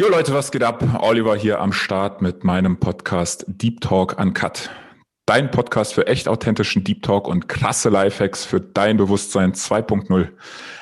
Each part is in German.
Jo Leute, was geht ab? Oliver hier am Start mit meinem Podcast Deep Talk Uncut. Dein Podcast für echt authentischen Deep Talk und krasse Lifehacks für dein Bewusstsein 2.0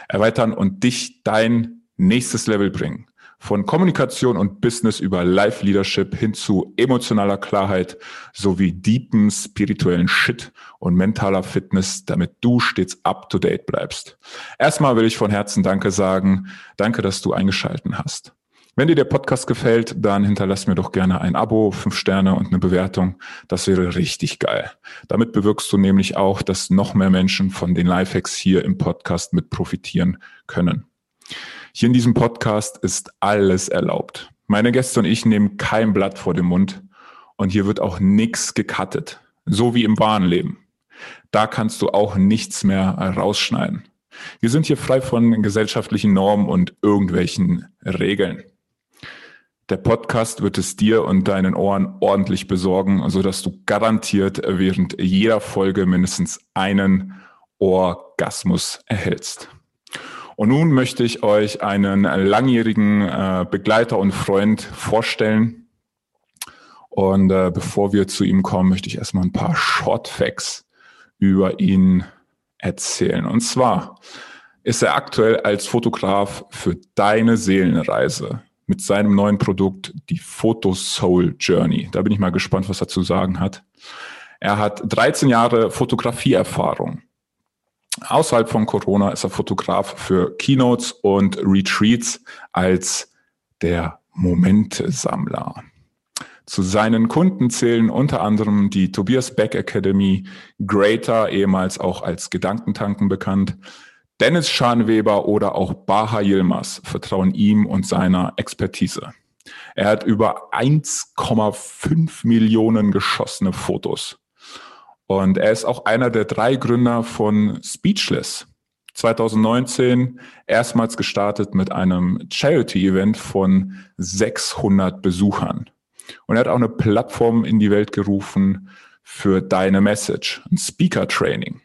erweitern und dich dein nächstes Level bringen. Von Kommunikation und Business über Life Leadership hin zu emotionaler Klarheit sowie deepen spirituellen Shit und mentaler Fitness, damit du stets up to date bleibst. Erstmal will ich von Herzen Danke sagen. Danke, dass du eingeschalten hast. Wenn dir der Podcast gefällt, dann hinterlass mir doch gerne ein Abo, fünf Sterne und eine Bewertung. Das wäre richtig geil. Damit bewirkst du nämlich auch, dass noch mehr Menschen von den Lifehacks hier im Podcast mit profitieren können. Hier in diesem Podcast ist alles erlaubt. Meine Gäste und ich nehmen kein Blatt vor den Mund und hier wird auch nichts gecuttet. So wie im wahren Leben. Da kannst du auch nichts mehr rausschneiden. Wir sind hier frei von gesellschaftlichen Normen und irgendwelchen Regeln. Der Podcast wird es dir und deinen Ohren ordentlich besorgen, so dass du garantiert während jeder Folge mindestens einen Orgasmus erhältst. Und nun möchte ich euch einen langjährigen äh, Begleiter und Freund vorstellen. Und äh, bevor wir zu ihm kommen, möchte ich erstmal ein paar Short Facts über ihn erzählen. Und zwar ist er aktuell als Fotograf für deine Seelenreise mit seinem neuen Produkt, die Photo Soul Journey. Da bin ich mal gespannt, was er zu sagen hat. Er hat 13 Jahre Fotografieerfahrung. Außerhalb von Corona ist er Fotograf für Keynotes und Retreats als der Momente-Sammler. Zu seinen Kunden zählen unter anderem die Tobias Beck Academy, Greater, ehemals auch als Gedankentanken bekannt, Dennis Schanweber oder auch Baha Yilmaz vertrauen ihm und seiner Expertise. Er hat über 1,5 Millionen geschossene Fotos. Und er ist auch einer der drei Gründer von Speechless. 2019 erstmals gestartet mit einem Charity-Event von 600 Besuchern. Und er hat auch eine Plattform in die Welt gerufen für deine Message, ein Speaker-Training.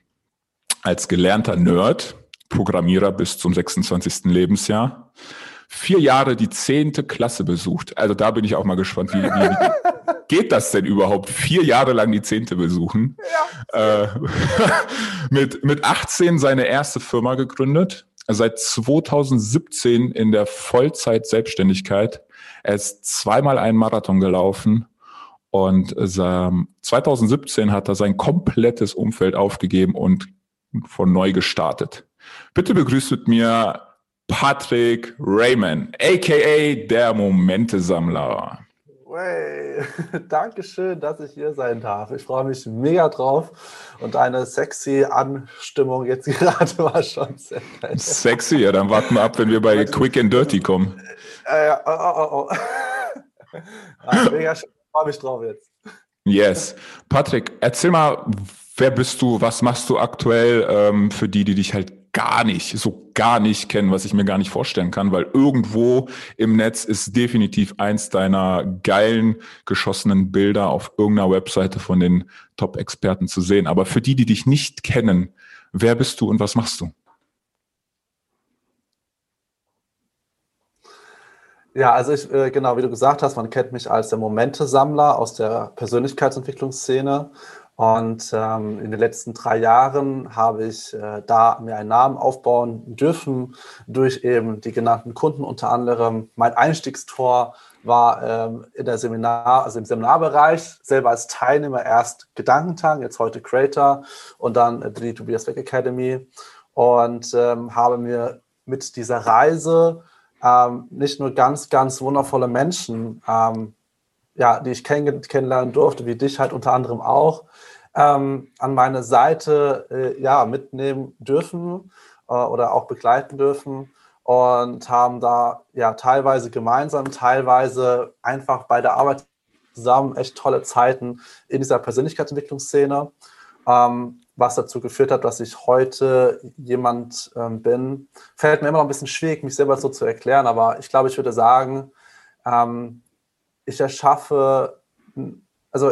Als gelernter Nerd Programmierer bis zum 26. Lebensjahr. Vier Jahre die zehnte Klasse besucht. Also da bin ich auch mal gespannt, wie, wie, geht das denn überhaupt? Vier Jahre lang die zehnte besuchen. Ja. Äh, mit, mit 18 seine erste Firma gegründet. Seit 2017 in der Vollzeit-Selbstständigkeit. Er ist zweimal einen Marathon gelaufen und 2017 hat er sein komplettes Umfeld aufgegeben und von neu gestartet. Bitte begrüßt mit mir Patrick Raymond, aka der Momentesammler. Hey, Dankeschön, dass ich hier sein darf. Ich freue mich mega drauf und eine sexy Anstimmung jetzt gerade war schon sehr geil. Sexy, ja, dann warten wir ab, wenn wir bei Quick and Dirty kommen. Äh, oh, oh, oh. Also mega schön, ich freue mich drauf jetzt. Yes. Patrick, erzähl mal, wer bist du, was machst du aktuell ähm, für die, die dich halt gar nicht, so gar nicht kennen, was ich mir gar nicht vorstellen kann, weil irgendwo im Netz ist definitiv eins deiner geilen geschossenen Bilder auf irgendeiner Webseite von den Top-Experten zu sehen. Aber für die, die dich nicht kennen, wer bist du und was machst du? Ja, also ich, äh, genau, wie du gesagt hast, man kennt mich als der Momente-Sammler aus der Persönlichkeitsentwicklungsszene und ähm, in den letzten drei Jahren habe ich äh, da mir einen Namen aufbauen dürfen durch eben die genannten Kunden unter anderem. Mein Einstiegstor war ähm, in der Seminar, also im Seminarbereich, selber als Teilnehmer erst Gedankentag, jetzt heute Creator und dann die Tobias Beck Academy und ähm, habe mir mit dieser Reise ähm, nicht nur ganz, ganz wundervolle Menschen ähm, ja, die ich kenn kennenlernen durfte, wie dich halt unter anderem auch, ähm, an meine Seite äh, ja, mitnehmen dürfen äh, oder auch begleiten dürfen und haben da ja teilweise gemeinsam, teilweise einfach bei der Arbeit zusammen echt tolle Zeiten in dieser Persönlichkeitsentwicklungsszene, ähm, was dazu geführt hat, dass ich heute jemand ähm, bin. Fällt mir immer noch ein bisschen schwierig, mich selber so zu erklären, aber ich glaube, ich würde sagen, ähm, ich erschaffe, also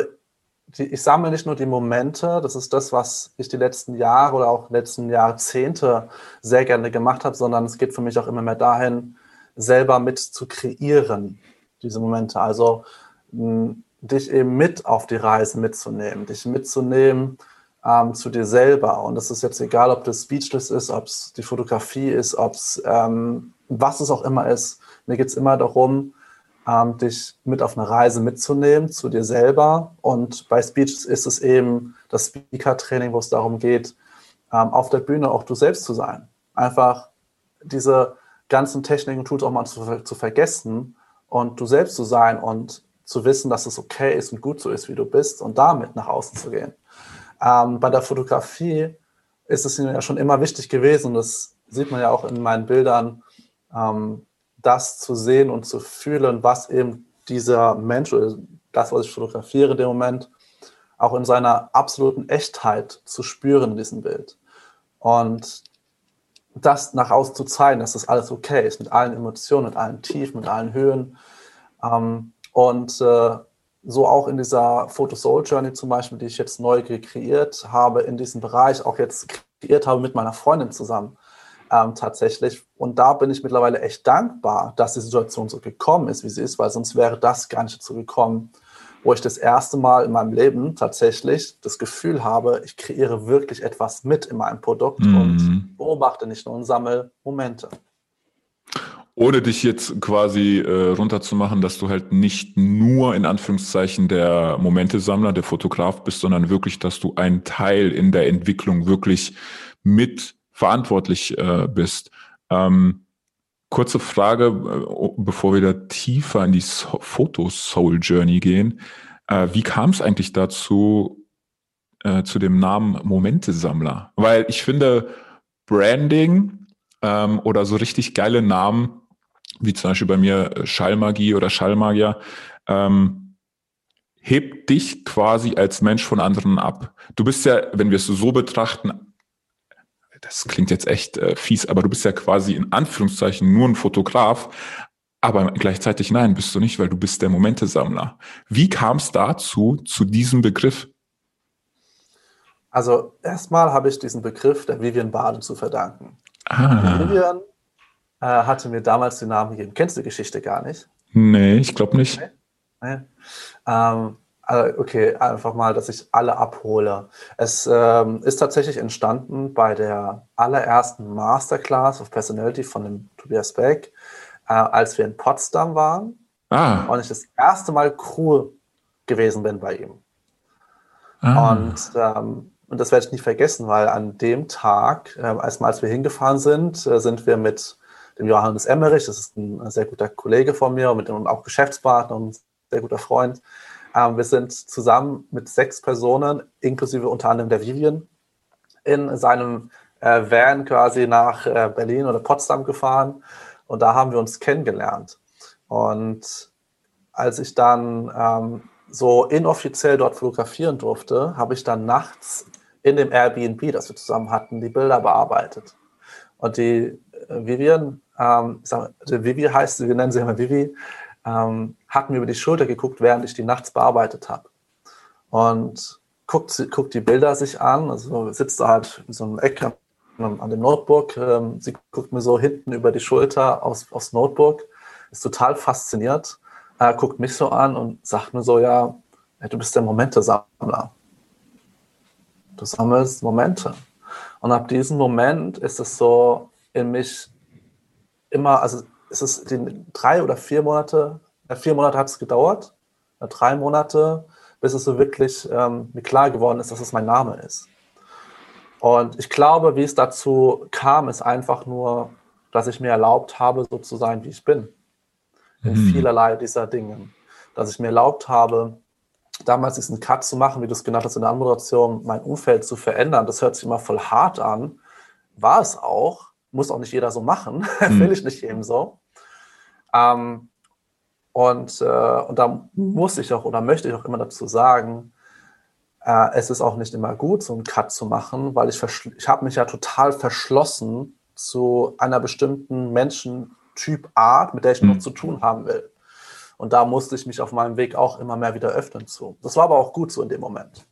die, ich sammle nicht nur die Momente, das ist das, was ich die letzten Jahre oder auch letzten Jahrzehnte sehr gerne gemacht habe, sondern es geht für mich auch immer mehr dahin, selber mit zu kreieren. diese Momente. Also mh, dich eben mit auf die Reise mitzunehmen, dich mitzunehmen ähm, zu dir selber. Und es ist jetzt egal, ob das Speechless ist, ob es die Fotografie ist, ob es ähm, was es auch immer ist. Mir geht es immer darum, dich mit auf eine Reise mitzunehmen zu dir selber. Und bei Speeches ist es eben das Speaker-Training, wo es darum geht, ähm, auf der Bühne auch du selbst zu sein. Einfach diese ganzen Techniken und Tools auch mal zu, zu vergessen und du selbst zu sein und zu wissen, dass es okay ist und gut so ist, wie du bist und damit nach außen zu gehen. Ähm, bei der Fotografie ist es mir ja schon immer wichtig gewesen, das sieht man ja auch in meinen Bildern, ähm, das zu sehen und zu fühlen, was eben dieser Mensch oder das, was ich fotografiere, dem Moment, auch in seiner absoluten Echtheit zu spüren in diesem Bild. Und das nach außen zu zeigen, dass das alles okay ist, mit allen Emotionen, mit allen Tiefen, mit allen Höhen. Ähm, und äh, so auch in dieser Photo Soul Journey zum Beispiel, die ich jetzt neu kreiert habe, in diesem Bereich auch jetzt kreiert habe mit meiner Freundin zusammen ähm, tatsächlich. Und da bin ich mittlerweile echt dankbar, dass die Situation so gekommen ist, wie sie ist, weil sonst wäre das gar nicht dazu gekommen, wo ich das erste Mal in meinem Leben tatsächlich das Gefühl habe, ich kreiere wirklich etwas mit in meinem Produkt mhm. und beobachte nicht nur und sammle Momente. Ohne dich jetzt quasi äh, runterzumachen, dass du halt nicht nur in Anführungszeichen der Momentesammler, der Fotograf bist, sondern wirklich, dass du ein Teil in der Entwicklung wirklich mit verantwortlich äh, bist. Ähm, kurze Frage, äh, bevor wir da tiefer in die so Foto-Soul-Journey gehen. Äh, wie kam es eigentlich dazu, äh, zu dem Namen Momentesammler? Weil ich finde, Branding ähm, oder so richtig geile Namen, wie zum Beispiel bei mir äh, Schallmagie oder Schallmagier, ähm, hebt dich quasi als Mensch von anderen ab. Du bist ja, wenn wir es so betrachten, das klingt jetzt echt äh, fies, aber du bist ja quasi in Anführungszeichen nur ein Fotograf, aber gleichzeitig nein, bist du nicht, weil du bist der Momentesammler. Wie kam es dazu, zu diesem Begriff? Also erstmal habe ich diesen Begriff der Vivian Baden zu verdanken. Ah. Vivian äh, hatte mir damals den Namen gegeben. Kennst du die Geschichte gar nicht? Nee, ich glaube nicht. Nee? Nee. Ähm, okay, einfach mal, dass ich alle abhole. Es ähm, ist tatsächlich entstanden bei der allerersten Masterclass of Personality von dem Tobias Beck, äh, als wir in Potsdam waren ah. und ich das erste Mal Crew gewesen bin bei ihm. Ah. Und, ähm, und das werde ich nicht vergessen, weil an dem Tag, äh, als, als wir hingefahren sind, äh, sind wir mit dem Johannes Emmerich, das ist ein sehr guter Kollege von mir und mit dem auch Geschäftspartner und ein sehr guter Freund, ähm, wir sind zusammen mit sechs Personen, inklusive unter anderem der Vivian, in seinem äh, Van quasi nach äh, Berlin oder Potsdam gefahren. Und da haben wir uns kennengelernt. Und als ich dann ähm, so inoffiziell dort fotografieren durfte, habe ich dann nachts in dem Airbnb, das wir zusammen hatten, die Bilder bearbeitet. Und die äh, Vivian, ähm, sag, Vivi heißt, wir nennen sie immer Vivi, ähm, hat mir über die Schulter geguckt, während ich die nachts bearbeitet habe. Und guckt, guckt die Bilder sich an, also sitzt da halt in so einem Eck an dem Notebook. Ähm, sie guckt mir so hinten über die Schulter aufs, aufs Notebook, ist total fasziniert, äh, guckt mich so an und sagt mir so, ja, du bist der Momentesammler. Du sammelst Momente. Und ab diesem Moment ist es so in mich immer, also es ist die drei oder vier Monate, äh, vier Monate hat es gedauert, äh, drei Monate, bis es so wirklich ähm, mir klar geworden ist, dass es mein Name ist. Und ich glaube, wie es dazu kam, ist einfach nur, dass ich mir erlaubt habe, so zu sein, wie ich bin. In mhm. vielerlei dieser Dinge. Dass ich mir erlaubt habe, damals diesen Cut zu machen, wie du es genannt hast in der Anmoderation, mein Umfeld zu verändern. Das hört sich immer voll hart an. War es auch. Muss auch nicht jeder so machen. Mhm. Will ich nicht eben so. Ähm, und, äh, und da muss ich auch oder möchte ich auch immer dazu sagen, äh, es ist auch nicht immer gut, so einen Cut zu machen, weil ich, ich habe mich ja total verschlossen zu einer bestimmten Menschentypart, mit der ich mhm. noch zu tun haben will. Und da musste ich mich auf meinem Weg auch immer mehr wieder öffnen zu. Das war aber auch gut so in dem Moment.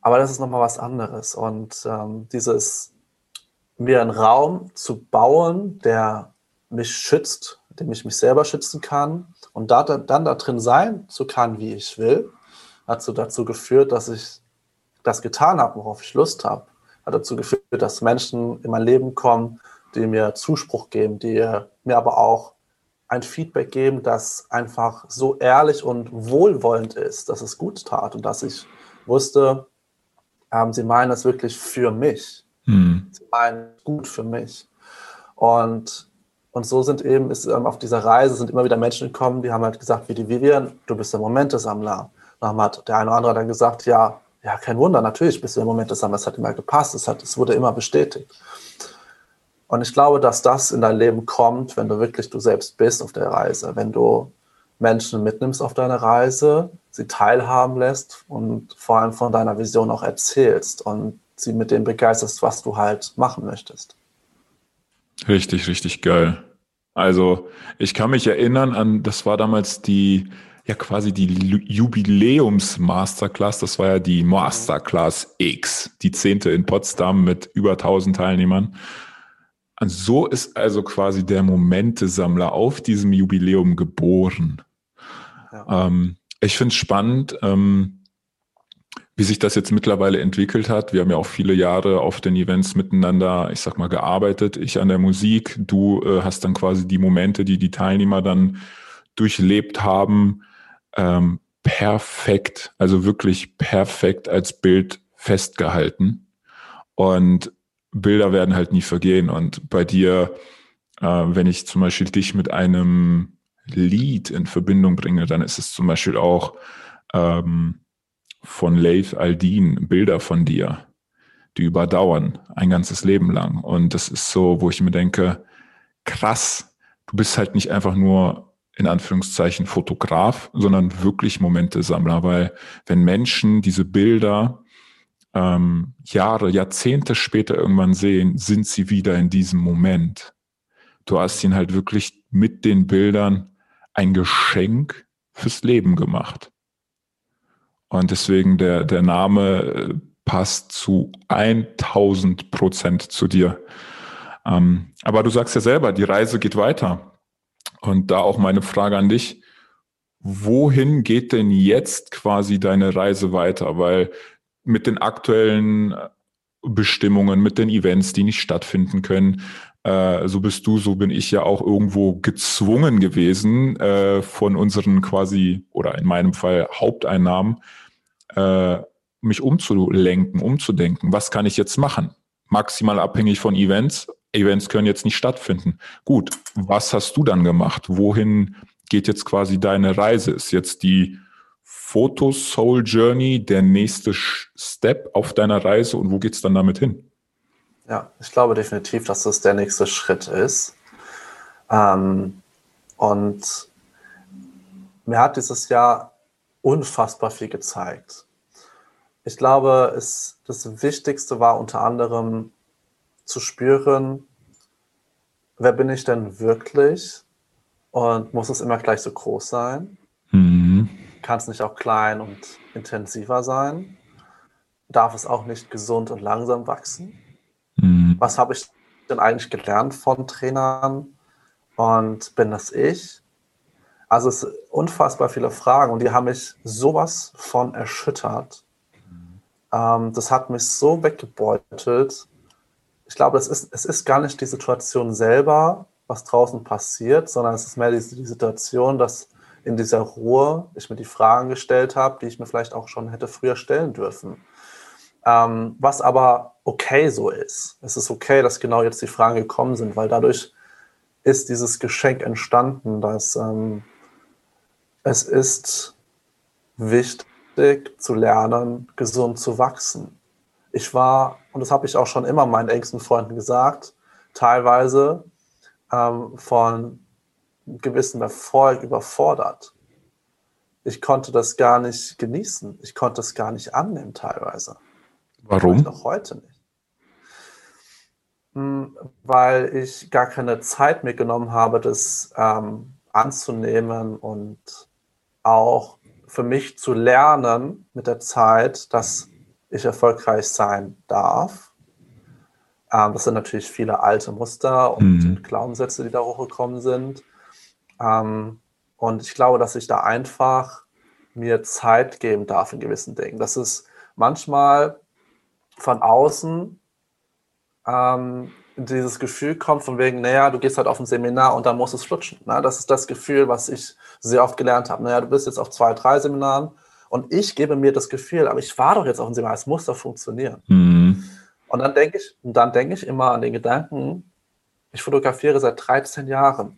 Aber das ist nochmal was anderes. Und ähm, dieses mir einen Raum zu bauen, der mich schützt, in dem ich mich selber schützen kann und da, dann da drin sein zu kann, wie ich will, hat so dazu geführt, dass ich das getan habe, worauf ich Lust habe. Hat dazu geführt, dass Menschen in mein Leben kommen, die mir Zuspruch geben, die mir aber auch ein Feedback geben, das einfach so ehrlich und wohlwollend ist, dass es gut tat und dass ich wusste, ähm, sie meinen es wirklich für mich. Hm. Sie meinen gut für mich. Und, und so sind eben, ist ähm, auf dieser Reise sind immer wieder Menschen gekommen, die haben halt gesagt, wie die Vivian, du bist der Momentesammler. Dann hat der eine oder andere dann gesagt, ja, ja, kein Wunder, natürlich bist du der Momentesammler. Es hat immer gepasst, es, hat, es wurde immer bestätigt. Und ich glaube, dass das in dein Leben kommt, wenn du wirklich du selbst bist auf der Reise, wenn du Menschen mitnimmst auf deine Reise, sie teilhaben lässt und vor allem von deiner Vision auch erzählst und sie mit dem begeisterst, was du halt machen möchtest. Richtig, richtig geil. Also ich kann mich erinnern an, das war damals die, ja quasi die Jubiläums-Masterclass, das war ja die Masterclass X, die zehnte in Potsdam mit über 1000 Teilnehmern. Und so ist also quasi der Momentesammler auf diesem Jubiläum geboren. Ja. Ähm, ich finde es spannend, ähm, wie sich das jetzt mittlerweile entwickelt hat. Wir haben ja auch viele Jahre auf den Events miteinander, ich sag mal, gearbeitet. Ich an der Musik, du äh, hast dann quasi die Momente, die die Teilnehmer dann durchlebt haben, ähm, perfekt, also wirklich perfekt als Bild festgehalten. Und Bilder werden halt nie vergehen. Und bei dir, äh, wenn ich zum Beispiel dich mit einem Lied in Verbindung bringe, dann ist es zum Beispiel auch ähm, von Leif Aldin Bilder von dir, die überdauern ein ganzes Leben lang. Und das ist so, wo ich mir denke, krass, du bist halt nicht einfach nur in Anführungszeichen Fotograf, sondern wirklich Momentesammler, weil wenn Menschen diese Bilder ähm, Jahre, Jahrzehnte später irgendwann sehen, sind sie wieder in diesem Moment. Du hast ihn halt wirklich mit den Bildern ein Geschenk fürs Leben gemacht. Und deswegen der, der Name äh, passt zu 1000 Prozent zu dir. Ähm, aber du sagst ja selber, die Reise geht weiter. Und da auch meine Frage an dich. Wohin geht denn jetzt quasi deine Reise weiter? Weil mit den aktuellen äh, Bestimmungen, mit den Events, die nicht stattfinden können. Äh, so bist du, so bin ich ja auch irgendwo gezwungen gewesen, von unseren quasi, oder in meinem Fall Haupteinnahmen, äh, mich umzulenken, umzudenken. Was kann ich jetzt machen? Maximal abhängig von Events. Events können jetzt nicht stattfinden. Gut, was hast du dann gemacht? Wohin geht jetzt quasi deine Reise? Ist jetzt die Foto Soul Journey der nächste Step auf deiner Reise und wo geht es dann damit hin? Ja, ich glaube definitiv, dass das der nächste Schritt ist. Ähm, und mir hat dieses Jahr unfassbar viel gezeigt. Ich glaube, es, das Wichtigste war unter anderem zu spüren, wer bin ich denn wirklich und muss es immer gleich so groß sein? Mhm. Kann es nicht auch klein und intensiver sein? Darf es auch nicht gesund und langsam wachsen? Mhm. Was habe ich denn eigentlich gelernt von Trainern? Und bin das ich? Also es sind unfassbar viele Fragen und die haben mich sowas von erschüttert. Ähm, das hat mich so weggebeutelt. Ich glaube, es ist, es ist gar nicht die Situation selber, was draußen passiert, sondern es ist mehr die, die Situation, dass in dieser Ruhe ich mir die Fragen gestellt habe, die ich mir vielleicht auch schon hätte früher stellen dürfen. Ähm, was aber okay so ist. Es ist okay, dass genau jetzt die Fragen gekommen sind, weil dadurch ist dieses Geschenk entstanden, dass ähm, es ist wichtig zu lernen, gesund zu wachsen. Ich war, und das habe ich auch schon immer meinen engsten Freunden gesagt, teilweise ähm, von gewissem Erfolg überfordert. Ich konnte das gar nicht genießen. Ich konnte es gar nicht annehmen teilweise. Warum? Noch heute nicht. Hm, weil ich gar keine Zeit mehr genommen habe, das ähm, anzunehmen und auch für mich zu lernen mit der Zeit, dass ich erfolgreich sein darf. Ähm, das sind natürlich viele alte Muster und mhm. Glaubenssätze, die da hochgekommen sind. Ähm, und ich glaube, dass ich da einfach mir Zeit geben darf in gewissen Dingen. Das ist manchmal von außen ähm, dieses Gefühl kommt von wegen, naja, du gehst halt auf ein Seminar und dann muss es flutschen. Ne? Das ist das Gefühl, was ich sehr oft gelernt habe. Naja, du bist jetzt auf zwei, drei Seminaren und ich gebe mir das Gefühl, aber ich war doch jetzt auf ein Seminar, es muss doch funktionieren. Mhm. Und dann denke ich, dann denke ich immer an den Gedanken, ich fotografiere seit 13 Jahren.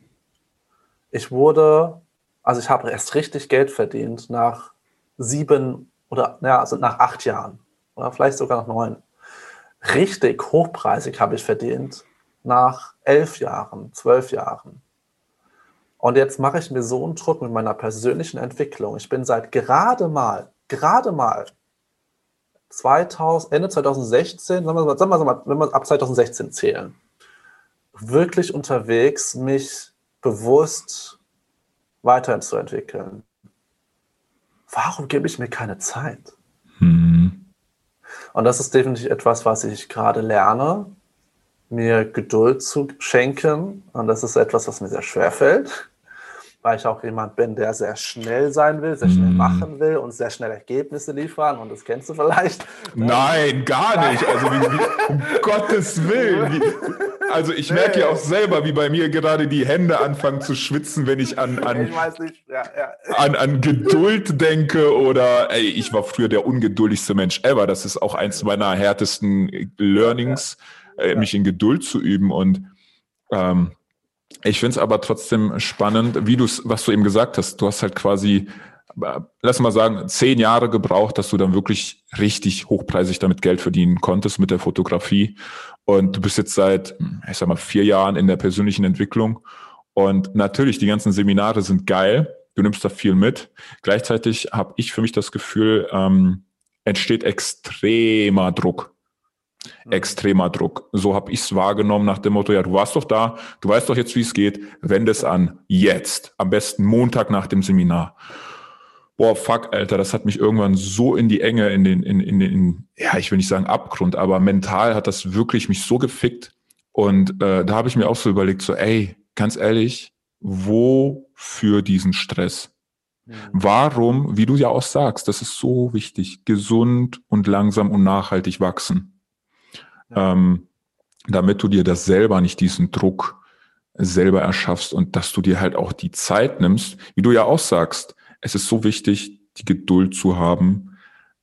Ich wurde, also ich habe erst richtig Geld verdient nach sieben oder, ja, also nach acht Jahren oder vielleicht sogar nach neun richtig hochpreisig habe ich verdient nach elf Jahren, zwölf Jahren. Und jetzt mache ich mir so einen Druck mit meiner persönlichen Entwicklung. Ich bin seit gerade mal, gerade mal 2000, Ende 2016, sagen wir, mal, wenn wir ab 2016 zählen, wirklich unterwegs, mich bewusst weiterzuentwickeln. Warum gebe ich mir keine Zeit? Mhm. Und das ist definitiv etwas, was ich gerade lerne, mir Geduld zu schenken. Und das ist etwas, was mir sehr schwer fällt, weil ich auch jemand bin, der sehr schnell sein will, sehr schnell mm. machen will und sehr schnell Ergebnisse liefern. Und das kennst du vielleicht. Nein, gar nicht. Also wie, wie, um Gottes Willen. Wie, also ich nee. merke ja auch selber, wie bei mir gerade die Hände anfangen zu schwitzen, wenn ich an, an, ich ja, ja. an, an Geduld denke oder ey, ich war früher der ungeduldigste Mensch ever. Das ist auch eins meiner härtesten Learnings, ja. äh, mich in Geduld zu üben. Und ähm, ich finde es aber trotzdem spannend, wie du was du eben gesagt hast. Du hast halt quasi lass mal sagen, zehn Jahre gebraucht, dass du dann wirklich richtig hochpreisig damit Geld verdienen konntest mit der Fotografie. Und du bist jetzt seit, ich sag mal, vier Jahren in der persönlichen Entwicklung. Und natürlich, die ganzen Seminare sind geil. Du nimmst da viel mit. Gleichzeitig habe ich für mich das Gefühl, ähm, entsteht extremer Druck. Mhm. Extremer Druck. So habe ich es wahrgenommen nach dem Motto, ja, du warst doch da, du weißt doch jetzt, wie es geht, wende es an. Jetzt. Am besten Montag nach dem Seminar boah, fuck, Alter, das hat mich irgendwann so in die Enge, in den, in, in, in ja, ich will nicht sagen Abgrund, aber mental hat das wirklich mich so gefickt. Und äh, da habe ich mir auch so überlegt, so, ey, ganz ehrlich, wo für diesen Stress? Mhm. Warum, wie du ja auch sagst, das ist so wichtig, gesund und langsam und nachhaltig wachsen. Ähm, damit du dir das selber nicht diesen Druck selber erschaffst und dass du dir halt auch die Zeit nimmst, wie du ja auch sagst, es ist so wichtig, die Geduld zu haben,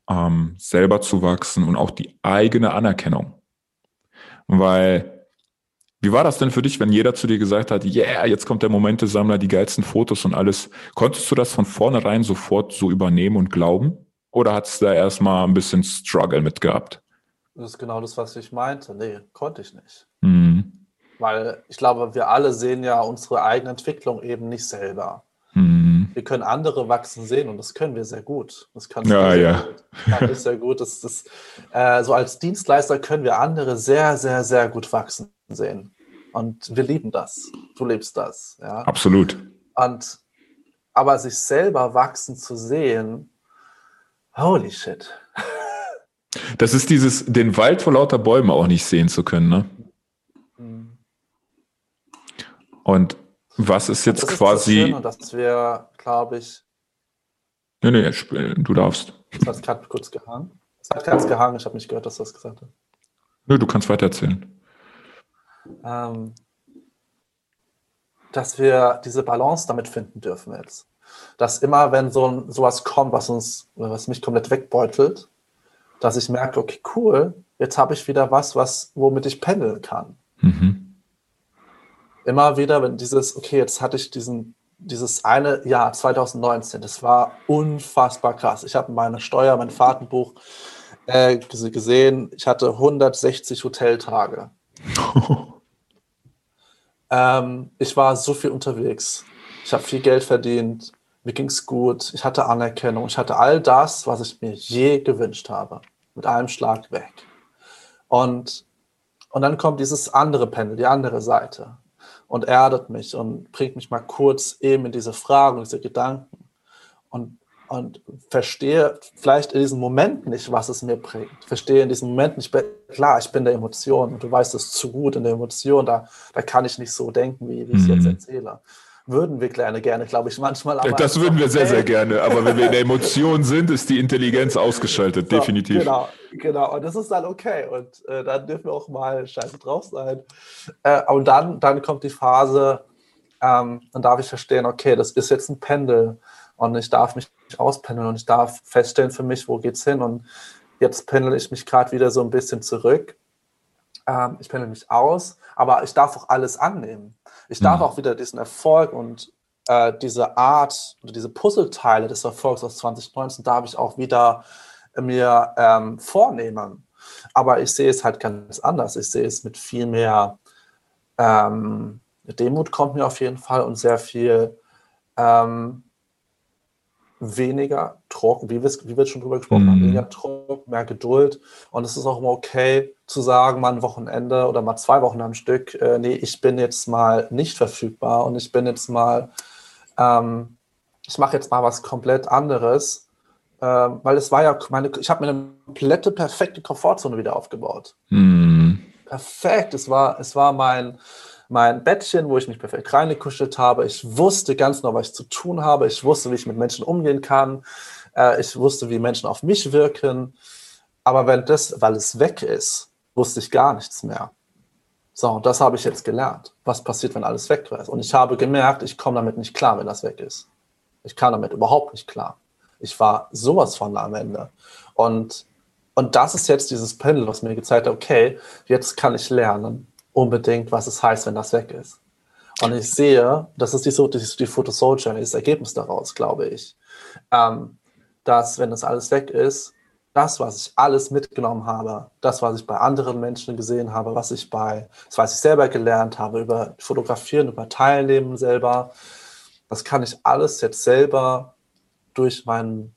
ähm, selber zu wachsen und auch die eigene Anerkennung. Weil, wie war das denn für dich, wenn jeder zu dir gesagt hat, yeah, jetzt kommt der Momentesammler, die geilsten Fotos und alles. Konntest du das von vornherein sofort so übernehmen und glauben? Oder hat es da erstmal ein bisschen Struggle mit gehabt? Das ist genau das, was ich meinte. Nee, konnte ich nicht. Mhm. Weil ich glaube, wir alle sehen ja unsere eigene Entwicklung eben nicht selber. Mhm. Wir können andere wachsen sehen und das können wir sehr gut. Das kann ja, sehr ja. Gut. Kann ich sehr gut. Das, das, äh, so als Dienstleister können wir andere sehr, sehr, sehr gut wachsen sehen. Und wir lieben das. Du liebst das. Ja? Absolut. Und aber sich selber wachsen zu sehen, holy shit. Das ist dieses, den Wald vor lauter Bäumen auch nicht sehen zu können, ne? Und was ist jetzt das quasi. Ist das dass wir, glaube ich. Nee, nee, du darfst. Das hat gerade kurz gehangen. Es hat ganz gehangen, ich habe nicht gehört, dass du das gesagt hast. Nö, du kannst weiter erzählen. Ähm, dass wir diese Balance damit finden dürfen jetzt. Dass immer, wenn so ein, sowas kommt, was uns, was mich komplett wegbeutelt, dass ich merke, okay, cool, jetzt habe ich wieder was, was, womit ich pendeln kann. Mhm immer wieder, wenn dieses, okay, jetzt hatte ich diesen, dieses eine Jahr 2019, das war unfassbar krass. Ich habe meine Steuer, mein Fahrtenbuch äh, gesehen, ich hatte 160 Hoteltage. ähm, ich war so viel unterwegs. Ich habe viel Geld verdient, mir ging es gut, ich hatte Anerkennung, ich hatte all das, was ich mir je gewünscht habe, mit einem Schlag weg. Und, und dann kommt dieses andere Pendel, die andere Seite und erdet mich und bringt mich mal kurz eben in diese Fragen, diese Gedanken und, und verstehe vielleicht in diesem Moment nicht, was es mir bringt. Verstehe in diesem Moment nicht, klar, ich bin der Emotion und du weißt es zu gut in der Emotion, da, da kann ich nicht so denken, wie, wie ich es mhm. jetzt erzähle. Würden wir gerne, gerne, glaube ich, manchmal. Aber das würden wir sehr, sehr gerne. Aber wenn wir in der Emotion sind, ist die Intelligenz ausgeschaltet, so, definitiv. Genau, genau. Und das ist dann okay. Und äh, dann dürfen wir auch mal scheiße drauf sein. Äh, und dann, dann kommt die Phase, ähm, dann darf ich verstehen, okay, das ist jetzt ein Pendel und ich darf mich auspendeln und ich darf feststellen für mich, wo geht's hin. Und jetzt pendel ich mich gerade wieder so ein bisschen zurück. Ähm, ich pendel mich aus, aber ich darf auch alles annehmen. Ich darf mhm. auch wieder diesen Erfolg und äh, diese Art oder diese Puzzleteile des Erfolgs aus 2019 darf ich auch wieder mir ähm, vornehmen. Aber ich sehe es halt ganz anders. Ich sehe es mit viel mehr ähm, Demut kommt mir auf jeden Fall und sehr viel ähm, weniger Druck, wie wir, wie wir schon drüber gesprochen mm. haben, mhm. weniger Druck, mehr Geduld. Und es ist auch immer okay zu sagen, mal ein Wochenende oder mal zwei Wochen am Stück, äh, nee, ich bin jetzt mal nicht verfügbar und ich bin jetzt mal, ähm, ich mache jetzt mal was komplett anderes. Ähm, weil es war ja meine, ich habe mir eine komplette perfekte Komfortzone wieder aufgebaut. Mm. Perfekt. Es war, es war mein, mein Bettchen, wo ich mich perfekt reingekuschelt habe. Ich wusste ganz genau, was ich zu tun habe. Ich wusste, wie ich mit Menschen umgehen kann. Äh, ich wusste, wie Menschen auf mich wirken. Aber wenn das, weil es weg ist, wusste ich gar nichts mehr. So, und das habe ich jetzt gelernt. Was passiert, wenn alles weg ist? Und ich habe gemerkt, ich komme damit nicht klar, wenn das weg ist. Ich kam damit überhaupt nicht klar. Ich war sowas von am Ende. Und, und das ist jetzt dieses Pendel, was mir gezeigt hat, okay, jetzt kann ich lernen, unbedingt, was es heißt, wenn das weg ist. Und ich sehe, das ist die, die, die Photo Soul Journey, das Ergebnis daraus, glaube ich, ähm, dass, wenn das alles weg ist, das, was ich alles mitgenommen habe, das, was ich bei anderen Menschen gesehen habe, was ich bei, das, was ich selber gelernt habe, über Fotografieren, über Teilnehmen selber, das kann ich alles jetzt selber durch meinen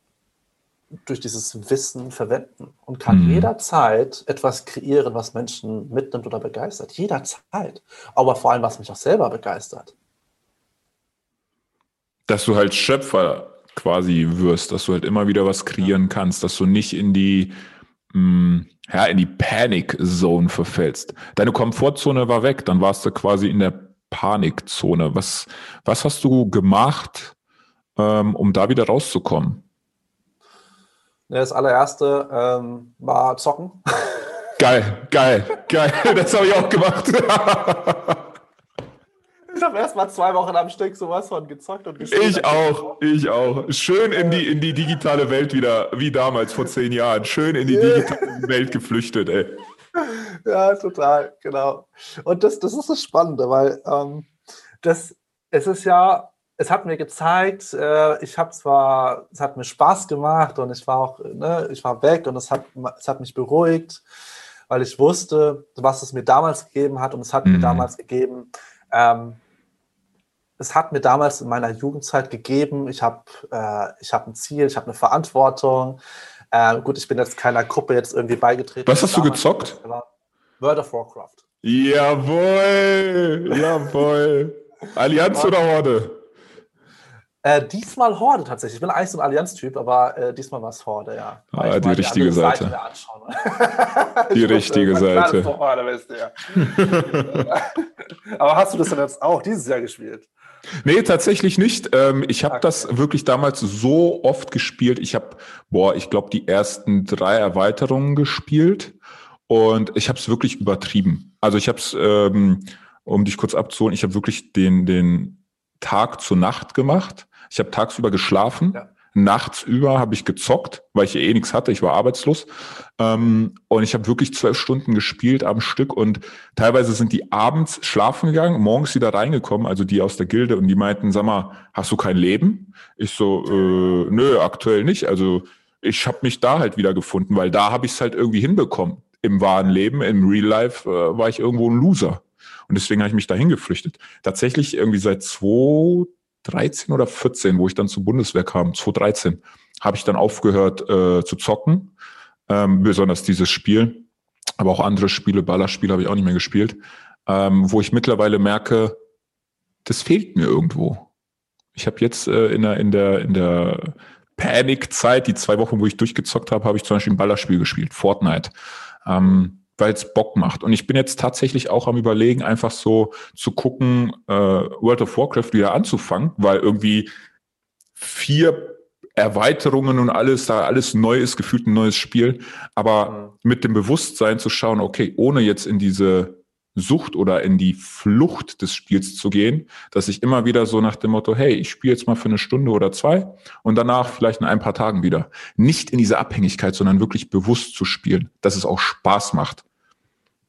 durch dieses Wissen verwenden und kann mhm. jederzeit etwas kreieren, was Menschen mitnimmt oder begeistert. Jederzeit. Aber vor allem, was mich auch selber begeistert. Dass du halt Schöpfer quasi wirst, dass du halt immer wieder was kreieren kannst, dass du nicht in die, mh, mm, ja, in die Panic Zone verfällst. Deine Komfortzone war weg, dann warst du quasi in der Panikzone. Was, was hast du gemacht, ähm, um da wieder rauszukommen? Das allererste ähm, war Zocken. Geil, geil, geil. Das habe ich auch gemacht. ich habe erst mal zwei Wochen am Stück sowas von gezockt und gespielt. Ich auch, ich auch. Schön in die, in die digitale Welt wieder, wie damals vor zehn Jahren. Schön in die digitale Welt geflüchtet, ey. Ja, total, genau. Und das, das ist das Spannende, weil ähm, das, es ist ja es hat mir gezeigt, äh, ich habe zwar, es hat mir Spaß gemacht und ich war auch, ne, ich war weg und es hat, es hat mich beruhigt, weil ich wusste, was es mir damals gegeben hat und es hat mhm. mir damals gegeben, ähm, es hat mir damals in meiner Jugendzeit gegeben, ich habe äh, ich hab ein Ziel, ich habe eine Verantwortung. Äh, gut, ich bin jetzt keiner Gruppe jetzt irgendwie beigetreten. Was hast du gezockt? World of Warcraft. Jawohl, jawohl. Allianz oder Horde? Äh, diesmal Horde tatsächlich. Ich bin eigentlich so ein Allianz-Typ, aber äh, diesmal war es Horde, ja. Ah, die richtige die Seite. Seite die richtige Seite. Horde, du, ja. aber hast du das denn jetzt auch dieses Jahr gespielt? Nee, tatsächlich nicht. Ähm, ich habe okay. das wirklich damals so oft gespielt. Ich habe, boah, ich glaube, die ersten drei Erweiterungen gespielt und ich habe es wirklich übertrieben. Also ich habe es, ähm, um dich kurz abzuholen, ich habe wirklich den, den Tag zur Nacht gemacht. Ich habe tagsüber geschlafen. Ja. Nachts über habe ich gezockt, weil ich eh nichts hatte. Ich war arbeitslos. Ähm, und ich habe wirklich zwölf Stunden gespielt am Stück. Und teilweise sind die abends schlafen gegangen, morgens wieder reingekommen, also die aus der Gilde. Und die meinten, sag mal, hast du kein Leben? Ich so, äh, nö, aktuell nicht. Also ich habe mich da halt wieder gefunden, weil da habe ich es halt irgendwie hinbekommen. Im wahren Leben, im Real Life äh, war ich irgendwo ein Loser. Und deswegen habe ich mich dahin geflüchtet. Tatsächlich irgendwie seit zwei 13 oder 14, wo ich dann zur Bundeswehr kam, 2013, habe ich dann aufgehört äh, zu zocken, ähm, besonders dieses Spiel, aber auch andere Spiele, Ballerspiele habe ich auch nicht mehr gespielt, ähm, wo ich mittlerweile merke, das fehlt mir irgendwo. Ich habe jetzt äh, in der in der in der Panikzeit, die zwei Wochen, wo ich durchgezockt habe, habe ich zum Beispiel ein Ballerspiel gespielt, Fortnite. Ähm, weil es Bock macht. Und ich bin jetzt tatsächlich auch am überlegen, einfach so zu gucken, äh, World of Warcraft wieder anzufangen, weil irgendwie vier Erweiterungen und alles, da alles neu ist, gefühlt ein neues Spiel. Aber mhm. mit dem Bewusstsein zu schauen, okay, ohne jetzt in diese Sucht oder in die Flucht des Spiels zu gehen, dass ich immer wieder so nach dem Motto, hey, ich spiele jetzt mal für eine Stunde oder zwei und danach vielleicht in ein paar Tagen wieder. Nicht in diese Abhängigkeit, sondern wirklich bewusst zu spielen, dass es auch Spaß macht.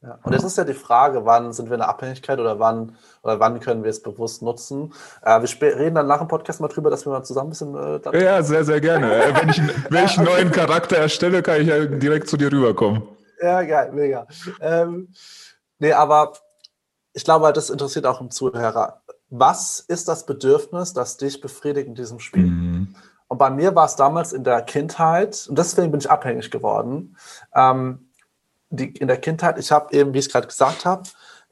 Ja. Und jetzt ist ja die Frage, wann sind wir in der Abhängigkeit oder wann, oder wann können wir es bewusst nutzen? Äh, wir reden dann nach dem Podcast mal drüber, dass wir mal zusammen ein bisschen. Äh, ja, sehr, sehr gerne. Äh, wenn ich, wenn ich einen neuen Charakter erstelle, kann ich ja direkt zu dir rüberkommen. Ja, geil, mega. Ähm, Nee, aber ich glaube, das interessiert auch im Zuhörer. Was ist das Bedürfnis, das dich befriedigt in diesem Spiel? Mhm. Und bei mir war es damals in der Kindheit, und deswegen bin ich abhängig geworden. Ähm, die, in der Kindheit, ich habe eben, wie ich es gerade gesagt habe,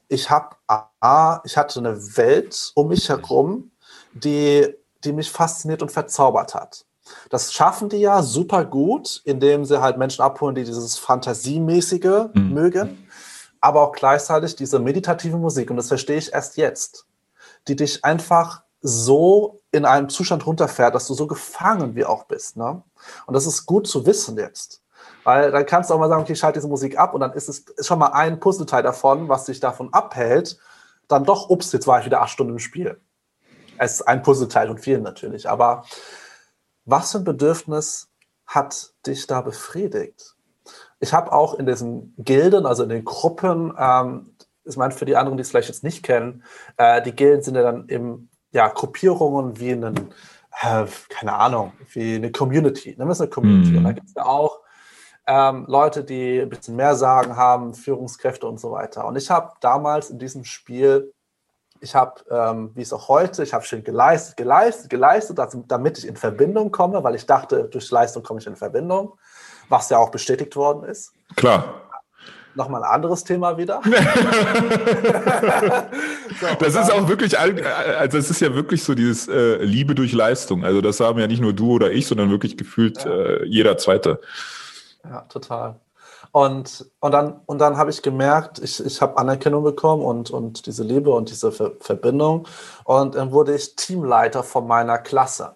ich habe, ich hatte eine Welt um mich herum, die, die mich fasziniert und verzaubert hat. Das schaffen die ja super gut, indem sie halt Menschen abholen, die dieses Fantasiemäßige mhm. mögen aber auch gleichzeitig diese meditative Musik, und das verstehe ich erst jetzt, die dich einfach so in einem Zustand runterfährt, dass du so gefangen wie auch bist. Ne? Und das ist gut zu wissen jetzt. Weil dann kannst du auch mal sagen, okay, ich schalte diese Musik ab und dann ist es ist schon mal ein Puzzleteil davon, was dich davon abhält, dann doch, ups, jetzt war ich wieder acht Stunden im Spiel. Es ist ein Puzzleteil und vielen natürlich. Aber was für ein Bedürfnis hat dich da befriedigt? Ich habe auch in diesen Gilden, also in den Gruppen, ähm, ich meine, für die anderen, die es vielleicht jetzt nicht kennen, äh, die Gilden sind ja dann eben ja, Gruppierungen wie einen, äh, keine Ahnung, wie eine Community. Nehmen wir es eine Community. Mhm. Und da gibt es ja auch ähm, Leute, die ein bisschen mehr Sagen haben, Führungskräfte und so weiter. Und ich habe damals in diesem Spiel, ich habe, ähm, wie es auch heute, ich habe schön geleistet, geleistet, geleistet, damit ich in Verbindung komme, weil ich dachte, durch Leistung komme ich in Verbindung was ja auch bestätigt worden ist. Klar. Nochmal ein anderes Thema wieder. so, das ist auch wirklich, also es ist ja wirklich so dieses äh, Liebe durch Leistung. Also das haben ja nicht nur du oder ich, sondern wirklich gefühlt ja. äh, jeder Zweite. Ja, total. Und, und dann, und dann habe ich gemerkt, ich, ich habe Anerkennung bekommen und, und diese Liebe und diese Ver Verbindung. Und dann wurde ich Teamleiter von meiner Klasse.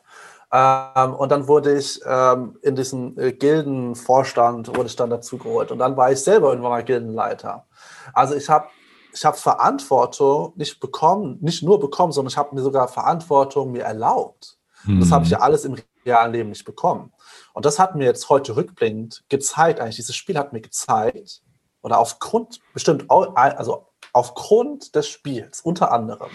Ähm, und dann wurde ich ähm, in diesen äh, Gildenvorstand, wurde ich dann dazu geholt. Und dann war ich selber irgendwann mal Gildenleiter. Also ich habe ich hab Verantwortung nicht bekommen, nicht nur bekommen, sondern ich habe mir sogar Verantwortung mir erlaubt. Hm. Das habe ich ja alles im realen Leben nicht bekommen. Und das hat mir jetzt heute rückblickend gezeigt, eigentlich dieses Spiel hat mir gezeigt, oder aufgrund, bestimmt, also aufgrund des Spiels unter anderem,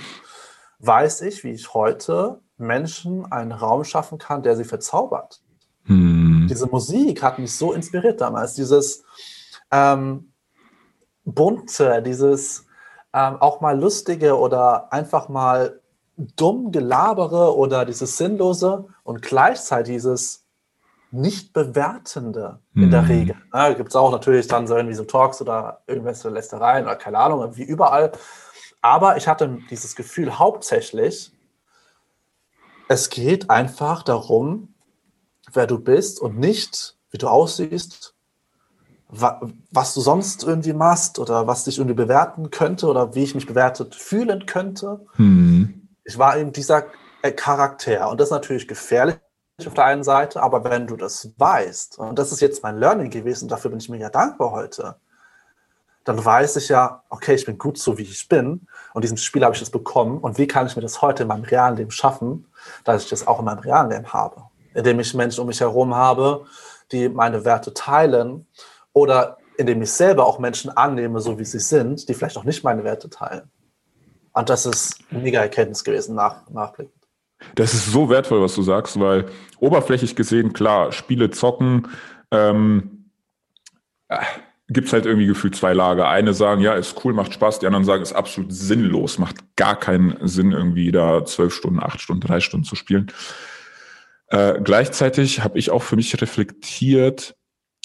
weiß ich, wie ich heute Menschen einen Raum schaffen kann, der sie verzaubert. Hm. Diese Musik hat mich so inspiriert damals. Dieses ähm, bunte, dieses ähm, auch mal lustige oder einfach mal dumm gelabere oder dieses sinnlose und gleichzeitig dieses nicht bewertende in der hm. Regel. Ja, Gibt es auch natürlich dann so irgendwie so Talks oder irgendwelche Lästereien oder keine Ahnung, wie überall. Aber ich hatte dieses Gefühl hauptsächlich, es geht einfach darum, wer du bist und nicht, wie du aussiehst, was du sonst irgendwie machst oder was dich irgendwie bewerten könnte oder wie ich mich bewertet fühlen könnte. Mhm. Ich war eben dieser äh, Charakter und das ist natürlich gefährlich auf der einen Seite, aber wenn du das weißt, und das ist jetzt mein Learning gewesen, dafür bin ich mega dankbar heute, dann weiß ich ja, okay, ich bin gut so, wie ich bin. Und diesem Spiel habe ich das bekommen. Und wie kann ich mir das heute in meinem realen Leben schaffen, dass ich das auch in meinem realen Leben habe? Indem ich Menschen um mich herum habe, die meine Werte teilen oder indem ich selber auch Menschen annehme, so wie sie sind, die vielleicht auch nicht meine Werte teilen. Und das ist eine mega Erkenntnis gewesen, nach, nachblickend. Das ist so wertvoll, was du sagst, weil oberflächlich gesehen, klar, Spiele zocken, ähm, äh, gibt es halt irgendwie gefühlt zwei Lager. Eine sagen, ja, ist cool, macht Spaß, die anderen sagen, ist absolut sinnlos, macht gar keinen Sinn, irgendwie da zwölf Stunden, acht Stunden, drei Stunden zu spielen. Äh, gleichzeitig habe ich auch für mich reflektiert,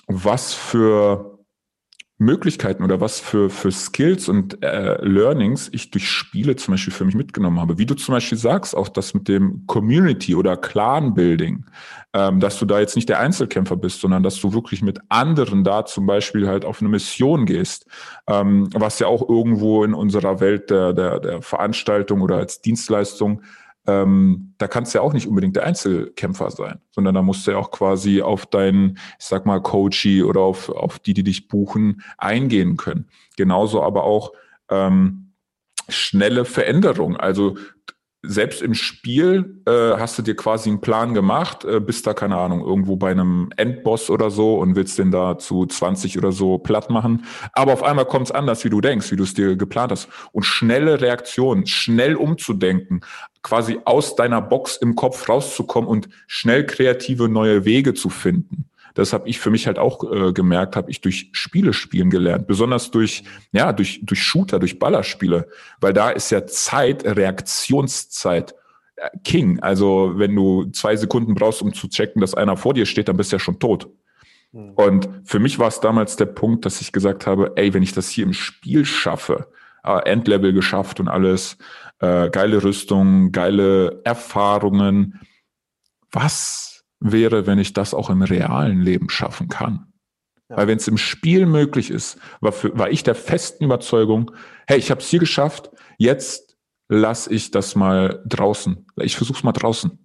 was für Möglichkeiten oder was für, für Skills und äh, Learnings ich durch Spiele zum Beispiel für mich mitgenommen habe. Wie du zum Beispiel sagst, auch das mit dem Community oder Clan-Building, ähm, dass du da jetzt nicht der Einzelkämpfer bist, sondern dass du wirklich mit anderen da zum Beispiel halt auf eine Mission gehst, ähm, was ja auch irgendwo in unserer Welt der, der, der Veranstaltung oder als Dienstleistung ähm, da kannst du ja auch nicht unbedingt der Einzelkämpfer sein, sondern da musst du ja auch quasi auf deinen, ich sag mal, Coachy oder auf, auf die, die dich buchen, eingehen können. Genauso aber auch ähm, schnelle Veränderung. Also selbst im Spiel äh, hast du dir quasi einen Plan gemacht, äh, bist da, keine Ahnung, irgendwo bei einem Endboss oder so und willst den da zu 20 oder so platt machen. Aber auf einmal kommt es anders, wie du denkst, wie du es dir geplant hast. Und schnelle Reaktionen, schnell umzudenken, quasi aus deiner Box im Kopf rauszukommen und schnell kreative neue Wege zu finden. Das habe ich für mich halt auch äh, gemerkt, habe ich durch Spiele spielen gelernt, besonders durch ja durch durch Shooter, durch Ballerspiele, weil da ist ja Zeit, Reaktionszeit äh, King. Also wenn du zwei Sekunden brauchst, um zu checken, dass einer vor dir steht, dann bist du ja schon tot. Mhm. Und für mich war es damals der Punkt, dass ich gesagt habe, ey, wenn ich das hier im Spiel schaffe, äh, Endlevel geschafft und alles, äh, geile Rüstung, geile Erfahrungen, was wäre, wenn ich das auch im realen Leben schaffen kann. Ja. Weil wenn es im Spiel möglich ist, war, für, war ich der festen Überzeugung, hey, ich habe es hier geschafft, jetzt lasse ich das mal draußen. Ich versuche es mal draußen.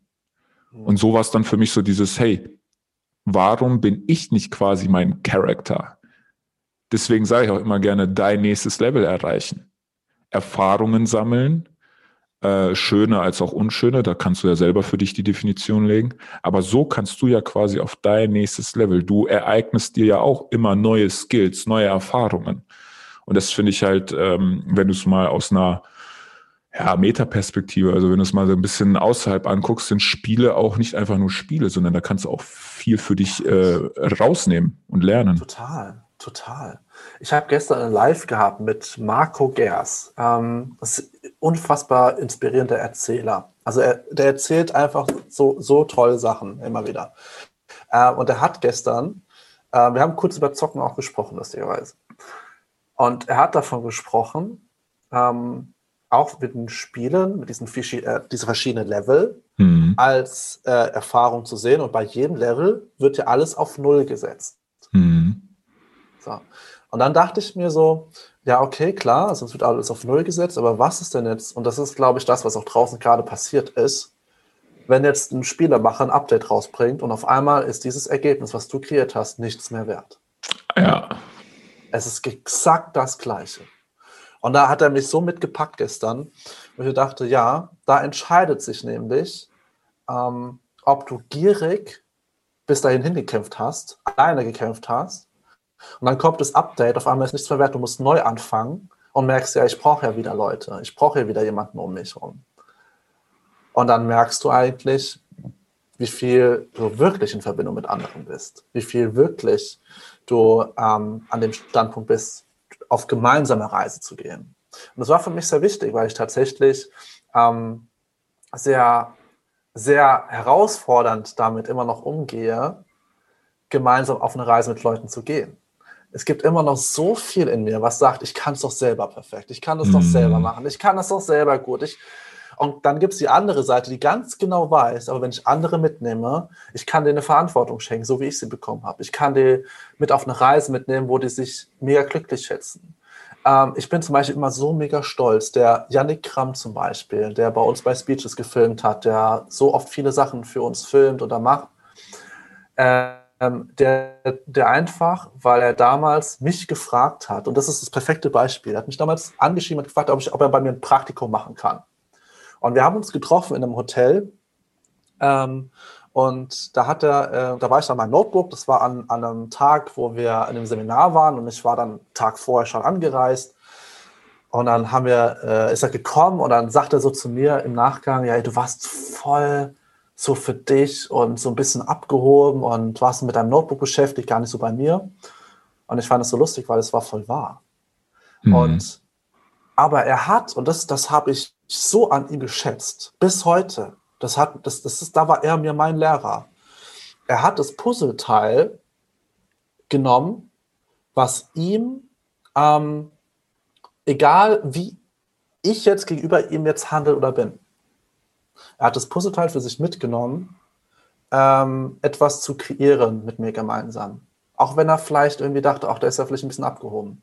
Mhm. Und so war es dann für mich so dieses, hey, warum bin ich nicht quasi mein Charakter? Deswegen sage ich auch immer gerne, dein nächstes Level erreichen. Erfahrungen sammeln, äh, schöne als auch unschöne, da kannst du ja selber für dich die Definition legen. Aber so kannst du ja quasi auf dein nächstes Level. Du ereignest dir ja auch immer neue Skills, neue Erfahrungen. Und das finde ich halt, ähm, wenn du es mal aus einer ja, Metaperspektive, also wenn du es mal so ein bisschen außerhalb anguckst, sind Spiele auch nicht einfach nur Spiele, sondern da kannst du auch viel für dich äh, rausnehmen und lernen. Total, total. Ich habe gestern ein Live gehabt mit Marco Gers. Ähm, das ist ein unfassbar inspirierender Erzähler. Also er, der erzählt einfach so, so tolle Sachen immer wieder. Äh, und er hat gestern, äh, wir haben kurz über Zocken auch gesprochen, lustigerweise. Und er hat davon gesprochen, ähm, auch mit den Spielen, mit diesen äh, diese verschiedenen Level mhm. als äh, Erfahrung zu sehen. Und bei jedem Level wird ja alles auf Null gesetzt. Mhm. So. Und dann dachte ich mir so, ja, okay, klar, also es wird alles auf Null gesetzt, aber was ist denn jetzt, und das ist, glaube ich, das, was auch draußen gerade passiert ist, wenn jetzt ein Spielermacher ein Update rausbringt und auf einmal ist dieses Ergebnis, was du kreiert hast, nichts mehr wert. Ja. Es ist exakt das Gleiche. Und da hat er mich so mitgepackt gestern, wo ich dachte, ja, da entscheidet sich nämlich, ähm, ob du gierig bis dahin hingekämpft hast, alleine gekämpft hast, und dann kommt das Update, auf einmal ist nichts mehr du musst neu anfangen und merkst ja, ich brauche ja wieder Leute, ich brauche ja wieder jemanden um mich herum. Und dann merkst du eigentlich, wie viel du wirklich in Verbindung mit anderen bist, wie viel wirklich du ähm, an dem Standpunkt bist, auf gemeinsame Reise zu gehen. Und das war für mich sehr wichtig, weil ich tatsächlich ähm, sehr, sehr herausfordernd damit immer noch umgehe, gemeinsam auf eine Reise mit Leuten zu gehen es gibt immer noch so viel in mir, was sagt, ich kann es doch selber perfekt, ich kann es mm. doch selber mhm. machen, ich kann es doch selber gut. Ich, und dann gibt es die andere Seite, die ganz genau weiß, aber wenn ich andere mitnehme, ich kann denen eine Verantwortung schenken, so wie ich sie bekommen habe. Ich kann die mit auf eine Reise mitnehmen, wo die sich mega glücklich schätzen. Ähm, ich bin zum Beispiel immer so mega stolz. Der Yannick Kramm zum Beispiel, der bei uns bei Speeches gefilmt hat, der so oft viele Sachen für uns filmt oder macht. Äh, ähm, der, der einfach, weil er damals mich gefragt hat, und das ist das perfekte Beispiel, er hat mich damals angeschrieben und gefragt, ob, ich, ob er bei mir ein Praktikum machen kann. Und wir haben uns getroffen in einem Hotel. Ähm, und da hat er, äh, da war ich dann mein Notebook, das war an, an einem Tag, wo wir in einem Seminar waren und ich war dann Tag vorher schon angereist. Und dann haben wir, äh, ist er gekommen und dann sagt er so zu mir im Nachgang, ja, du warst voll so für dich und so ein bisschen abgehoben und warst mit deinem Notebook beschäftigt, gar nicht so bei mir. Und ich fand es so lustig, weil es war voll wahr. Mhm. Und aber er hat, und das, das habe ich so an ihm geschätzt, bis heute, das hat, das, das ist, da war er mir mein Lehrer. Er hat das Puzzleteil genommen was ihm, ähm, egal wie ich jetzt gegenüber ihm jetzt handle oder bin, er hat das Puzzleteil für sich mitgenommen, ähm, etwas zu kreieren mit mir gemeinsam. Auch wenn er vielleicht irgendwie dachte, ach, der ist ja vielleicht ein bisschen abgehoben.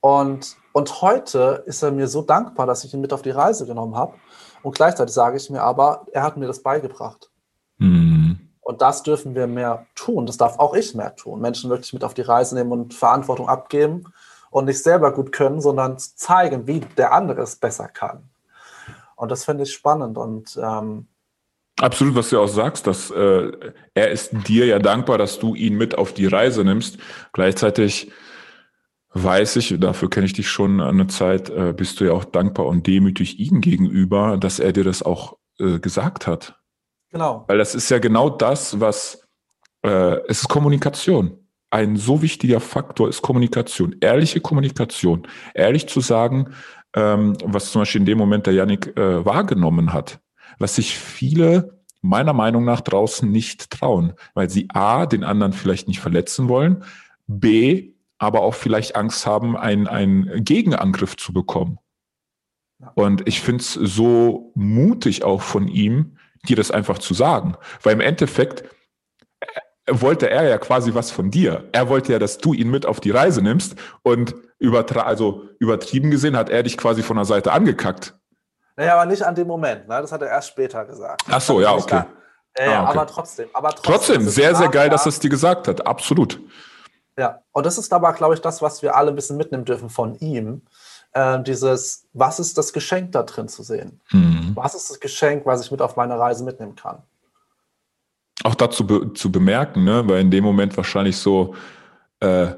Und, und heute ist er mir so dankbar, dass ich ihn mit auf die Reise genommen habe. Und gleichzeitig sage ich mir aber, er hat mir das beigebracht. Mhm. Und das dürfen wir mehr tun. Das darf auch ich mehr tun. Menschen wirklich mit auf die Reise nehmen und Verantwortung abgeben und nicht selber gut können, sondern zeigen, wie der andere es besser kann. Und das finde ich spannend. Und ähm, Absolut, was du auch sagst, dass äh, er ist dir ja dankbar, dass du ihn mit auf die Reise nimmst. Gleichzeitig weiß ich, dafür kenne ich dich schon eine Zeit, äh, bist du ja auch dankbar und demütig ihm gegenüber, dass er dir das auch äh, gesagt hat. Genau. Weil das ist ja genau das, was äh, es ist Kommunikation. Ein so wichtiger Faktor ist Kommunikation, ehrliche Kommunikation, ehrlich zu sagen, ähm, was zum Beispiel in dem Moment der Yannick äh, wahrgenommen hat, was sich viele meiner Meinung nach draußen nicht trauen, weil sie a den anderen vielleicht nicht verletzen wollen, b aber auch vielleicht Angst haben, einen, einen Gegenangriff zu bekommen. Und ich finde es so mutig auch von ihm, dir das einfach zu sagen. Weil im Endeffekt wollte er ja quasi was von dir. Er wollte ja, dass du ihn mit auf die Reise nimmst und übertra also übertrieben gesehen hat er dich quasi von der Seite angekackt. Naja, aber nicht an dem Moment. Ne? Das hat er erst später gesagt. Ach so, ja, okay. Äh, ah, okay. Aber trotzdem. Aber trotzdem, trotzdem sehr, sehr geil, dass er es dir gesagt hat. Absolut. Ja, und das ist aber, glaube ich, das, was wir alle ein bisschen mitnehmen dürfen von ihm. Äh, dieses, was ist das Geschenk da drin zu sehen? Mhm. Was ist das Geschenk, was ich mit auf meine Reise mitnehmen kann? Auch dazu be zu bemerken, ne? weil in dem Moment wahrscheinlich so, äh,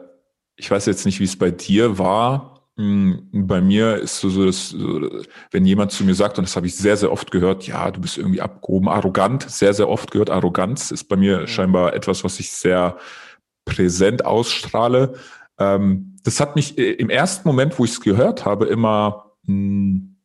ich weiß jetzt nicht, wie es bei dir war. Hm, bei mir ist so, so, dass, so, wenn jemand zu mir sagt, und das habe ich sehr, sehr oft gehört, ja, du bist irgendwie abgehoben, arrogant, sehr, sehr oft gehört, Arroganz ist bei mir mhm. scheinbar etwas, was ich sehr präsent ausstrahle. Ähm, das hat mich äh, im ersten Moment, wo ich es gehört habe, immer mh, hm,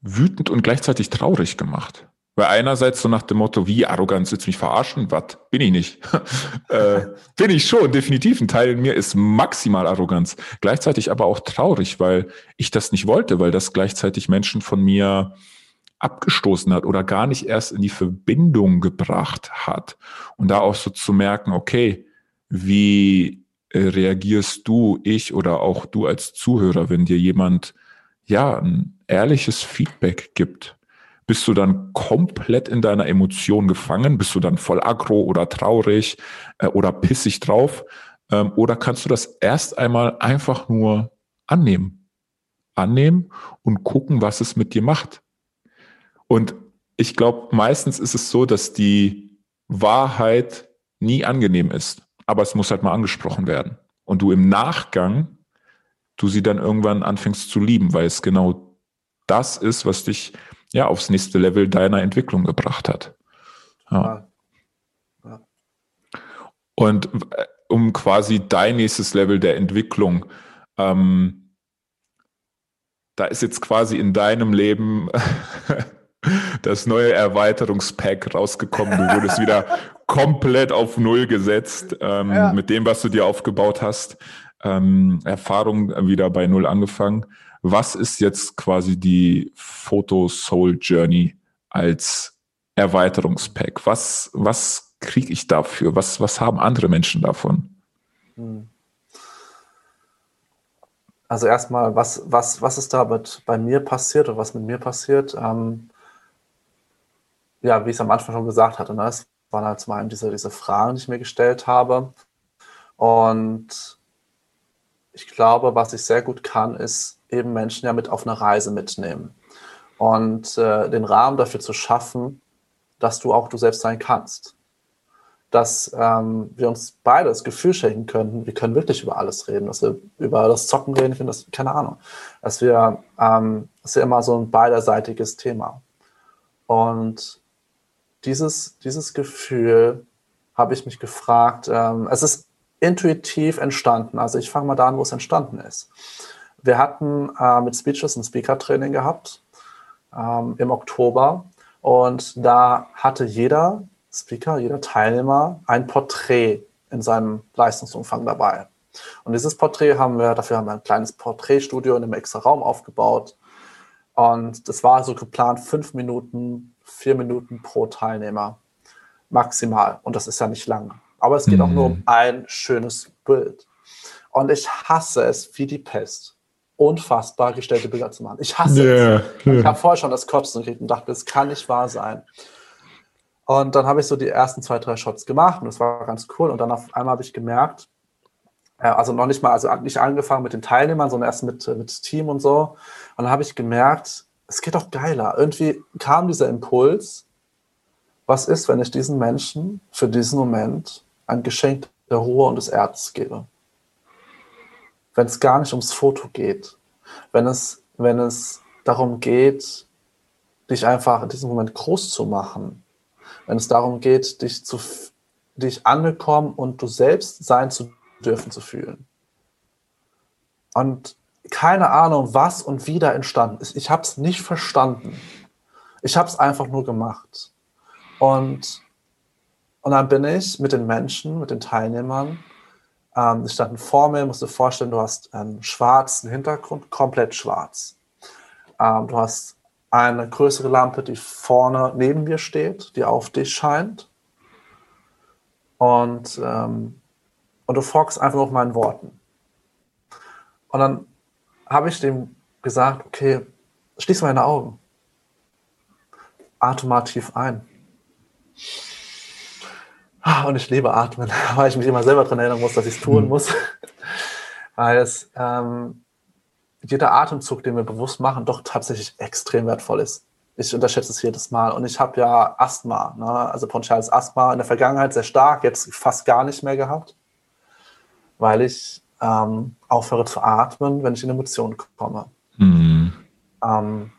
wütend und gleichzeitig traurig gemacht. Weil einerseits so nach dem Motto, wie arrogant, willst mich verarschen? Was? Bin ich nicht. äh, bin ich schon, definitiv. Ein Teil in mir ist maximal Arroganz. Gleichzeitig aber auch traurig, weil ich das nicht wollte, weil das gleichzeitig Menschen von mir abgestoßen hat oder gar nicht erst in die Verbindung gebracht hat. Und da auch so zu merken, okay, wie reagierst du, ich oder auch du als Zuhörer, wenn dir jemand ja ein ehrliches Feedback gibt? Bist du dann komplett in deiner Emotion gefangen? Bist du dann voll aggro oder traurig äh, oder pissig drauf? Ähm, oder kannst du das erst einmal einfach nur annehmen? Annehmen und gucken, was es mit dir macht. Und ich glaube, meistens ist es so, dass die Wahrheit nie angenehm ist. Aber es muss halt mal angesprochen werden. Und du im Nachgang, du sie dann irgendwann anfängst zu lieben, weil es genau das ist, was dich ja aufs nächste Level deiner Entwicklung gebracht hat. Ja. ja. Und äh, um quasi dein nächstes Level der Entwicklung ähm, da ist jetzt quasi in deinem Leben das neue Erweiterungspack rausgekommen. Du wurdest wieder komplett auf Null gesetzt ähm, ja. mit dem, was du dir aufgebaut hast. Ähm, Erfahrung wieder bei Null angefangen. Was ist jetzt quasi die Photo Soul Journey als Erweiterungspack? Was, was kriege ich dafür? Was, was haben andere Menschen davon? Hm. Also erstmal, was, was, was ist da mit, bei mir passiert oder was mit mir passiert? Ähm, ja, wie ich es am Anfang schon gesagt hatte, ne, es waren halt zum einen diese, diese Fragen, die ich mir gestellt habe. Und ich glaube, was ich sehr gut kann, ist eben Menschen ja mit auf eine Reise mitnehmen. Und äh, den Rahmen dafür zu schaffen, dass du auch du selbst sein kannst. Dass ähm, wir uns beide das Gefühl schenken können, wir können wirklich über alles reden, dass wir über das Zocken reden, finde das, keine Ahnung. Dass wir, ähm, das ist ja immer so ein beiderseitiges Thema. Und dieses, dieses Gefühl habe ich mich gefragt. Ähm, es ist intuitiv entstanden. Also ich fange mal da an, wo es entstanden ist. Wir hatten äh, mit Speeches ein Speaker-Training gehabt ähm, im Oktober und da hatte jeder Speaker, jeder Teilnehmer ein Porträt in seinem Leistungsumfang dabei. Und dieses Porträt haben wir, dafür haben wir ein kleines Porträtstudio in einem extra Raum aufgebaut. Und das war so geplant, fünf Minuten, vier Minuten pro Teilnehmer maximal. Und das ist ja nicht lang. Aber es geht mhm. auch nur um mhm. ein schönes Bild. Und ich hasse es wie die Pest, unfassbar gestellte Bilder zu machen. Ich hasse yeah, es. Ich habe vorher schon das Kotzen gekriegt und dachte, das kann nicht wahr sein. Und dann habe ich so die ersten zwei, drei Shots gemacht und das war ganz cool. Und dann auf einmal habe ich gemerkt, äh, also noch nicht mal, also nicht angefangen mit den Teilnehmern, sondern erst mit, mit Team und so. Und dann habe ich gemerkt, es geht doch geiler. Irgendwie kam dieser Impuls, was ist, wenn ich diesen Menschen für diesen Moment ein Geschenk der Ruhe und des Erzes gebe? Wenn es gar nicht ums Foto geht, wenn es, wenn es darum geht, dich einfach in diesem Moment groß zu machen, wenn es darum geht, dich, zu, dich angekommen und du selbst sein zu dürfen zu fühlen. Und keine Ahnung, was und wie da entstanden ist. Ich habe es nicht verstanden. Ich habe es einfach nur gemacht. Und, und dann bin ich mit den Menschen, mit den Teilnehmern, ähm, die standen vor mir, musst du dir vorstellen, du hast einen schwarzen Hintergrund, komplett schwarz. Ähm, du hast eine größere Lampe, die vorne neben mir steht, die auf dich scheint. Und, ähm, und du folgst einfach auf meinen Worten. Und dann habe ich dem gesagt, okay, schließ meine Augen. Atme mal tief ein. Ah, und ich liebe Atmen, weil ich mich immer selber daran erinnern muss, dass ich es tun mhm. muss. weil es ähm, jeder Atemzug, den wir bewusst machen, doch tatsächlich extrem wertvoll ist. Ich unterschätze es jedes Mal. Und ich habe ja Asthma, ne? also bronchiales Asthma in der Vergangenheit sehr stark, jetzt fast gar nicht mehr gehabt, weil ich ähm, aufhöre zu atmen, wenn ich in Emotionen komme. Mhm. Ähm,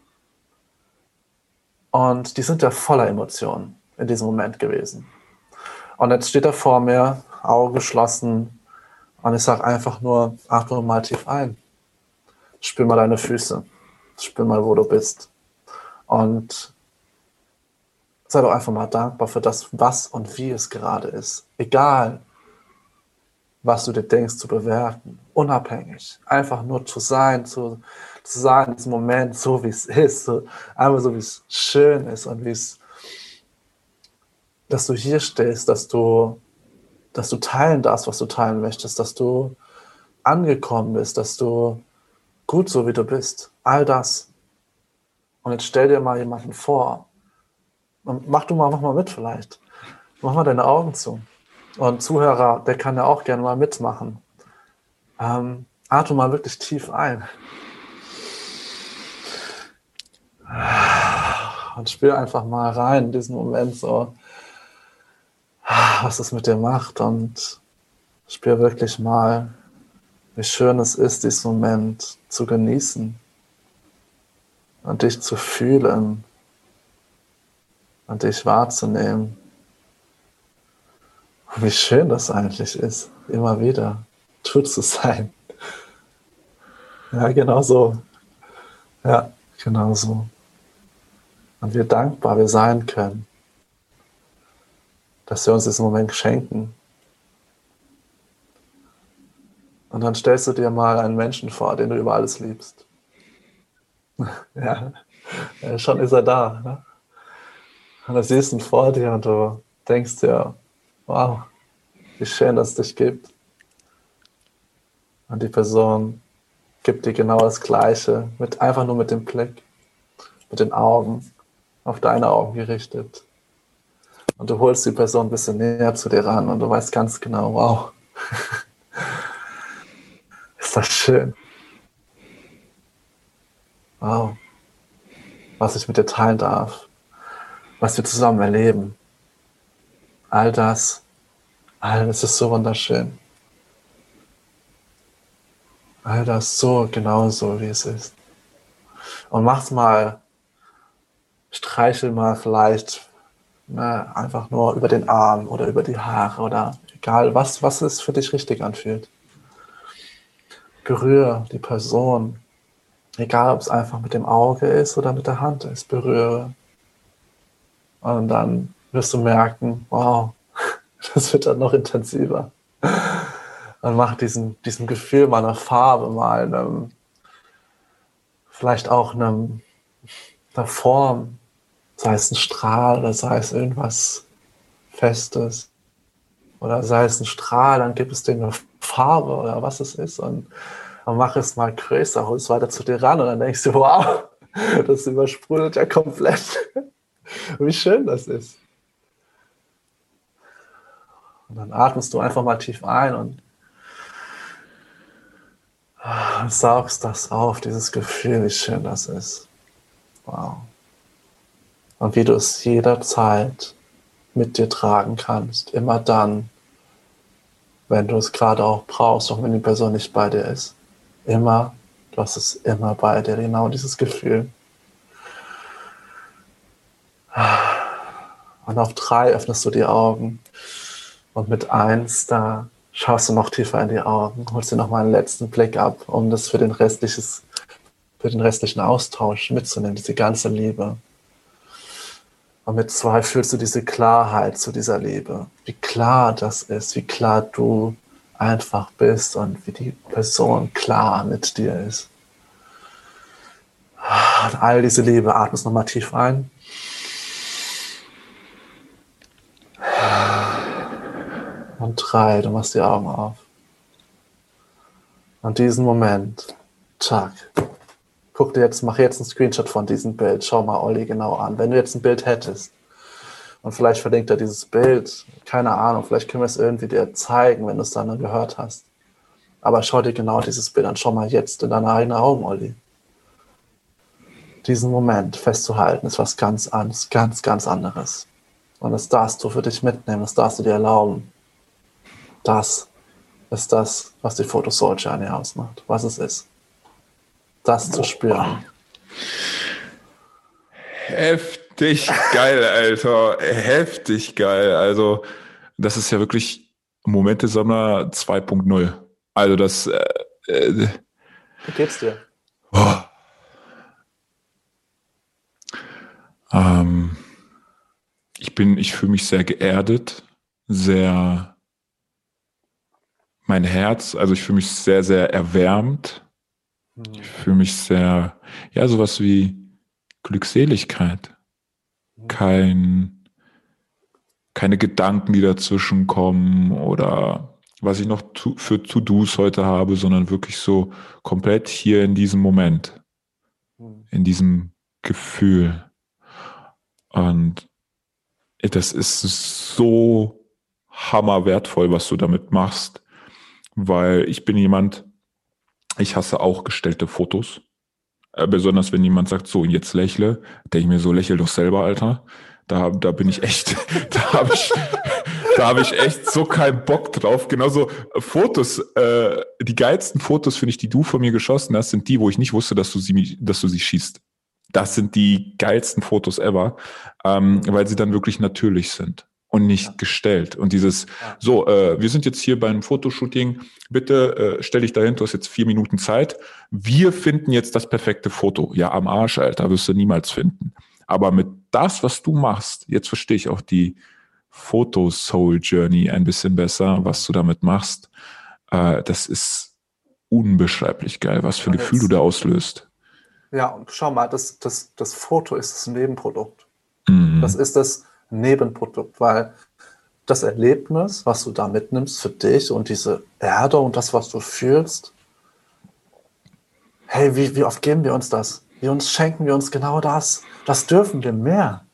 und die sind ja voller Emotionen in diesem Moment gewesen. Und jetzt steht er vor mir, Augen geschlossen, und ich sage einfach nur, atme mal tief ein. Spür mal deine Füße. Spür mal, wo du bist. Und sei doch einfach mal dankbar für das, was und wie es gerade ist. Egal, was du dir denkst zu bewerten. Unabhängig. Einfach nur zu sein, zu, zu sein, in diesem Moment, so wie es ist. So, einfach so, wie es schön ist und wie es, dass du hier stehst, dass du, dass du teilen darfst, was du teilen möchtest, dass du angekommen bist, dass du gut so wie du bist. All das. Und jetzt stell dir mal jemanden vor. Mach du mal, mach mal mit vielleicht. Mach mal deine Augen zu. Und Zuhörer, der kann ja auch gerne mal mitmachen. Ähm, atme mal wirklich tief ein. Und spür einfach mal rein in diesen Moment so, was es mit dir macht. Und spür wirklich mal, wie schön es ist, diesen Moment zu genießen und dich zu fühlen und dich wahrzunehmen. Und wie schön das eigentlich ist, immer wieder tut zu sein. Ja, genau so. Ja, genau so. Und wie dankbar wir sein können, dass wir uns diesen Moment schenken Und dann stellst du dir mal einen Menschen vor, den du über alles liebst. ja, schon ist er da. Ne? Und dann siehst du ihn vor dir und du denkst dir, wow, wie schön, dass es dich gibt. Und die Person gibt dir genau das Gleiche, mit, einfach nur mit dem Blick, mit den Augen, auf deine Augen gerichtet. Und du holst die Person ein bisschen näher zu dir ran und du weißt ganz genau, wow, ist das schön. Wow. Was ich mit dir teilen darf. Was wir zusammen erleben. All das. All das ist so wunderschön. All das so genauso, wie es ist. Und mach's mal. Streichel mal vielleicht ne, einfach nur über den Arm oder über die Haare oder egal, was, was es für dich richtig anfühlt berühre die Person. Egal, ob es einfach mit dem Auge ist oder mit der Hand ist, berühre. Und dann wirst du merken, wow, das wird dann noch intensiver. und mach diesen, diesem Gefühl mal eine Farbe, mal einem, vielleicht auch einem, einer Form, sei es ein Strahl oder sei es irgendwas Festes oder sei es ein Strahl, dann gibt es dem eine Farbe oder was es ist und, und mach es mal größer, hol es weiter zu dir ran und dann denkst du, wow, das übersprudelt ja komplett. Wie schön das ist. Und dann atmest du einfach mal tief ein und saugst das auf, dieses Gefühl, wie schön das ist. Wow. Und wie du es jederzeit mit dir tragen kannst, immer dann, wenn du es gerade auch brauchst, auch wenn die Person nicht bei dir ist. Immer, du hast es immer bei dir, genau dieses Gefühl. Und auf drei öffnest du die Augen. Und mit eins, da schaust du noch tiefer in die Augen, holst dir noch mal einen letzten Blick ab, um das für den, restliches, für den restlichen Austausch mitzunehmen, diese ganze Liebe. Und mit zwei fühlst du diese Klarheit zu dieser Liebe, wie klar das ist, wie klar du einfach bist und wie die Person klar mit dir ist. Und all diese Liebe, atmest nochmal tief ein. Und drei, du machst die Augen auf. Und diesen Moment, zack, guck dir jetzt, mach jetzt einen Screenshot von diesem Bild. Schau mal Olli genau an. Wenn du jetzt ein Bild hättest und vielleicht verlinkt er dieses Bild, keine Ahnung, vielleicht können wir es irgendwie dir zeigen, wenn du es dann gehört hast. Aber schau dir genau dieses Bild an. Schau mal jetzt in deine eigenen Augen, Olli. Diesen Moment festzuhalten ist was ganz anderes, ganz, ganz anderes. Und das darfst du für dich mitnehmen, das darfst du dir erlauben. Das ist das, was die Photo Soul Journey ausmacht, was es ist. Das zu spüren. Heftig geil, Alter. Heftig geil. Also, das ist ja wirklich Momente-Sammler 2.0. Also, das. Äh, äh, Wie geht's dir? Oh. Ähm, ich bin, ich fühle mich sehr geerdet, sehr mein Herz, also ich fühle mich sehr, sehr erwärmt. Ich fühle mich sehr, ja, sowas wie Glückseligkeit. Kein, keine Gedanken, die dazwischen kommen oder was ich noch für To-Dos heute habe, sondern wirklich so komplett hier in diesem Moment, in diesem Gefühl. Und das ist so hammerwertvoll, was du damit machst weil ich bin jemand, ich hasse auch gestellte Fotos. Äh, besonders wenn jemand sagt, so, und jetzt lächle, denke ich mir so, lächel doch selber, Alter. Da, da bin ich echt, da habe ich, da habe ich echt so keinen Bock drauf. Genauso Fotos, äh, die geilsten Fotos, finde ich, die du von mir geschossen hast, sind die, wo ich nicht wusste, dass du sie, dass du sie schießt. Das sind die geilsten Fotos ever, ähm, weil sie dann wirklich natürlich sind und nicht ja. gestellt. Und dieses, ja. so, äh, wir sind jetzt hier beim Fotoshooting, bitte äh, stell dich dahin, du hast jetzt vier Minuten Zeit. Wir finden jetzt das perfekte Foto. Ja, am Arsch, Alter, wirst du niemals finden. Aber mit das, was du machst, jetzt verstehe ich auch die Foto-Soul-Journey ein bisschen besser, was du damit machst. Äh, das ist unbeschreiblich geil, was für ein Gefühl du da auslöst. Ja, und schau mal, das, das, das Foto ist das Nebenprodukt. Mhm. Das ist das, Nebenprodukt, weil das Erlebnis, was du da mitnimmst für dich und diese Erde und das, was du fühlst, hey, wie, wie oft geben wir uns das? Wie uns schenken wir uns genau das? Das dürfen wir mehr.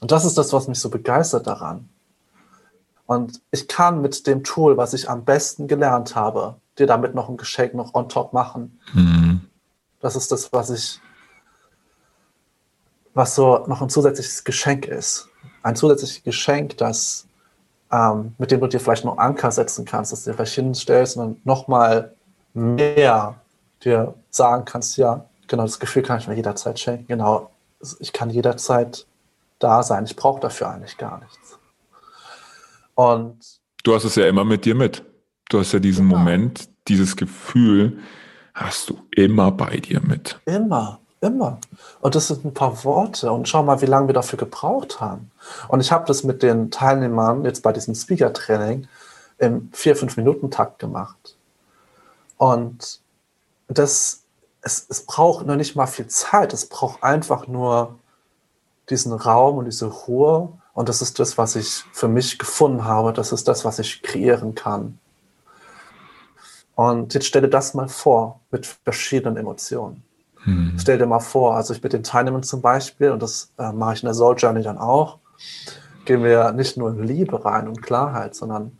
Und das ist das, was mich so begeistert daran. Und ich kann mit dem Tool, was ich am besten gelernt habe, dir damit noch ein Geschenk noch on top machen. Mhm. Das ist das, was ich, was so noch ein zusätzliches Geschenk ist ein zusätzliches Geschenk, das, ähm, mit dem du dir vielleicht noch Anker setzen kannst, dass du dir vielleicht hinstellst und dann nochmal mehr dir sagen kannst, ja, genau, das Gefühl kann ich mir jederzeit schenken. Genau, ich kann jederzeit da sein. Ich brauche dafür eigentlich gar nichts. Und du hast es ja immer mit dir mit. Du hast ja diesen genau. Moment, dieses Gefühl, hast du immer bei dir mit. Immer. Immer. Und das sind ein paar Worte. Und schau mal, wie lange wir dafür gebraucht haben. Und ich habe das mit den Teilnehmern jetzt bei diesem Speaker-Training im vier fünf Minuten Takt gemacht. Und das, es, es braucht noch nicht mal viel Zeit. Es braucht einfach nur diesen Raum und diese Ruhe. Und das ist das, was ich für mich gefunden habe. Das ist das, was ich kreieren kann. Und jetzt stelle das mal vor mit verschiedenen Emotionen. Hm. Stell dir mal vor, also ich mit den Teilnehmern zum Beispiel, und das äh, mache ich in der Soul Journey dann auch, gehen wir nicht nur in Liebe rein und Klarheit, sondern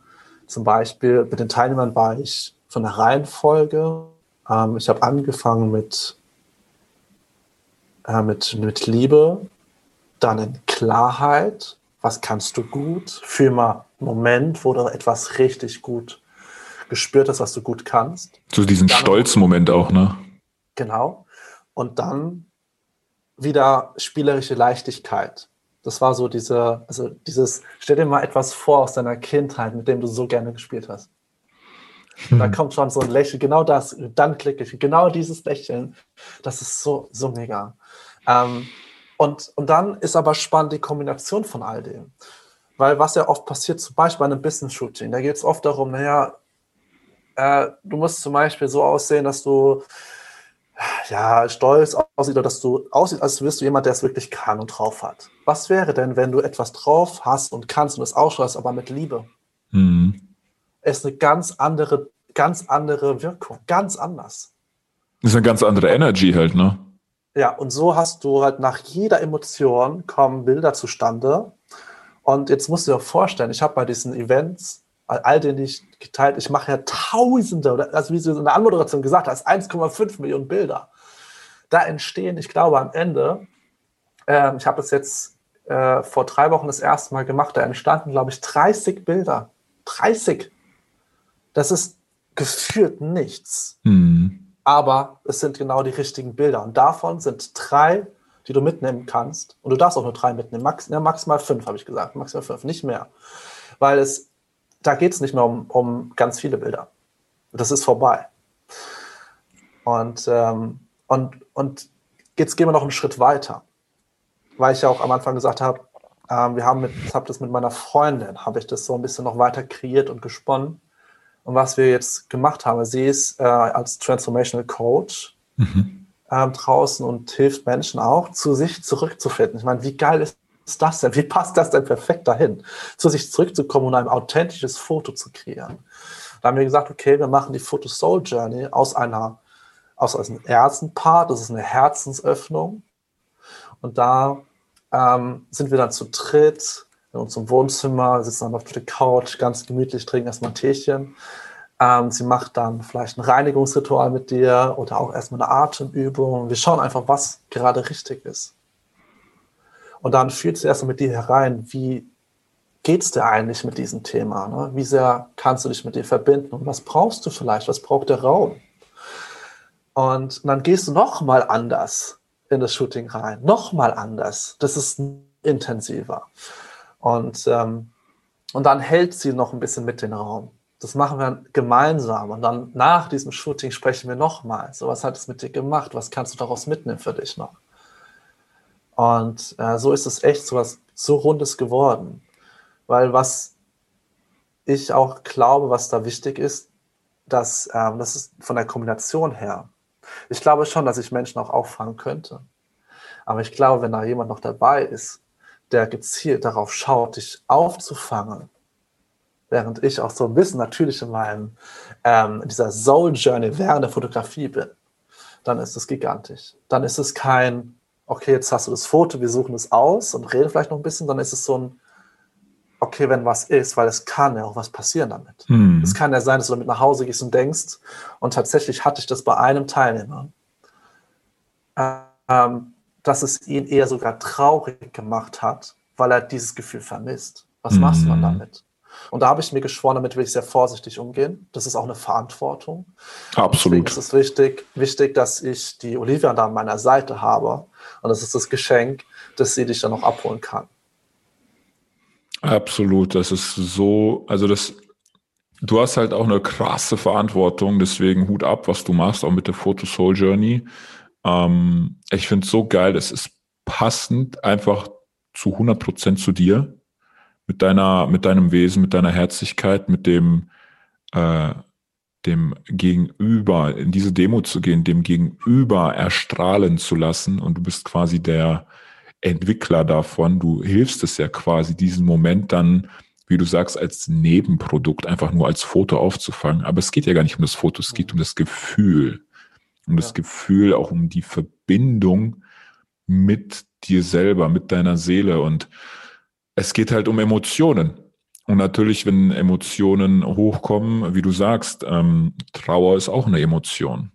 zum Beispiel mit den Teilnehmern war ich von der Reihenfolge. Ähm, ich habe angefangen mit, äh, mit, mit Liebe, dann in Klarheit, was kannst du gut, für mal einen Moment, wo du etwas richtig gut gespürt hast, was du gut kannst. So diesen Stolzmoment auch, ne? Genau. Und dann wieder spielerische Leichtigkeit. Das war so diese, also dieses, stell dir mal etwas vor aus deiner Kindheit, mit dem du so gerne gespielt hast. Hm. Da kommt schon so ein Lächeln, genau das, dann klicke ich, genau dieses Lächeln. Das ist so, so mega. Ähm, und, und dann ist aber spannend die Kombination von all dem. Weil was ja oft passiert, zum Beispiel bei einem Business-Shooting, da geht es oft darum, naja, äh, du musst zum Beispiel so aussehen, dass du ja, stolz aussieht oder dass du aussiehst, als wirst du jemand, der es wirklich kann und drauf hat. Was wäre denn, wenn du etwas drauf hast und kannst und es ausstrahlst, aber mit Liebe? Mhm. Es ist eine ganz andere, ganz andere Wirkung, ganz anders. Das ist eine ganz andere Energy halt, ne? Ja, und so hast du halt nach jeder Emotion kommen Bilder zustande. Und jetzt musst du dir vorstellen, ich habe bei diesen Events all den ich geteilt, ich mache ja Tausende, oder also wie du in der Anmoderation gesagt hast, 1,5 Millionen Bilder. Da entstehen, ich glaube, am Ende, äh, ich habe es jetzt äh, vor drei Wochen das erste Mal gemacht, da entstanden, glaube ich, 30 Bilder. 30. Das ist gefühlt nichts. Mhm. Aber es sind genau die richtigen Bilder. Und davon sind drei, die du mitnehmen kannst. Und du darfst auch nur drei mitnehmen. Max, ja, maximal fünf, habe ich gesagt. Maximal fünf, nicht mehr. Weil es da geht es nicht mehr um, um ganz viele Bilder. Das ist vorbei. Und, ähm, und, und jetzt gehen wir noch einen Schritt weiter. Weil ich ja auch am Anfang gesagt habe, ähm, wir haben mit, ich habe das mit meiner Freundin, habe ich das so ein bisschen noch weiter kreiert und gesponnen. Und was wir jetzt gemacht haben, sie ist äh, als Transformational Coach mhm. ähm, draußen und hilft Menschen auch, zu sich zurückzufinden. Ich meine, wie geil ist ist das denn? Wie passt das denn perfekt dahin? Zu sich zurückzukommen und ein authentisches Foto zu kreieren. Da haben wir gesagt, okay, wir machen die Photo Soul Journey aus einer, aus einem ersten Part, das ist eine Herzensöffnung. Und da ähm, sind wir dann zu dritt in unserem Wohnzimmer, sitzen dann auf der Couch, ganz gemütlich, trinken erstmal ein Teechen. Ähm, sie macht dann vielleicht ein Reinigungsritual mit dir oder auch erstmal eine Atemübung. Wir schauen einfach, was gerade richtig ist. Und dann fühlst du erstmal mit dir herein, wie geht es dir eigentlich mit diesem Thema? Ne? Wie sehr kannst du dich mit dir verbinden? Und was brauchst du vielleicht? Was braucht der Raum? Und dann gehst du nochmal anders in das Shooting rein. Nochmal anders. Das ist intensiver. Und, ähm, und dann hält sie noch ein bisschen mit den Raum. Das machen wir gemeinsam. Und dann nach diesem Shooting sprechen wir nochmal. So, was hat es mit dir gemacht? Was kannst du daraus mitnehmen für dich noch? Und äh, so ist es echt so was so Rundes geworden. Weil was ich auch glaube, was da wichtig ist, dass ähm, das ist von der Kombination her. Ich glaube schon, dass ich Menschen auch auffangen könnte. Aber ich glaube, wenn da jemand noch dabei ist, der gezielt darauf schaut, dich aufzufangen, während ich auch so ein bisschen natürlich in meinem ähm, dieser Soul Journey während der Fotografie bin, dann ist es gigantisch. Dann ist es kein okay, jetzt hast du das Foto, wir suchen es aus und reden vielleicht noch ein bisschen, dann ist es so ein, okay, wenn was ist, weil es kann ja auch was passieren damit. Hm. Es kann ja sein, dass du damit nach Hause gehst und denkst, und tatsächlich hatte ich das bei einem Teilnehmer, ähm, dass es ihn eher sogar traurig gemacht hat, weil er dieses Gefühl vermisst. Was hm. machst du dann damit? Und da habe ich mir geschworen, damit will ich sehr vorsichtig umgehen. Das ist auch eine Verantwortung. Absolut. Deswegen ist es wichtig, wichtig, dass ich die Olivia da an meiner Seite habe. Und das ist das Geschenk, dass sie dich dann noch abholen kann. Absolut. Das ist so, also das, du hast halt auch eine krasse Verantwortung, deswegen Hut ab, was du machst, auch mit der Photo Soul Journey. Ähm, ich finde es so geil, es ist passend einfach zu 100 Prozent zu dir mit deiner, mit deinem Wesen, mit deiner Herzlichkeit, mit dem, äh, dem Gegenüber, in diese Demo zu gehen, dem Gegenüber erstrahlen zu lassen und du bist quasi der Entwickler davon. Du hilfst es ja quasi, diesen Moment dann, wie du sagst, als Nebenprodukt einfach nur als Foto aufzufangen. Aber es geht ja gar nicht um das Foto, es geht um das Gefühl. Um das Gefühl, auch um die Verbindung mit dir selber, mit deiner Seele. Und es geht halt um Emotionen. Und natürlich, wenn Emotionen hochkommen, wie du sagst, ähm, Trauer ist auch eine Emotion.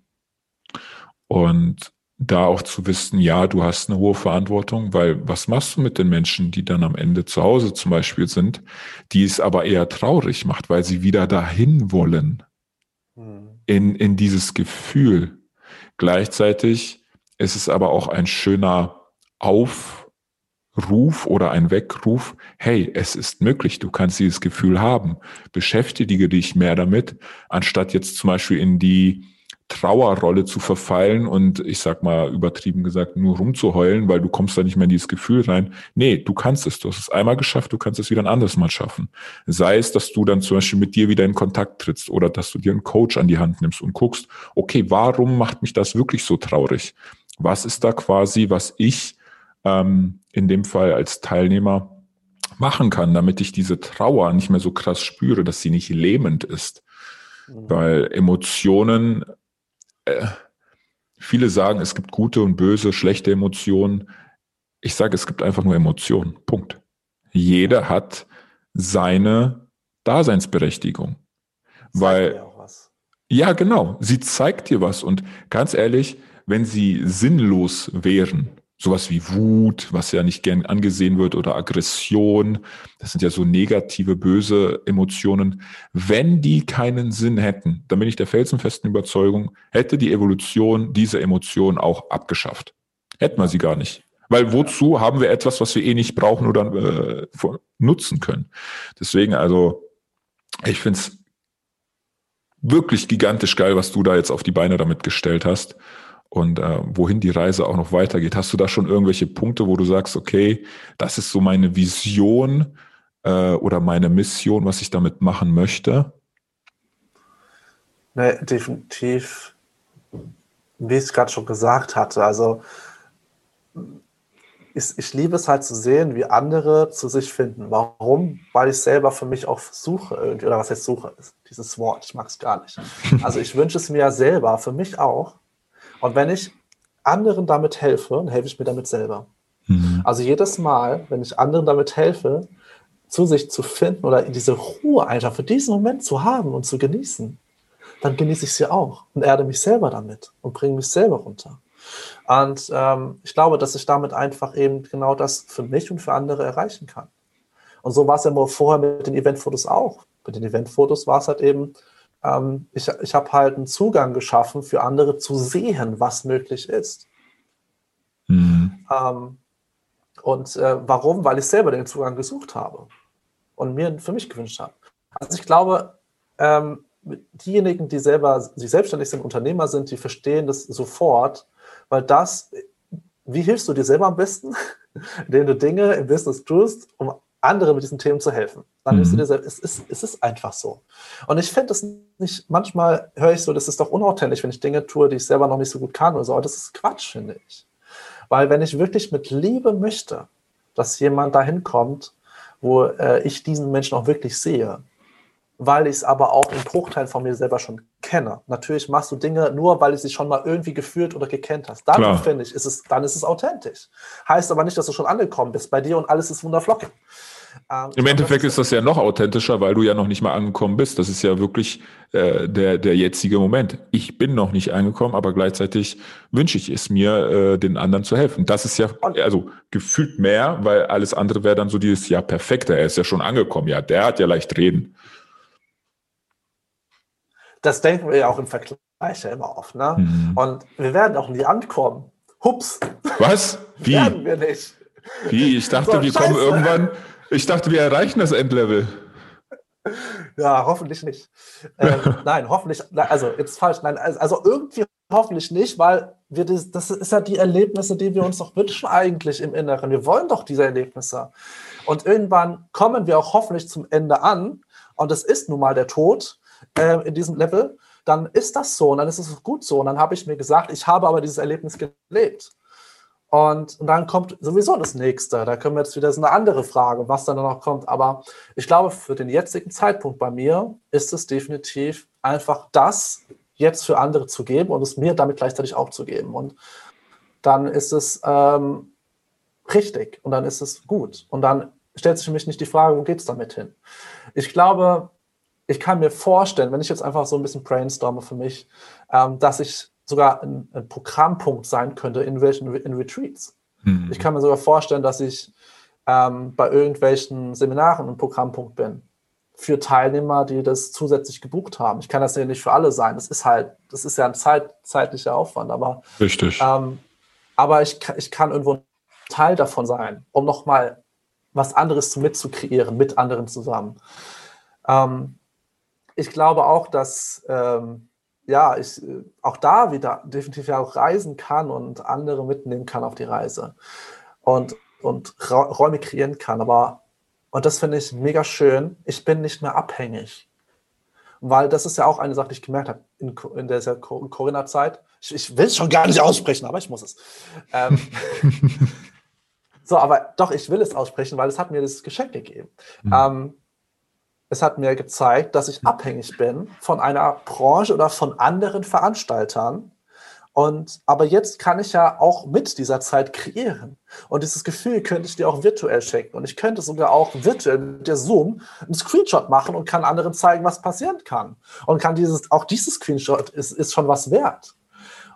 Und da auch zu wissen, ja, du hast eine hohe Verantwortung, weil was machst du mit den Menschen, die dann am Ende zu Hause zum Beispiel sind, die es aber eher traurig macht, weil sie wieder dahin wollen, hm. in, in dieses Gefühl. Gleichzeitig ist es aber auch ein schöner Aufruf oder ein Weckruf, hey, es ist möglich, du kannst dieses Gefühl haben. Beschäftige dich mehr damit, anstatt jetzt zum Beispiel in die Trauerrolle zu verfallen und ich sag mal übertrieben gesagt nur rumzuheulen, weil du kommst da nicht mehr in dieses Gefühl rein. Nee, du kannst es. Du hast es einmal geschafft, du kannst es wieder ein anderes Mal schaffen. Sei es, dass du dann zum Beispiel mit dir wieder in Kontakt trittst oder dass du dir einen Coach an die Hand nimmst und guckst, okay, warum macht mich das wirklich so traurig? Was ist da quasi, was ich ähm, in dem Fall als Teilnehmer machen kann, damit ich diese Trauer nicht mehr so krass spüre, dass sie nicht lähmend ist. Mhm. Weil Emotionen, äh, viele sagen, es gibt gute und böse, schlechte Emotionen. Ich sage, es gibt einfach nur Emotionen. Punkt. Jeder hat seine Daseinsberechtigung. Zeigt weil, ja, genau, sie zeigt dir was. Und ganz ehrlich, wenn sie sinnlos wären, sowas wie Wut, was ja nicht gern angesehen wird, oder Aggression, das sind ja so negative, böse Emotionen. Wenn die keinen Sinn hätten, dann bin ich der felsenfesten Überzeugung, hätte die Evolution diese Emotion auch abgeschafft. Hätten wir sie gar nicht. Weil wozu haben wir etwas, was wir eh nicht brauchen oder äh, nutzen können? Deswegen also, ich finde es wirklich gigantisch geil, was du da jetzt auf die Beine damit gestellt hast und äh, wohin die Reise auch noch weitergeht. Hast du da schon irgendwelche Punkte, wo du sagst, okay, das ist so meine Vision äh, oder meine Mission, was ich damit machen möchte? Ne, definitiv, wie ich es gerade schon gesagt hatte. Also ich, ich liebe es halt zu sehen, wie andere zu sich finden. Warum? Weil ich selber für mich auch suche, irgendwie, oder was heißt suche, dieses Wort, ich mag es gar nicht. Also ich wünsche es mir ja selber, für mich auch, und wenn ich anderen damit helfe, dann helfe ich mir damit selber. Mhm. Also jedes Mal, wenn ich anderen damit helfe, zu sich zu finden oder diese Ruhe einfach für diesen Moment zu haben und zu genießen, dann genieße ich sie auch und erde mich selber damit und bringe mich selber runter. Und ähm, ich glaube, dass ich damit einfach eben genau das für mich und für andere erreichen kann. Und so war es ja vorher mit den Eventfotos auch. Mit den Eventfotos war es halt eben, ähm, ich, ich habe halt einen Zugang geschaffen für andere zu sehen, was möglich ist. Mhm. Ähm, und äh, warum? Weil ich selber den Zugang gesucht habe und mir für mich gewünscht habe. Also ich glaube, ähm, diejenigen, die selber, die selbstständig sind, Unternehmer sind, die verstehen das sofort, weil das, wie hilfst du dir selber am besten? Indem du Dinge im Business tust, um anderen mit diesen Themen zu helfen. Dann mhm. du dir selbst, es ist, es ist einfach so. Und ich finde es nicht, manchmal höre ich so, das ist doch unauthentisch, wenn ich Dinge tue, die ich selber noch nicht so gut kann oder so. Aber das ist Quatsch, finde ich. Weil wenn ich wirklich mit Liebe möchte, dass jemand dahin kommt, wo äh, ich diesen Menschen auch wirklich sehe, weil ich es aber auch im Bruchteil von mir selber schon kenne. Natürlich machst du Dinge nur, weil du sie schon mal irgendwie gefühlt oder gekannt hast. Dann finde ich, ist es, dann ist es authentisch. Heißt aber nicht, dass du schon angekommen bist bei dir und alles ist wunderflocken. Ähm, Im Endeffekt ist das ja noch authentischer, weil du ja noch nicht mal angekommen bist. Das ist ja wirklich äh, der, der jetzige Moment. Ich bin noch nicht angekommen, aber gleichzeitig wünsche ich es mir, äh, den anderen zu helfen. Das ist ja also gefühlt mehr, weil alles andere wäre dann so dieses, ja, perfekter, er ist ja schon angekommen. Ja, der hat ja leicht reden. Das denken wir ja auch im Vergleich ja immer oft. Ne? Mhm. Und wir werden auch nie ankommen. Hups. Was? Wie? werden wir nicht. Wie? Ich dachte, so, wir Scheiße. kommen irgendwann. Ich dachte, wir erreichen das Endlevel. Ja, hoffentlich nicht. Ähm, nein, hoffentlich, also jetzt falsch, nein, also, irgendwie hoffentlich nicht, weil wir das, das ist ja die Erlebnisse, die wir uns doch wünschen eigentlich im Inneren. Wir wollen doch diese Erlebnisse. Und irgendwann kommen wir auch hoffentlich zum Ende an. Und es ist nun mal der Tod äh, in diesem Level. Dann ist das so und dann ist es gut so. Und dann habe ich mir gesagt, ich habe aber dieses Erlebnis gelebt. Und, und, dann kommt sowieso das nächste. Da können wir jetzt wieder so eine andere Frage, was dann noch kommt. Aber ich glaube, für den jetzigen Zeitpunkt bei mir ist es definitiv einfach das jetzt für andere zu geben und es mir damit gleichzeitig auch zu geben. Und dann ist es ähm, richtig und dann ist es gut. Und dann stellt sich für mich nicht die Frage, wo geht es damit hin? Ich glaube, ich kann mir vorstellen, wenn ich jetzt einfach so ein bisschen brainstorme für mich, ähm, dass ich sogar ein, ein, Programmpunkt sein könnte in welchen in Retreats. Mhm. Ich kann mir sogar vorstellen, dass ich ähm, bei irgendwelchen Seminaren ein Programmpunkt bin für Teilnehmer, die das zusätzlich gebucht haben. Ich kann das ja nicht für alle sein. Das ist halt, das ist ja ein Zeit, zeitlicher Aufwand, aber richtig. Ähm, aber ich, ich kann irgendwo Teil davon sein, um nochmal was anderes mitzukreieren, mit anderen zusammen. Ähm, ich glaube auch, dass ähm, ja, ich äh, auch da wieder definitiv ja auch reisen kann und andere mitnehmen kann auf die Reise und, und Räume kreieren kann. Aber, und das finde ich mega schön, ich bin nicht mehr abhängig. Weil das ist ja auch eine Sache, die ich gemerkt habe in, in dieser Corinna-Zeit. Ich, ich will es schon gar nicht aussprechen, aber ich muss es. Ähm, so, aber doch, ich will es aussprechen, weil es hat mir das Geschenk gegeben. Mhm. Ähm, es hat mir gezeigt, dass ich abhängig bin von einer Branche oder von anderen Veranstaltern. Und, aber jetzt kann ich ja auch mit dieser Zeit kreieren. Und dieses Gefühl könnte ich dir auch virtuell schenken. Und ich könnte sogar auch virtuell mit der Zoom einen Screenshot machen und kann anderen zeigen, was passieren kann. Und kann dieses, auch dieses Screenshot ist, ist schon was wert.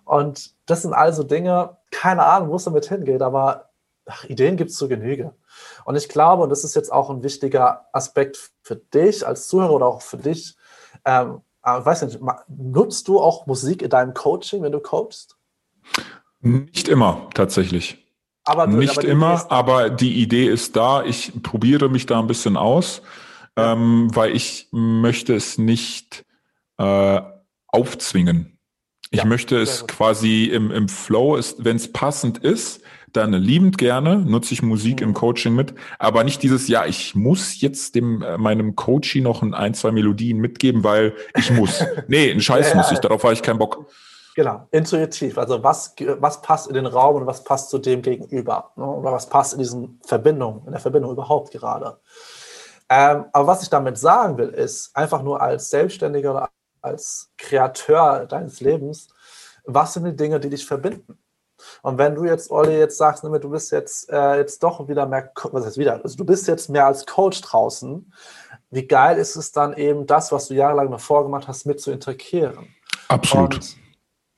Und das sind also Dinge, keine Ahnung, wo es damit hingeht, aber ach, Ideen gibt es zur Genüge. Und ich glaube, und das ist jetzt auch ein wichtiger Aspekt für dich als Zuhörer oder auch für dich, ähm, äh, weiß nicht, nutzt du auch Musik in deinem Coaching, wenn du coachst? Nicht immer, tatsächlich. Aber du, nicht aber immer, aber die Idee ist da. Ich probiere mich da ein bisschen aus, ja. ähm, weil ich möchte es nicht äh, aufzwingen. Ich ja, möchte es quasi im, im Flow, wenn es passend ist, dann liebend gerne, nutze ich Musik mhm. im Coaching mit, aber nicht dieses, ja, ich muss jetzt dem äh, meinem Coachie noch ein, ein, zwei Melodien mitgeben, weil ich muss. nee, ein Scheiß ja, muss ich, darauf habe ich keinen Bock. Genau, intuitiv. Also was, was passt in den Raum und was passt zu dem gegenüber? Ne? Oder was passt in diesen Verbindungen, in der Verbindung überhaupt gerade? Ähm, aber was ich damit sagen will, ist einfach nur als Selbstständiger oder als Kreateur deines Lebens, was sind die Dinge, die dich verbinden? Und wenn du jetzt, Olli, jetzt sagst, du bist jetzt, äh, jetzt doch wieder mehr, was heißt wieder, also du bist jetzt mehr als Coach draußen, wie geil ist es dann eben, das, was du jahrelang noch vorgemacht hast, mit zu integrieren? Absolut. Und,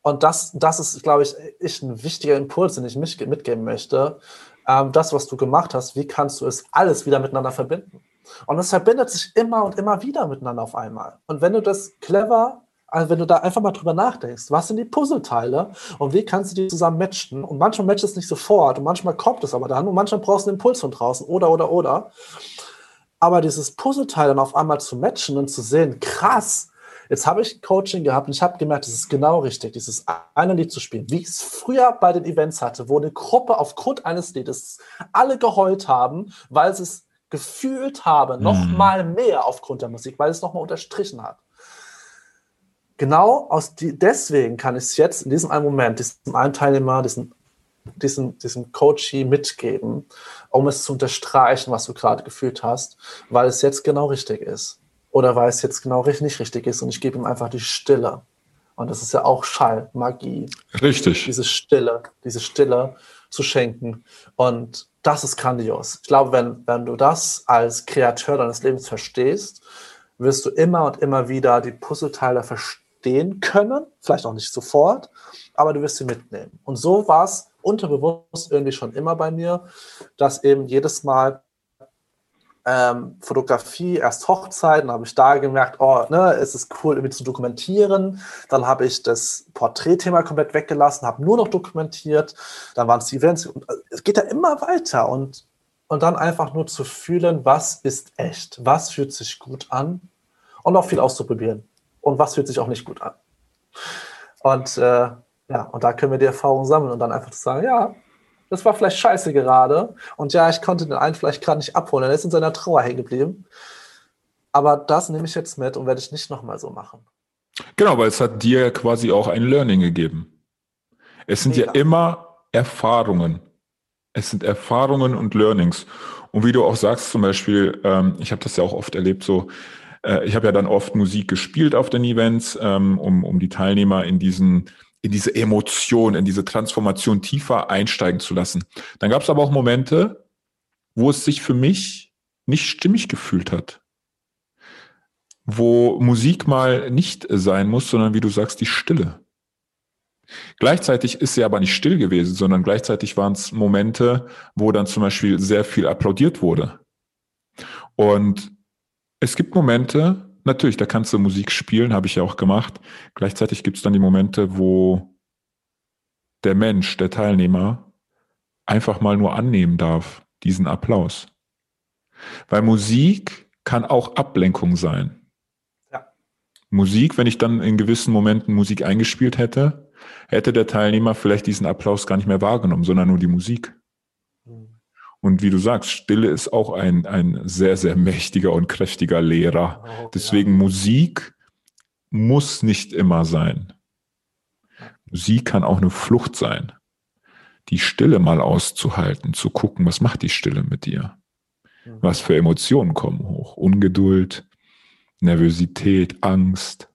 und das, das ist, glaube ich, ich ein wichtiger Impuls, den ich mitgeben möchte. Ähm, das, was du gemacht hast, wie kannst du es alles wieder miteinander verbinden? Und es verbindet sich immer und immer wieder miteinander auf einmal. Und wenn du das clever also wenn du da einfach mal drüber nachdenkst, was sind die Puzzleteile und wie kannst du die zusammen matchen? Und manchmal matcht es nicht sofort und manchmal kommt es aber dann und manchmal brauchst du einen Impuls von draußen oder, oder, oder. Aber dieses Puzzleteil dann auf einmal zu matchen und zu sehen, krass, jetzt habe ich Coaching gehabt und ich habe gemerkt, das ist genau richtig, dieses eine Lied zu spielen, wie ich es früher bei den Events hatte, wo eine Gruppe aufgrund eines Liedes alle geheult haben, weil sie es gefühlt haben, noch mhm. mal mehr aufgrund der Musik, weil es noch mal unterstrichen hat genau aus die, deswegen kann ich es jetzt in diesem einen Moment, diesem einen Teilnehmer, diesem, diesem, diesem Coachee mitgeben, um es zu unterstreichen, was du gerade gefühlt hast, weil es jetzt genau richtig ist. Oder weil es jetzt genau nicht richtig ist und ich gebe ihm einfach die Stille. Und das ist ja auch Schall, Magie. Richtig. Diese Stille, diese Stille zu schenken. Und das ist grandios. Ich glaube, wenn, wenn du das als Kreateur deines Lebens verstehst, wirst du immer und immer wieder die Puzzleteile verstehen verstehen können, vielleicht auch nicht sofort, aber du wirst sie mitnehmen. Und so war es unterbewusst irgendwie schon immer bei mir, dass eben jedes Mal ähm, Fotografie, erst Hochzeiten, habe ich da gemerkt, oh, ne, es ist cool, irgendwie zu dokumentieren. Dann habe ich das Porträtthema komplett weggelassen, habe nur noch dokumentiert. Dann waren es die Events. Und äh, es geht ja immer weiter und, und dann einfach nur zu fühlen, was ist echt, was fühlt sich gut an und auch viel auszuprobieren und was fühlt sich auch nicht gut an. Und äh, ja, und da können wir die Erfahrung sammeln und dann einfach sagen, ja, das war vielleicht scheiße gerade. Und ja, ich konnte den einen vielleicht gerade nicht abholen. Er ist in seiner Trauer hängen geblieben. Aber das nehme ich jetzt mit und werde ich nicht nochmal so machen. Genau, weil es hat dir quasi auch ein Learning gegeben. Es sind Mega. ja immer Erfahrungen. Es sind Erfahrungen und Learnings. Und wie du auch sagst, zum Beispiel, ähm, ich habe das ja auch oft erlebt, so, äh, ich habe ja dann oft Musik gespielt auf den Events, ähm, um, um die Teilnehmer in diesen in diese Emotion, in diese Transformation tiefer einsteigen zu lassen. Dann gab es aber auch Momente, wo es sich für mich nicht stimmig gefühlt hat. Wo Musik mal nicht sein muss, sondern wie du sagst, die Stille. Gleichzeitig ist sie aber nicht still gewesen, sondern gleichzeitig waren es Momente, wo dann zum Beispiel sehr viel applaudiert wurde. Und es gibt Momente, natürlich, da kannst du Musik spielen, habe ich ja auch gemacht. Gleichzeitig gibt es dann die Momente, wo der Mensch, der Teilnehmer, einfach mal nur annehmen darf, diesen Applaus. Weil Musik kann auch Ablenkung sein. Ja. Musik, wenn ich dann in gewissen Momenten Musik eingespielt hätte, hätte der Teilnehmer vielleicht diesen Applaus gar nicht mehr wahrgenommen, sondern nur die Musik. Und wie du sagst, Stille ist auch ein, ein sehr, sehr mächtiger und kräftiger Lehrer. Oh, Deswegen ja. Musik muss nicht immer sein. Musik kann auch eine Flucht sein. Die Stille mal auszuhalten, zu gucken, was macht die Stille mit dir? Mhm. Was für Emotionen kommen hoch? Ungeduld, Nervosität, Angst,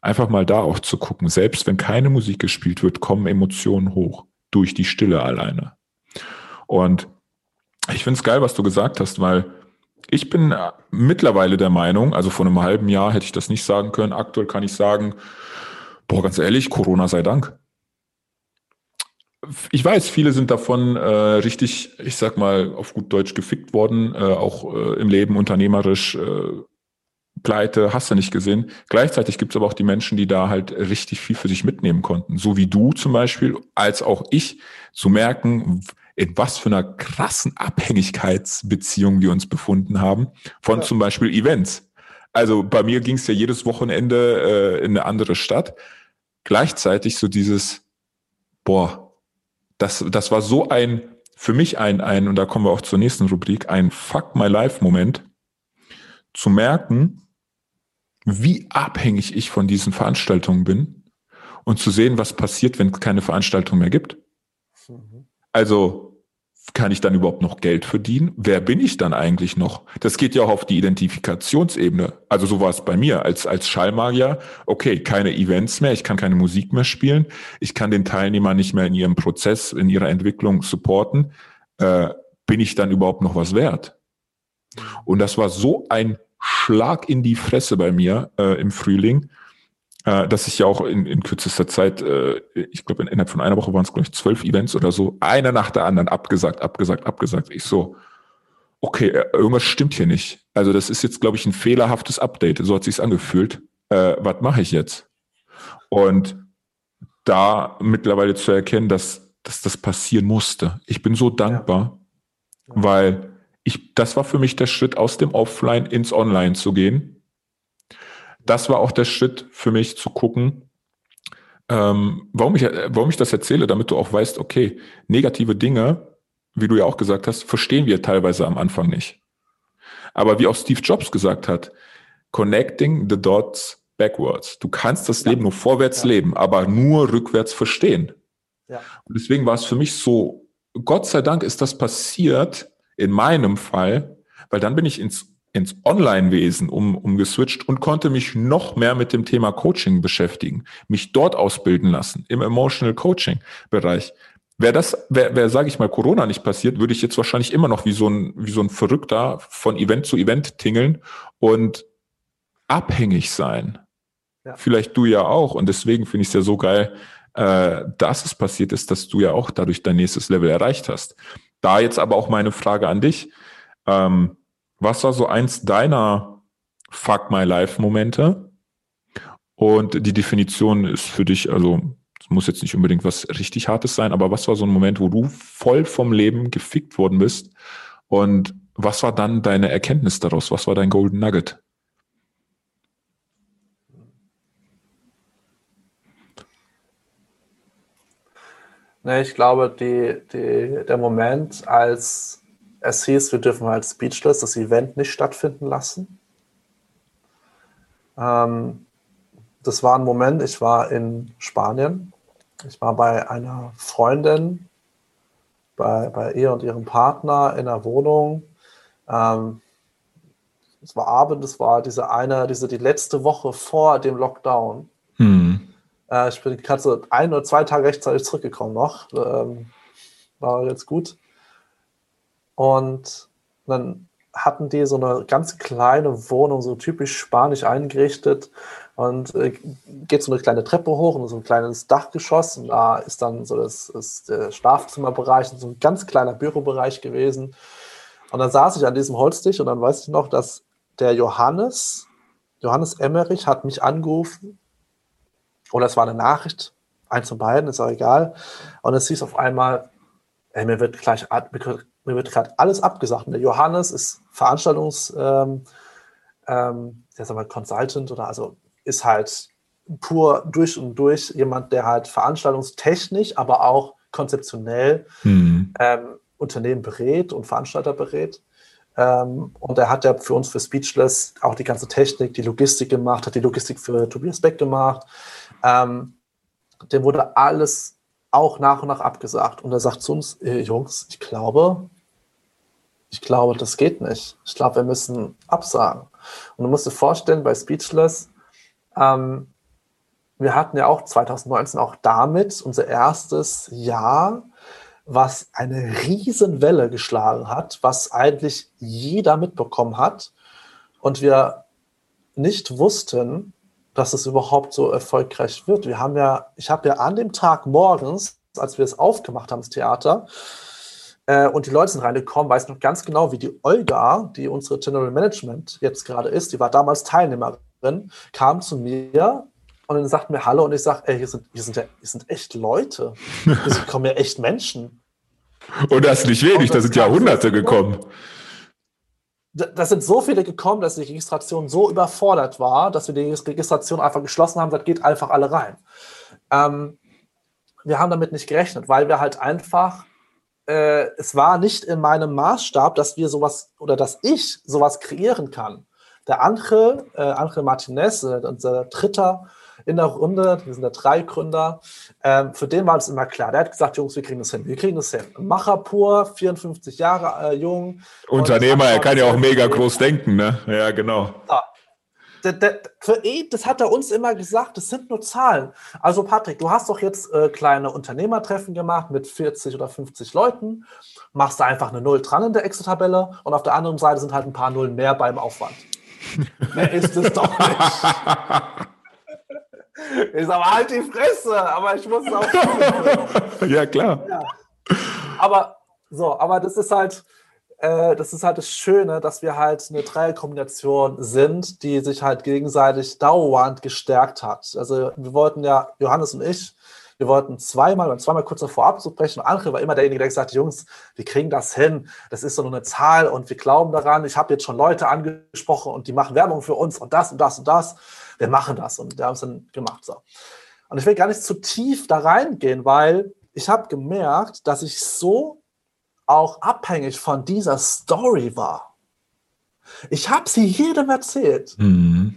einfach mal da auch zu gucken. Selbst wenn keine Musik gespielt wird, kommen Emotionen hoch durch die Stille alleine. Und ich finde es geil, was du gesagt hast, weil ich bin mittlerweile der Meinung, also vor einem halben Jahr hätte ich das nicht sagen können. Aktuell kann ich sagen, boah, ganz ehrlich, Corona sei Dank. Ich weiß, viele sind davon äh, richtig, ich sag mal, auf gut Deutsch gefickt worden, äh, auch äh, im Leben unternehmerisch äh, pleite, hast du nicht gesehen. Gleichzeitig gibt es aber auch die Menschen, die da halt richtig viel für sich mitnehmen konnten. So wie du zum Beispiel, als auch ich, zu merken, in was für einer krassen Abhängigkeitsbeziehung wir uns befunden haben von ja. zum Beispiel Events. Also bei mir ging es ja jedes Wochenende äh, in eine andere Stadt. Gleichzeitig so dieses, boah, das, das war so ein, für mich ein, ein, und da kommen wir auch zur nächsten Rubrik, ein Fuck My Life Moment, zu merken, wie abhängig ich von diesen Veranstaltungen bin und zu sehen, was passiert, wenn es keine Veranstaltung mehr gibt. Mhm. Also kann ich dann überhaupt noch Geld verdienen? Wer bin ich dann eigentlich noch? Das geht ja auch auf die Identifikationsebene. Also so war es bei mir als, als Schallmagier. Okay, keine Events mehr, ich kann keine Musik mehr spielen, ich kann den Teilnehmer nicht mehr in ihrem Prozess, in ihrer Entwicklung supporten. Äh, bin ich dann überhaupt noch was wert? Und das war so ein Schlag in die Fresse bei mir äh, im Frühling, äh, dass ich ja auch in, in kürzester Zeit, äh, ich glaube innerhalb von einer Woche waren es glaube ich zwölf Events oder so, einer nach der anderen abgesagt, abgesagt, abgesagt. Ich so, okay, äh, irgendwas stimmt hier nicht. Also das ist jetzt glaube ich ein fehlerhaftes Update. So hat sich's angefühlt. Äh, was mache ich jetzt? Und da mittlerweile zu erkennen, dass, dass das passieren musste. Ich bin so dankbar, ja. weil ich, das war für mich der Schritt aus dem Offline ins Online zu gehen das war auch der Schritt für mich zu gucken, ähm, warum, ich, warum ich das erzähle, damit du auch weißt, okay, negative Dinge, wie du ja auch gesagt hast, verstehen wir teilweise am Anfang nicht. Aber wie auch Steve Jobs gesagt hat, connecting the dots backwards. Du kannst das ja. Leben nur vorwärts ja. leben, aber nur rückwärts verstehen. Ja. Und deswegen war es für mich so, Gott sei Dank ist das passiert in meinem Fall, weil dann bin ich ins ins Online-Wesen um, umgeswitcht und konnte mich noch mehr mit dem Thema Coaching beschäftigen, mich dort ausbilden lassen, im Emotional Coaching-Bereich. Wäre das, wäre, wär, sage ich mal, Corona nicht passiert, würde ich jetzt wahrscheinlich immer noch wie so ein, wie so ein Verrückter von Event zu Event tingeln und abhängig sein. Ja. Vielleicht du ja auch. Und deswegen finde ich es ja so geil, äh, dass es passiert ist, dass du ja auch dadurch dein nächstes Level erreicht hast. Da jetzt aber auch meine Frage an dich. Ähm, was war so eins deiner Fuck My Life Momente? Und die Definition ist für dich, also es muss jetzt nicht unbedingt was richtig Hartes sein, aber was war so ein Moment, wo du voll vom Leben gefickt worden bist? Und was war dann deine Erkenntnis daraus? Was war dein Golden Nugget? Nee, ich glaube, die, die, der Moment, als es hieß, wir dürfen halt Speechless das Event nicht stattfinden lassen. Ähm, das war ein Moment, ich war in Spanien. Ich war bei einer Freundin, bei, bei ihr und ihrem Partner in der Wohnung. Ähm, es war Abend, es war diese eine, diese die letzte Woche vor dem Lockdown. Hm. Äh, ich bin gerade so ein oder zwei Tage rechtzeitig zurückgekommen noch. Ähm, war jetzt gut. Und dann hatten die so eine ganz kleine Wohnung, so typisch spanisch eingerichtet und äh, geht so eine kleine Treppe hoch und so ein kleines Dachgeschoss und da ist dann so das, das der Schlafzimmerbereich und so ein ganz kleiner Bürobereich gewesen. Und dann saß ich an diesem Holztisch und dann weiß ich noch, dass der Johannes, Johannes Emmerich hat mich angerufen oder es war eine Nachricht, eins von beiden, ist auch egal. Und es hieß auf einmal, ey, mir wird gleich, wird gerade alles abgesagt. Und der Johannes ist Veranstaltungs, ähm, ähm, der mal Consultant oder also ist halt pur durch und durch jemand, der halt veranstaltungstechnisch, aber auch konzeptionell mhm. ähm, Unternehmen berät und Veranstalter berät. Ähm, und er hat ja für uns für Speechless auch die ganze Technik, die Logistik gemacht, hat die Logistik für Tobias Beck gemacht. Ähm, dem wurde alles auch nach und nach abgesagt. Und er sagt zu uns, äh, Jungs, ich glaube, ich glaube, das geht nicht. Ich glaube, wir müssen absagen. Und du musst dir vorstellen, bei Speechless, ähm, wir hatten ja auch 2019 auch damit unser erstes Jahr, was eine Riesenwelle geschlagen hat, was eigentlich jeder mitbekommen hat. Und wir nicht wussten, dass es überhaupt so erfolgreich wird. Wir haben ja, ich habe ja an dem Tag morgens, als wir es aufgemacht haben, das Theater, äh, und die Leute sind reingekommen, weiß noch ganz genau, wie die Olga, die unsere General Management jetzt gerade ist, die war damals Teilnehmerin, kam zu mir und dann sagt mir Hallo und ich sage, ey, hier sind, hier sind, ja, hier sind echt Leute. Hier kommen ja echt Menschen. Und das ist nicht wenig, da sind ja Hunderte gekommen. Da sind so viele gekommen, dass die Registration so überfordert war, dass wir die Registration einfach geschlossen haben, das geht einfach alle rein. Ähm, wir haben damit nicht gerechnet, weil wir halt einfach äh, es war nicht in meinem Maßstab, dass wir sowas oder dass ich sowas kreieren kann. Der Angel, äh, Angel Martinez, äh, unser Dritter in der Runde, wir sind ja drei Gründer, ähm, für den war es immer klar. Der hat gesagt, Jungs, wir kriegen das hin, wir kriegen das hin. Macher pur, 54 Jahre äh, jung. Unternehmer, er kann ja auch mega groß denken, ne? Ja, genau. Ja, für ihn, das hat er uns immer gesagt, das sind nur Zahlen. Also Patrick, du hast doch jetzt äh, kleine Unternehmertreffen gemacht mit 40 oder 50 Leuten, machst da einfach eine Null dran in der Excel-Tabelle und auf der anderen Seite sind halt ein paar Nullen mehr beim Aufwand. mehr ist es doch nicht. ich sag mal, halt die Fresse, aber ich muss es auch. ja, klar. Ja. Aber so, aber das ist halt, äh, das ist halt das Schöne, dass wir halt eine Dreierkombination sind, die sich halt gegenseitig dauernd gestärkt hat. Also wir wollten ja, Johannes und ich, wir wollten zweimal und zweimal kurz davor abzubrechen. Und André war immer derjenige, der gesagt hat, Jungs, wir kriegen das hin. Das ist so eine Zahl und wir glauben daran. Ich habe jetzt schon Leute angesprochen und die machen Werbung für uns und das und das und das. Wir machen das und wir haben es dann gemacht. So. Und ich will gar nicht zu tief da reingehen, weil ich habe gemerkt, dass ich so auch abhängig von dieser Story war. Ich habe sie jedem erzählt. Mhm.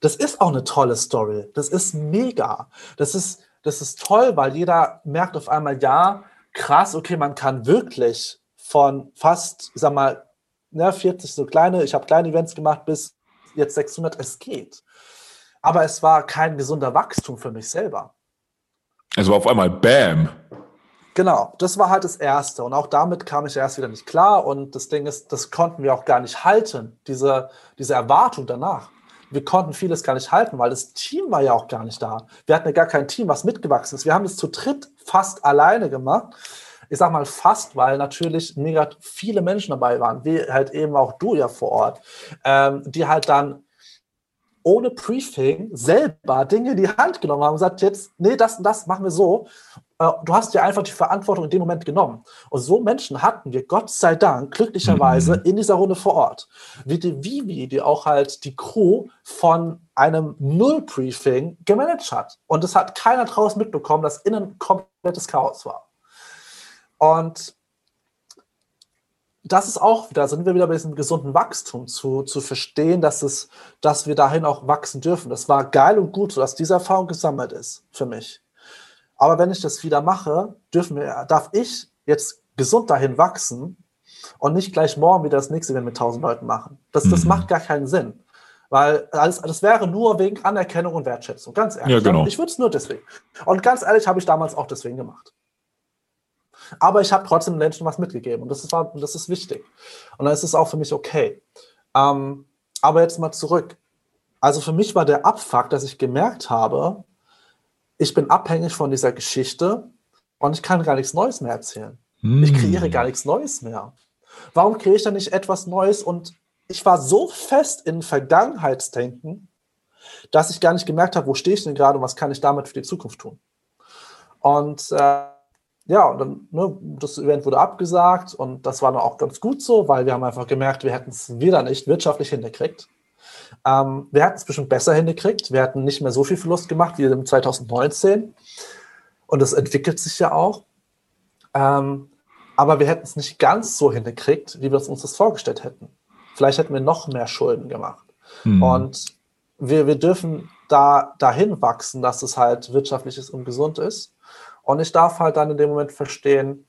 Das ist auch eine tolle Story. Das ist mega. Das ist, das ist toll, weil jeder merkt auf einmal, ja, krass, okay, man kann wirklich von fast, ich sag mal, ne, 40 so kleine, ich habe kleine Events gemacht, bis jetzt 600, es geht. Aber es war kein gesunder Wachstum für mich selber. Es war auf einmal Bam. Genau, das war halt das Erste. Und auch damit kam ich erst wieder nicht klar. Und das Ding ist, das konnten wir auch gar nicht halten, diese, diese Erwartung danach. Wir konnten vieles gar nicht halten, weil das Team war ja auch gar nicht da. Wir hatten ja gar kein Team, was mitgewachsen ist. Wir haben es zu dritt fast alleine gemacht. Ich sag mal fast, weil natürlich mega viele Menschen dabei waren, wie halt eben auch du ja vor Ort, ähm, die halt dann ohne Briefing selber Dinge in die Hand genommen haben und gesagt, jetzt, nee, das und das machen wir so. Äh, du hast dir einfach die Verantwortung in dem Moment genommen. Und so Menschen hatten wir, Gott sei Dank, glücklicherweise mhm. in dieser Runde vor Ort. Wie die Vivi, die auch halt die Crew von einem Null-Briefing gemanagt hat. Und es hat keiner draußen mitbekommen, dass innen komplettes Chaos war. Und das ist auch, da sind wir wieder bei diesem gesunden Wachstum zu, zu verstehen, dass, es, dass wir dahin auch wachsen dürfen. Das war geil und gut, dass diese Erfahrung gesammelt ist für mich. Aber wenn ich das wieder mache, dürfen wir, darf ich jetzt gesund dahin wachsen und nicht gleich morgen wieder das nächste Event mit tausend Leuten machen. Das, das mhm. macht gar keinen Sinn. Weil alles, das wäre nur wegen Anerkennung und Wertschätzung, ganz ehrlich. Ja, genau. Ich würde es nur deswegen. Und ganz ehrlich, habe ich damals auch deswegen gemacht. Aber ich habe trotzdem Menschen was mitgegeben und das ist, das ist wichtig. Und dann ist es auch für mich okay. Ähm, aber jetzt mal zurück. Also für mich war der Abfuck, dass ich gemerkt habe, ich bin abhängig von dieser Geschichte und ich kann gar nichts Neues mehr erzählen. Mm. Ich kreiere gar nichts Neues mehr. Warum kreiere ich dann nicht etwas Neues? Und ich war so fest in Vergangenheitsdenken, dass ich gar nicht gemerkt habe, wo stehe ich denn gerade und was kann ich damit für die Zukunft tun. Und äh, ja, und dann, ne, das Event wurde abgesagt und das war dann auch ganz gut so, weil wir haben einfach gemerkt, wir hätten es wieder nicht wirtschaftlich hingekriegt. Ähm, wir hätten es bestimmt besser hingekriegt. Wir hätten nicht mehr so viel Verlust gemacht wie im 2019. Und das entwickelt sich ja auch. Ähm, aber wir hätten es nicht ganz so hingekriegt, wie wir uns das vorgestellt hätten. Vielleicht hätten wir noch mehr Schulden gemacht. Mhm. Und wir, wir dürfen da dahin wachsen, dass es halt wirtschaftlich ist und gesund ist. Und ich darf halt dann in dem Moment verstehen,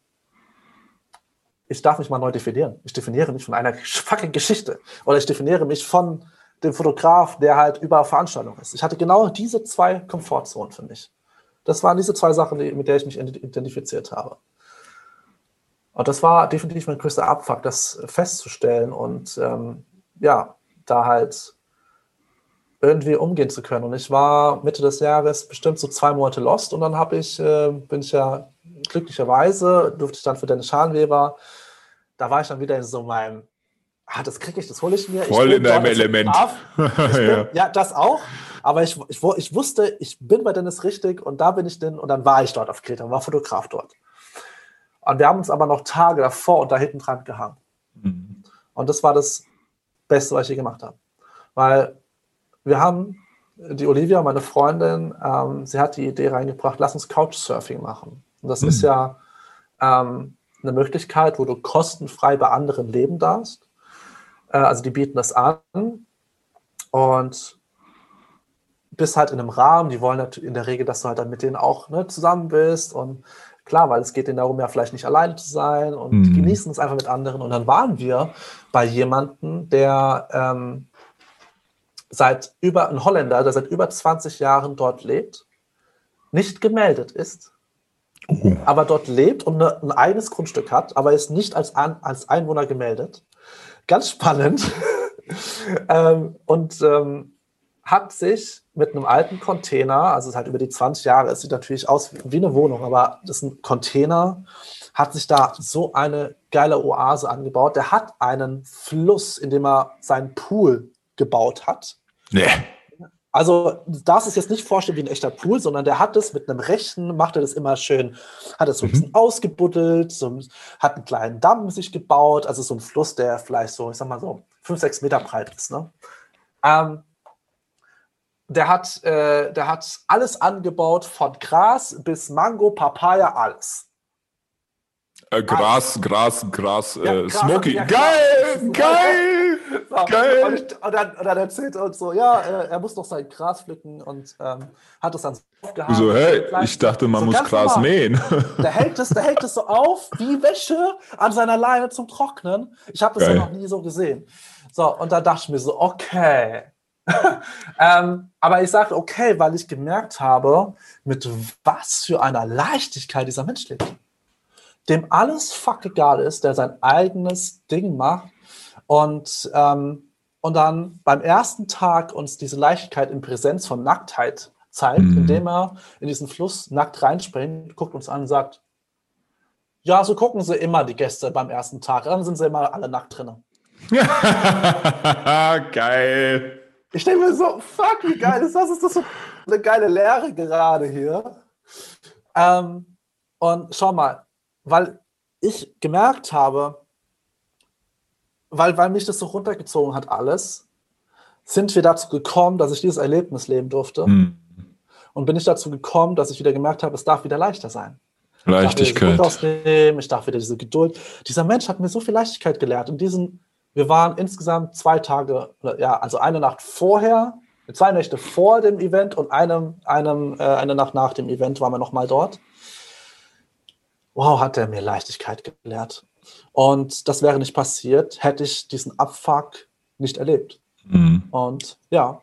ich darf mich mal neu definieren. Ich definiere mich von einer fucking Geschichte. Oder ich definiere mich von dem Fotograf, der halt über Veranstaltungen ist. Ich hatte genau diese zwei Komfortzonen für mich. Das waren diese zwei Sachen, mit der ich mich identifiziert habe. Und das war definitiv mein größter Abfuck, das festzustellen und ähm, ja, da halt irgendwie umgehen zu können. Und ich war Mitte des Jahres bestimmt so zwei Monate lost und dann habe ich, äh, bin ich ja glücklicherweise, durfte ich dann für Dennis Schalenweber, da war ich dann wieder in so meinem, ah, das kriege ich, das hole ich mir. Voll ich in deinem Element. ja. ja, das auch. Aber ich, ich, ich wusste, ich bin bei Dennis richtig und da bin ich denn und dann war ich dort auf Kreta, war Fotograf dort. Und wir haben uns aber noch Tage davor und da hinten dran gehangen. Mhm. Und das war das Beste, was ich je gemacht habe. Weil wir haben, die Olivia, meine Freundin, ähm, sie hat die Idee reingebracht, lass uns Couchsurfing machen. Und das mhm. ist ja ähm, eine Möglichkeit, wo du kostenfrei bei anderen leben darfst. Äh, also die bieten das an und bist halt in einem Rahmen, die wollen in der Regel, dass du halt dann mit denen auch ne, zusammen bist und klar, weil es geht ihnen darum, ja vielleicht nicht alleine zu sein und mhm. genießen es einfach mit anderen. Und dann waren wir bei jemandem, der ähm, seit über, ein Holländer, der seit über 20 Jahren dort lebt, nicht gemeldet ist, oh. aber dort lebt und eine, ein eigenes Grundstück hat, aber ist nicht als, als Einwohner gemeldet. Ganz spannend. ähm, und ähm, hat sich mit einem alten Container, also es ist halt über die 20 Jahre, es sieht natürlich aus wie eine Wohnung, aber das ist ein Container, hat sich da so eine geile Oase angebaut. Der hat einen Fluss, in dem er seinen Pool gebaut hat. Nee. Also, das ist jetzt nicht vorstellen wie ein echter Pool, sondern der hat es mit einem rechten, macht er das immer schön, hat es so ein bisschen mhm. ausgebuddelt, so, hat einen kleinen Damm sich gebaut, also so ein Fluss, der vielleicht so, ich sag mal so, fünf, sechs Meter breit ist. Ne? Ähm, der hat, äh, der hat alles angebaut, von Gras bis Mango, Papaya, alles. Äh, Gras, Gras, Gras, ja, äh, Gras, Smoky. Ja, geil, geil, so, geil. Und, und, dann, und, dann, erzählt er uns so, ja, äh, er muss noch sein Gras pflücken und ähm, hat es dann aufgehangen. So, hey, ich dachte, man so muss Gras normal. mähen. Der hält, es, der hält es so auf wie Wäsche an seiner Leine zum Trocknen. Ich habe das geil. ja noch nie so gesehen. So, und da dachte ich mir so, okay. ähm, aber ich sagte, okay, weil ich gemerkt habe, mit was für einer Leichtigkeit dieser Mensch lebt dem alles fuck egal ist, der sein eigenes Ding macht und, ähm, und dann beim ersten Tag uns diese Leichtigkeit in Präsenz von Nacktheit zeigt, mhm. indem er in diesen Fluss nackt reinspringt, guckt uns an und sagt, ja, so gucken sie immer die Gäste beim ersten Tag, dann sind sie immer alle nackt drinnen. geil. Ich denke mir so, fuck, wie geil ist das? Ist das so eine geile Lehre gerade hier? Ähm, und schau mal, weil ich gemerkt habe, weil, weil mich das so runtergezogen hat alles, sind wir dazu gekommen, dass ich dieses Erlebnis leben durfte. Mhm. Und bin ich dazu gekommen, dass ich wieder gemerkt habe, es darf wieder leichter sein. Leichtigkeit. Ich darf, ich darf wieder diese Geduld. Dieser Mensch hat mir so viel Leichtigkeit gelehrt. In diesen, wir waren insgesamt zwei Tage, ja, also eine Nacht vorher, zwei Nächte vor dem Event und einem, einem, äh, eine Nacht nach dem Event waren wir nochmal dort. Wow, hat er mir Leichtigkeit gelehrt. Und das wäre nicht passiert, hätte ich diesen Abfuck nicht erlebt. Mhm. Und ja,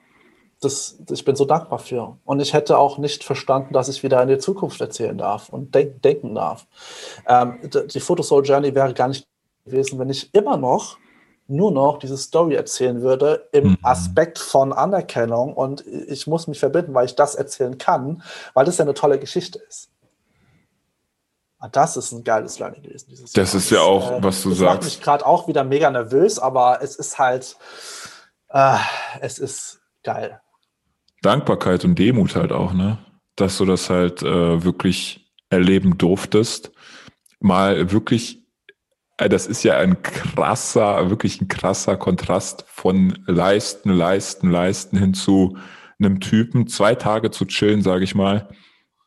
das, ich bin so dankbar für. Und ich hätte auch nicht verstanden, dass ich wieder in die Zukunft erzählen darf und denk, denken darf. Ähm, die Photosoul Journey wäre gar nicht gewesen, wenn ich immer noch nur noch diese Story erzählen würde im mhm. Aspekt von Anerkennung und ich muss mich verbinden, weil ich das erzählen kann, weil das ja eine tolle Geschichte ist. Und das ist ein geiles Learning gewesen. das Jahr. ist ja auch, äh, was du das sagst. Das macht mich gerade auch wieder mega nervös, aber es ist halt, äh, es ist geil. Dankbarkeit und Demut halt auch, ne? Dass du das halt äh, wirklich erleben durftest. Mal wirklich, äh, das ist ja ein krasser, wirklich ein krasser Kontrast von leisten, leisten, leisten hin zu einem Typen, zwei Tage zu chillen, sage ich mal,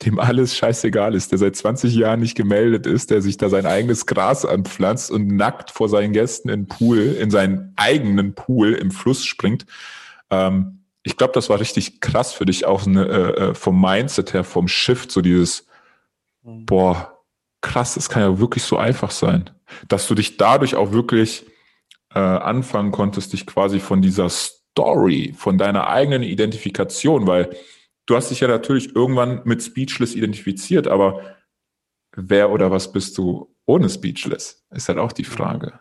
dem alles scheißegal ist, der seit 20 Jahren nicht gemeldet ist, der sich da sein eigenes Gras anpflanzt und nackt vor seinen Gästen in Pool, in seinen eigenen Pool im Fluss springt. Ähm, ich glaube, das war richtig krass für dich auch eine, äh, äh, vom Mindset her, vom Shift, so dieses, mhm. boah, krass, es kann ja wirklich so einfach sein, dass du dich dadurch auch wirklich äh, anfangen konntest, dich quasi von dieser Story, von deiner eigenen Identifikation, weil du hast dich ja natürlich irgendwann mit Speechless identifiziert, aber wer oder was bist du ohne Speechless? Ist halt auch die Frage.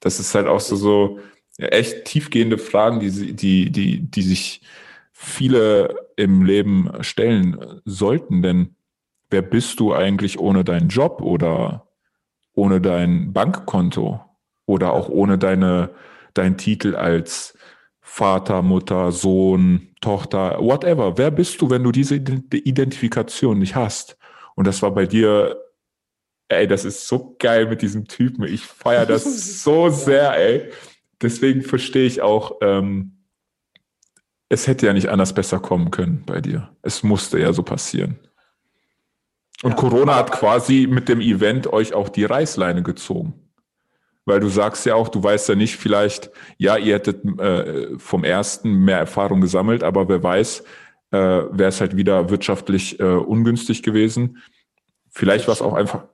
Das ist halt auch so, so echt tiefgehende Fragen, die, die, die, die sich viele im Leben stellen sollten. Denn wer bist du eigentlich ohne deinen Job oder ohne dein Bankkonto oder auch ohne deine, deinen Titel als Vater, Mutter, Sohn, Tochter, whatever. Wer bist du, wenn du diese Identifikation nicht hast? Und das war bei dir, ey, das ist so geil mit diesem Typen. Ich feiere das so sehr, ey deswegen verstehe ich auch, ähm, es hätte ja nicht anders besser kommen können bei dir. Es musste ja so passieren. Und ja, Corona hat quasi mit dem Event euch auch die Reißleine gezogen. Weil du sagst ja auch, du weißt ja nicht, vielleicht, ja, ihr hättet äh, vom ersten mehr Erfahrung gesammelt, aber wer weiß, äh, wäre es halt wieder wirtschaftlich äh, ungünstig gewesen. Vielleicht war es auch einfach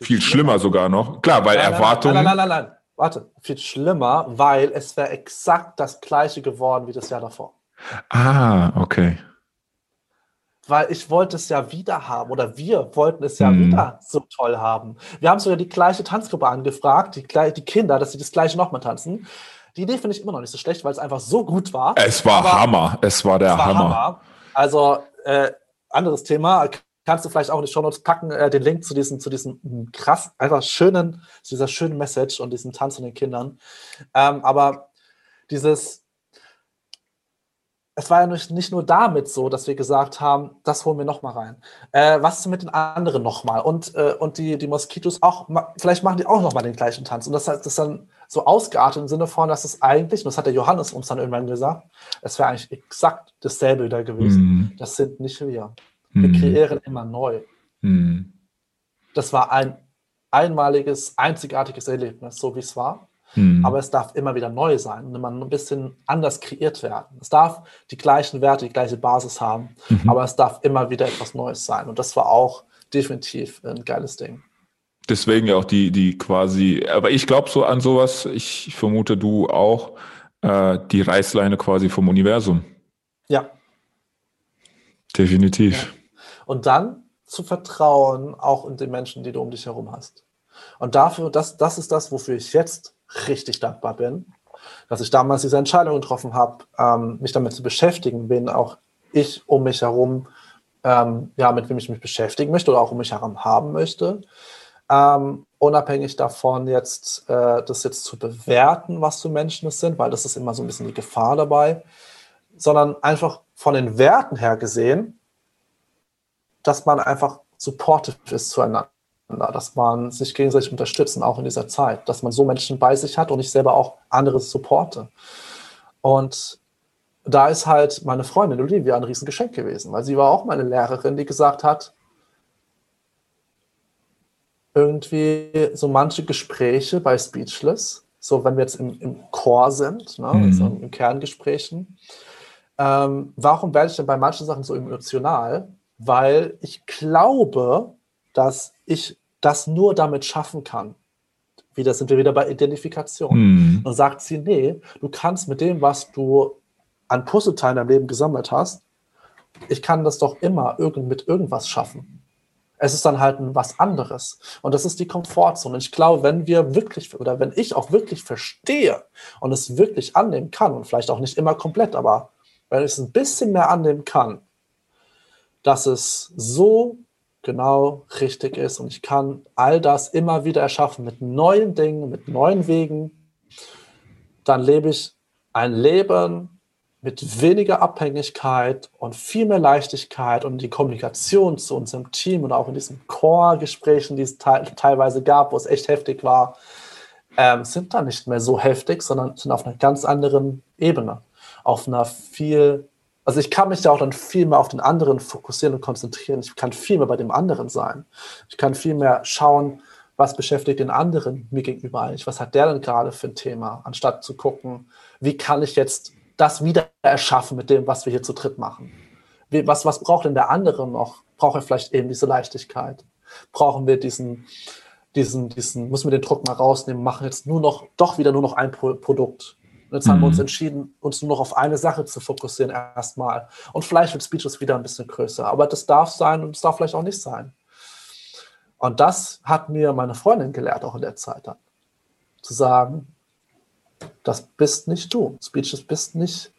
viel schlimmer sogar noch. Klar, weil nein, Erwartungen. Nein, nein, nein, nein, nein warte, viel schlimmer, weil es wäre exakt das gleiche geworden wie das Jahr davor. Ah, okay. Weil ich wollte es ja wieder haben oder wir wollten es ja hm. wieder so toll haben. Wir haben sogar die gleiche Tanzgruppe angefragt, die, die Kinder, dass sie das gleiche nochmal tanzen. Die Idee finde ich immer noch nicht so schlecht, weil es einfach so gut war. Es war Hammer. Es war der es war Hammer. Hammer. Also, äh, anderes Thema kannst du vielleicht auch in die Show Notes packen, äh, den Link zu diesem, zu diesem krass, einfach schönen, zu dieser schönen Message und diesem Tanz von den Kindern. Ähm, aber dieses, es war ja nicht, nur damit so, dass wir gesagt haben, das holen wir nochmal rein. Äh, was ist mit den anderen nochmal? Und, äh, und die, die Moskitos auch, vielleicht machen die auch nochmal den gleichen Tanz. Und das heißt, das ist dann so ausgeartet im Sinne von, dass es eigentlich, und das hat der Johannes uns dann irgendwann gesagt, es wäre eigentlich exakt dasselbe wieder gewesen. Mhm. Das sind nicht wir. Wir hm. kreieren immer neu. Hm. Das war ein einmaliges, einzigartiges Erlebnis, so wie es war. Hm. Aber es darf immer wieder neu sein und immer ein bisschen anders kreiert werden. Es darf die gleichen Werte, die gleiche Basis haben, mhm. aber es darf immer wieder etwas Neues sein. Und das war auch definitiv ein geiles Ding. Deswegen ja auch die, die quasi, aber ich glaube so an sowas, ich vermute du auch, äh, die Reißleine quasi vom Universum. Ja. Definitiv. Ja. Und dann zu vertrauen, auch in die Menschen, die du um dich herum hast. Und dafür, das, das ist das, wofür ich jetzt richtig dankbar bin, dass ich damals diese Entscheidung getroffen habe, ähm, mich damit zu beschäftigen, bin auch ich um mich herum, ähm, ja, mit wem ich mich beschäftigen möchte oder auch um mich herum haben möchte. Ähm, unabhängig davon, jetzt äh, das jetzt zu bewerten, was für Menschen es sind, weil das ist immer so ein bisschen die Gefahr dabei, sondern einfach von den Werten her gesehen, dass man einfach supportive ist zueinander, dass man sich gegenseitig unterstützt, auch in dieser Zeit, dass man so Menschen bei sich hat und ich selber auch andere supporte. Und da ist halt meine Freundin Olivia ein Riesengeschenk gewesen, weil sie war auch meine Lehrerin, die gesagt hat, irgendwie so manche Gespräche bei Speechless, so wenn wir jetzt im, im Chor sind, ne, mhm. also in Kerngesprächen, ähm, warum werde ich denn bei manchen Sachen so emotional? Weil ich glaube, dass ich das nur damit schaffen kann. Wieder sind wir wieder bei Identifikation. Mhm. Und sagt sie, nee, du kannst mit dem, was du an Puzzleteilen in deinem Leben gesammelt hast, ich kann das doch immer irgend, mit irgendwas schaffen. Es ist dann halt was anderes. Und das ist die Komfortzone. Ich glaube, wenn wir wirklich, oder wenn ich auch wirklich verstehe und es wirklich annehmen kann, und vielleicht auch nicht immer komplett, aber wenn ich es ein bisschen mehr annehmen kann, dass es so genau richtig ist und ich kann all das immer wieder erschaffen mit neuen Dingen, mit neuen Wegen, dann lebe ich ein Leben mit weniger Abhängigkeit und viel mehr Leichtigkeit und die Kommunikation zu unserem Team und auch in diesen Core-Gesprächen, die es te teilweise gab, wo es echt heftig war, ähm, sind dann nicht mehr so heftig, sondern sind auf einer ganz anderen Ebene. Auf einer viel, also ich kann mich da auch dann viel mehr auf den anderen fokussieren und konzentrieren. Ich kann viel mehr bei dem anderen sein. Ich kann viel mehr schauen, was beschäftigt den anderen mir gegenüber eigentlich? Was hat der denn gerade für ein Thema? Anstatt zu gucken, wie kann ich jetzt das wieder erschaffen mit dem, was wir hier zu dritt machen. Was, was braucht denn der andere noch? Braucht er vielleicht eben diese Leichtigkeit? Brauchen wir diesen, diesen, diesen, müssen wir den Druck mal rausnehmen, machen jetzt nur noch, doch wieder nur noch ein Pro Produkt. Und jetzt mhm. haben wir uns mhm. entschieden, uns nur noch auf eine Sache zu fokussieren erstmal. Und vielleicht wird Speeches wieder ein bisschen größer. Aber das darf sein und es darf vielleicht auch nicht sein. Und das hat mir meine Freundin gelehrt, auch in der Zeit dann. Zu sagen, das bist nicht du. Speeches bist nicht,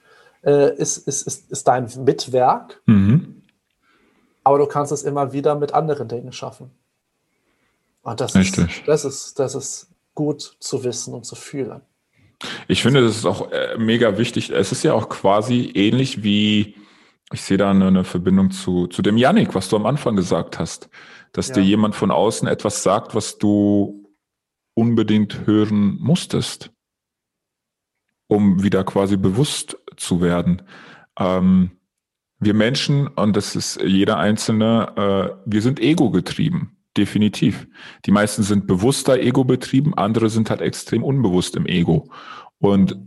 äh, ist, ist, ist, ist dein Mitwerk, mhm. aber du kannst es immer wieder mit anderen Dingen schaffen. Und das ist, das, ist, das ist gut zu wissen und zu fühlen. Ich finde, das ist auch äh, mega wichtig. Es ist ja auch quasi ähnlich wie, ich sehe da eine, eine Verbindung zu, zu dem Yannick, was du am Anfang gesagt hast, dass ja. dir jemand von außen etwas sagt, was du unbedingt hören musstest um wieder quasi bewusst zu werden. Ähm, wir Menschen, und das ist jeder Einzelne, äh, wir sind ego-getrieben, definitiv. Die meisten sind bewusster ego-betrieben, andere sind halt extrem unbewusst im Ego. Und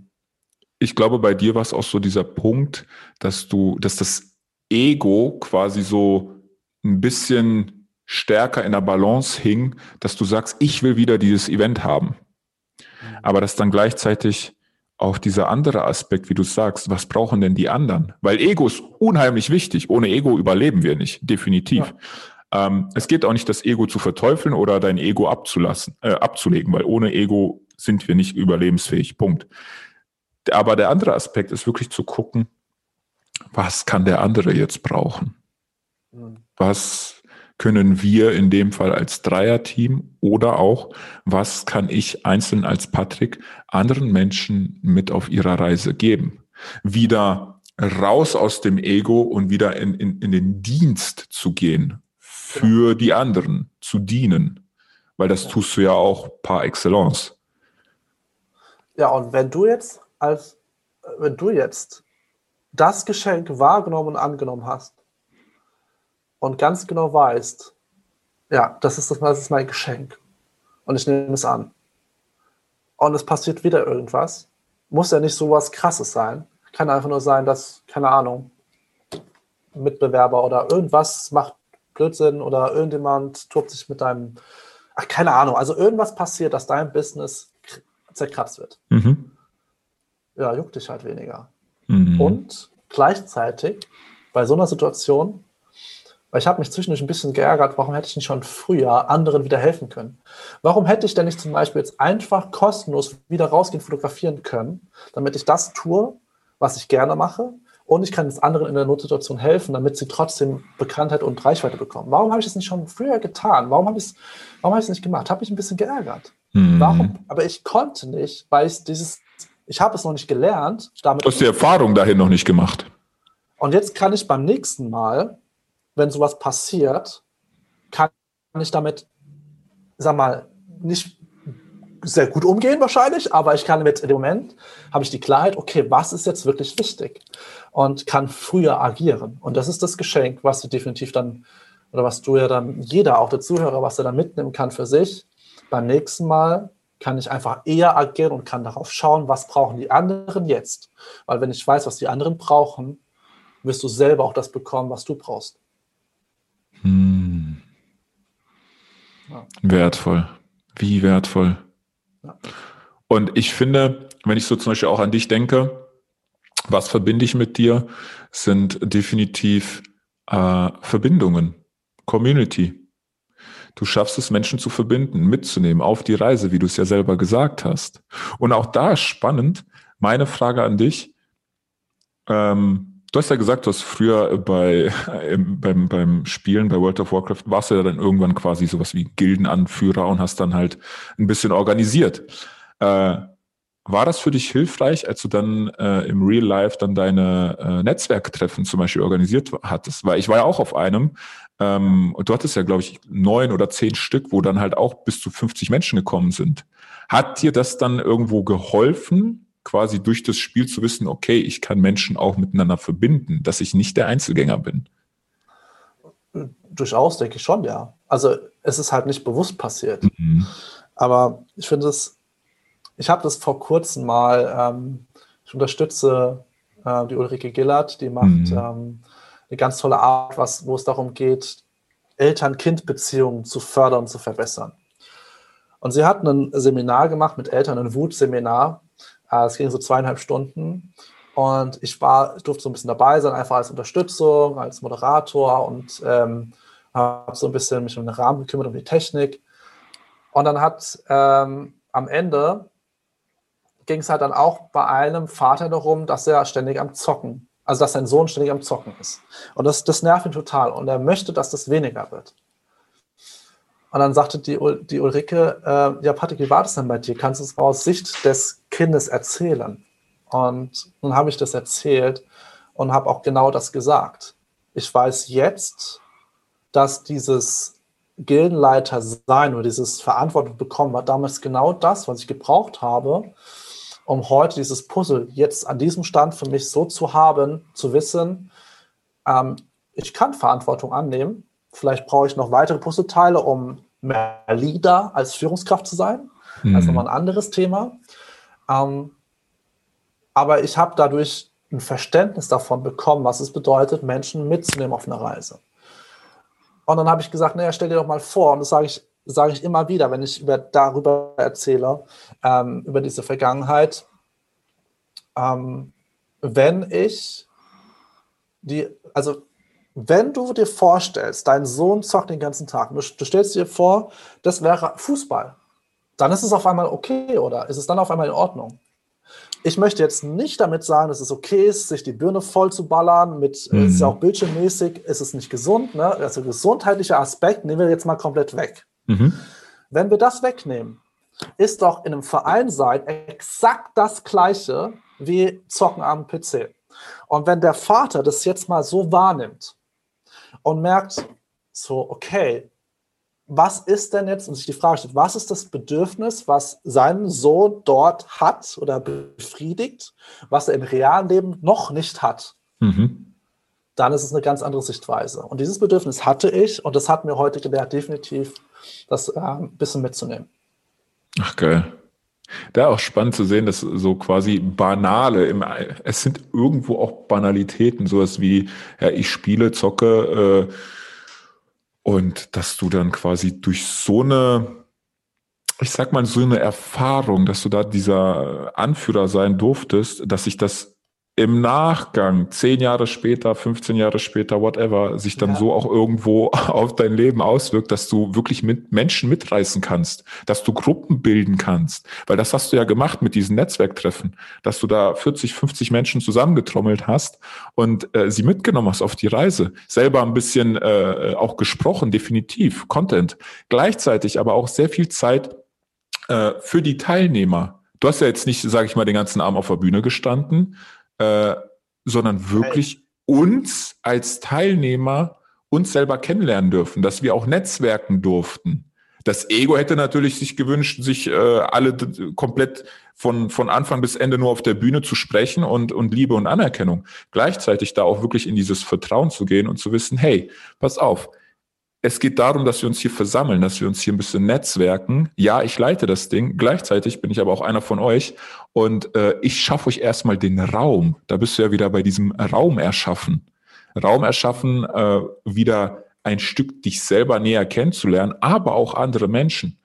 ich glaube, bei dir war es auch so dieser Punkt, dass du, dass das Ego quasi so ein bisschen stärker in der Balance hing, dass du sagst, ich will wieder dieses Event haben. Mhm. Aber dass dann gleichzeitig auch dieser andere Aspekt, wie du sagst, was brauchen denn die anderen? Weil Ego ist unheimlich wichtig. Ohne Ego überleben wir nicht, definitiv. Ja. Ähm, es geht auch nicht, das Ego zu verteufeln oder dein Ego abzulassen, äh, abzulegen, weil ohne Ego sind wir nicht überlebensfähig. Punkt. Aber der andere Aspekt ist wirklich zu gucken, was kann der andere jetzt brauchen? Mhm. Was können wir in dem Fall als Dreierteam oder auch, was kann ich einzeln als Patrick anderen Menschen mit auf ihrer Reise geben? Wieder raus aus dem Ego und wieder in, in, in den Dienst zu gehen, für die anderen zu dienen, weil das tust du ja auch par excellence. Ja, und wenn du jetzt als, wenn du jetzt das Geschenk wahrgenommen und angenommen hast, und ganz genau weißt, ja, das ist, das, das ist mein Geschenk und ich nehme es an. Und es passiert wieder irgendwas. Muss ja nicht so was Krasses sein. Kann einfach nur sein, dass, keine Ahnung, Mitbewerber oder irgendwas macht Blödsinn oder irgendjemand tobt sich mit deinem, ach, keine Ahnung, also irgendwas passiert, dass dein Business zerkratzt wird. Mhm. Ja, juckt dich halt weniger. Mhm. Und gleichzeitig bei so einer Situation weil ich habe mich zwischendurch ein bisschen geärgert, warum hätte ich nicht schon früher anderen wieder helfen können? Warum hätte ich denn nicht zum Beispiel jetzt einfach kostenlos wieder rausgehen, fotografieren können, damit ich das tue, was ich gerne mache und ich kann jetzt anderen in der Notsituation helfen, damit sie trotzdem Bekanntheit und Reichweite bekommen. Warum habe ich das nicht schon früher getan? Warum habe ich es warum habe nicht gemacht? Habe mich ein bisschen geärgert. Mhm. Warum? Aber ich konnte nicht, weil ich dieses, ich habe es noch nicht gelernt. Damit du hast die Erfahrung dahin noch nicht gemacht. Und jetzt kann ich beim nächsten Mal wenn sowas passiert, kann ich damit, sag mal, nicht sehr gut umgehen wahrscheinlich, aber ich kann mit dem Moment habe ich die Klarheit, okay, was ist jetzt wirklich wichtig und kann früher agieren. Und das ist das Geschenk, was wir definitiv dann oder was du ja dann, jeder, auch der Zuhörer, was er dann mitnehmen kann für sich, beim nächsten Mal kann ich einfach eher agieren und kann darauf schauen, was brauchen die anderen jetzt. Weil wenn ich weiß, was die anderen brauchen, wirst du selber auch das bekommen, was du brauchst. Hm. Ja. Wertvoll. Wie wertvoll. Und ich finde, wenn ich so zum Beispiel auch an dich denke, was verbinde ich mit dir, sind definitiv äh, Verbindungen, Community. Du schaffst es, Menschen zu verbinden, mitzunehmen auf die Reise, wie du es ja selber gesagt hast. Und auch da ist spannend, meine Frage an dich. Ähm, du hast ja gesagt, du hast früher bei, äh, beim, beim Spielen bei World of Warcraft warst du ja dann irgendwann quasi sowas wie Gildenanführer und hast dann halt ein bisschen organisiert. Äh, war das für dich hilfreich, als du dann äh, im Real Life dann deine äh, Netzwerktreffen zum Beispiel organisiert hattest? Weil ich war ja auch auf einem ähm, und du hattest ja, glaube ich, neun oder zehn Stück, wo dann halt auch bis zu 50 Menschen gekommen sind. Hat dir das dann irgendwo geholfen, quasi durch das Spiel zu wissen, okay, ich kann Menschen auch miteinander verbinden, dass ich nicht der Einzelgänger bin? Durchaus, denke ich schon, ja. Also es ist halt nicht bewusst passiert. Mhm. Aber ich finde es ich habe das vor kurzem mal, ähm, ich unterstütze äh, die Ulrike Gillert, die macht mhm. ähm, eine ganz tolle Art, was, wo es darum geht, Eltern-Kind-Beziehungen zu fördern und zu verbessern. Und sie hat ein Seminar gemacht mit Eltern, ein Wutseminar. Äh, es ging so zweieinhalb Stunden. Und ich war, durfte so ein bisschen dabei sein, einfach als Unterstützung, als Moderator und ähm, habe so ein bisschen mich um den Rahmen gekümmert, um die Technik. Und dann hat ähm, am Ende ging es halt dann auch bei einem Vater darum, dass er ständig am Zocken, also dass sein Sohn ständig am Zocken ist. Und das, das nervt ihn total und er möchte, dass das weniger wird. Und dann sagte die, die Ulrike, äh, ja Patrick, wie war das denn bei dir? Kannst du es aus Sicht des Kindes erzählen? Und nun habe ich das erzählt und habe auch genau das gesagt. Ich weiß jetzt, dass dieses Gildenleiter sein oder dieses Verantwortung bekommen war damals genau das, was ich gebraucht habe, um heute dieses Puzzle jetzt an diesem Stand für mich so zu haben, zu wissen, ähm, ich kann Verantwortung annehmen. Vielleicht brauche ich noch weitere Puzzleteile, um mehr Leader als Führungskraft zu sein. Mhm. Das ist nochmal ein anderes Thema. Ähm, aber ich habe dadurch ein Verständnis davon bekommen, was es bedeutet, Menschen mitzunehmen auf einer Reise. Und dann habe ich gesagt, naja, stell dir doch mal vor, und das sage ich sage ich immer wieder, wenn ich über, darüber erzähle, ähm, über diese Vergangenheit, ähm, wenn ich die, also wenn du dir vorstellst, dein Sohn zockt den ganzen Tag, du, du stellst dir vor, das wäre Fußball, dann ist es auf einmal okay oder ist es dann auf einmal in Ordnung? Ich möchte jetzt nicht damit sagen, dass es okay ist, sich die Birne voll zu ballern. Mit, mhm. ist ja auch bildschirmmäßig, ist es nicht gesund. Ne? Also gesundheitlicher Aspekt nehmen wir jetzt mal komplett weg. Mhm. Wenn wir das wegnehmen, ist doch in einem Verein sein exakt das Gleiche wie Zocken am PC. Und wenn der Vater das jetzt mal so wahrnimmt und merkt, so, okay, was ist denn jetzt, und sich die Frage stellt, was ist das Bedürfnis, was sein Sohn dort hat oder befriedigt, was er im realen Leben noch nicht hat? Mhm. Dann ist es eine ganz andere Sichtweise. Und dieses Bedürfnis hatte ich und das hat mir heute gelehrt, definitiv das äh, ein bisschen mitzunehmen. Ach geil. Da auch spannend zu sehen, dass so quasi banale, im, es sind irgendwo auch Banalitäten, sowas wie, ja, ich spiele, zocke, äh, und dass du dann quasi durch so eine, ich sag mal, so eine Erfahrung, dass du da dieser Anführer sein durftest, dass sich das im Nachgang, zehn Jahre später, 15 Jahre später, whatever, sich dann ja. so auch irgendwo auf dein Leben auswirkt, dass du wirklich mit Menschen mitreißen kannst, dass du Gruppen bilden kannst. Weil das hast du ja gemacht mit diesen Netzwerktreffen, dass du da 40, 50 Menschen zusammengetrommelt hast und äh, sie mitgenommen hast auf die Reise. Selber ein bisschen äh, auch gesprochen, definitiv, Content. Gleichzeitig aber auch sehr viel Zeit äh, für die Teilnehmer. Du hast ja jetzt nicht, sage ich mal, den ganzen Abend auf der Bühne gestanden, äh, sondern wirklich uns als Teilnehmer uns selber kennenlernen dürfen, dass wir auch netzwerken durften. Das Ego hätte natürlich sich gewünscht, sich äh, alle komplett von, von Anfang bis Ende nur auf der Bühne zu sprechen und, und Liebe und Anerkennung. Gleichzeitig da auch wirklich in dieses Vertrauen zu gehen und zu wissen, hey, pass auf, es geht darum, dass wir uns hier versammeln, dass wir uns hier ein bisschen netzwerken. Ja, ich leite das Ding. Gleichzeitig bin ich aber auch einer von euch und äh, ich schaffe euch erstmal den Raum. Da bist du ja wieder bei diesem Raum erschaffen. Raum erschaffen, äh, wieder ein Stück dich selber näher kennenzulernen, aber auch andere Menschen.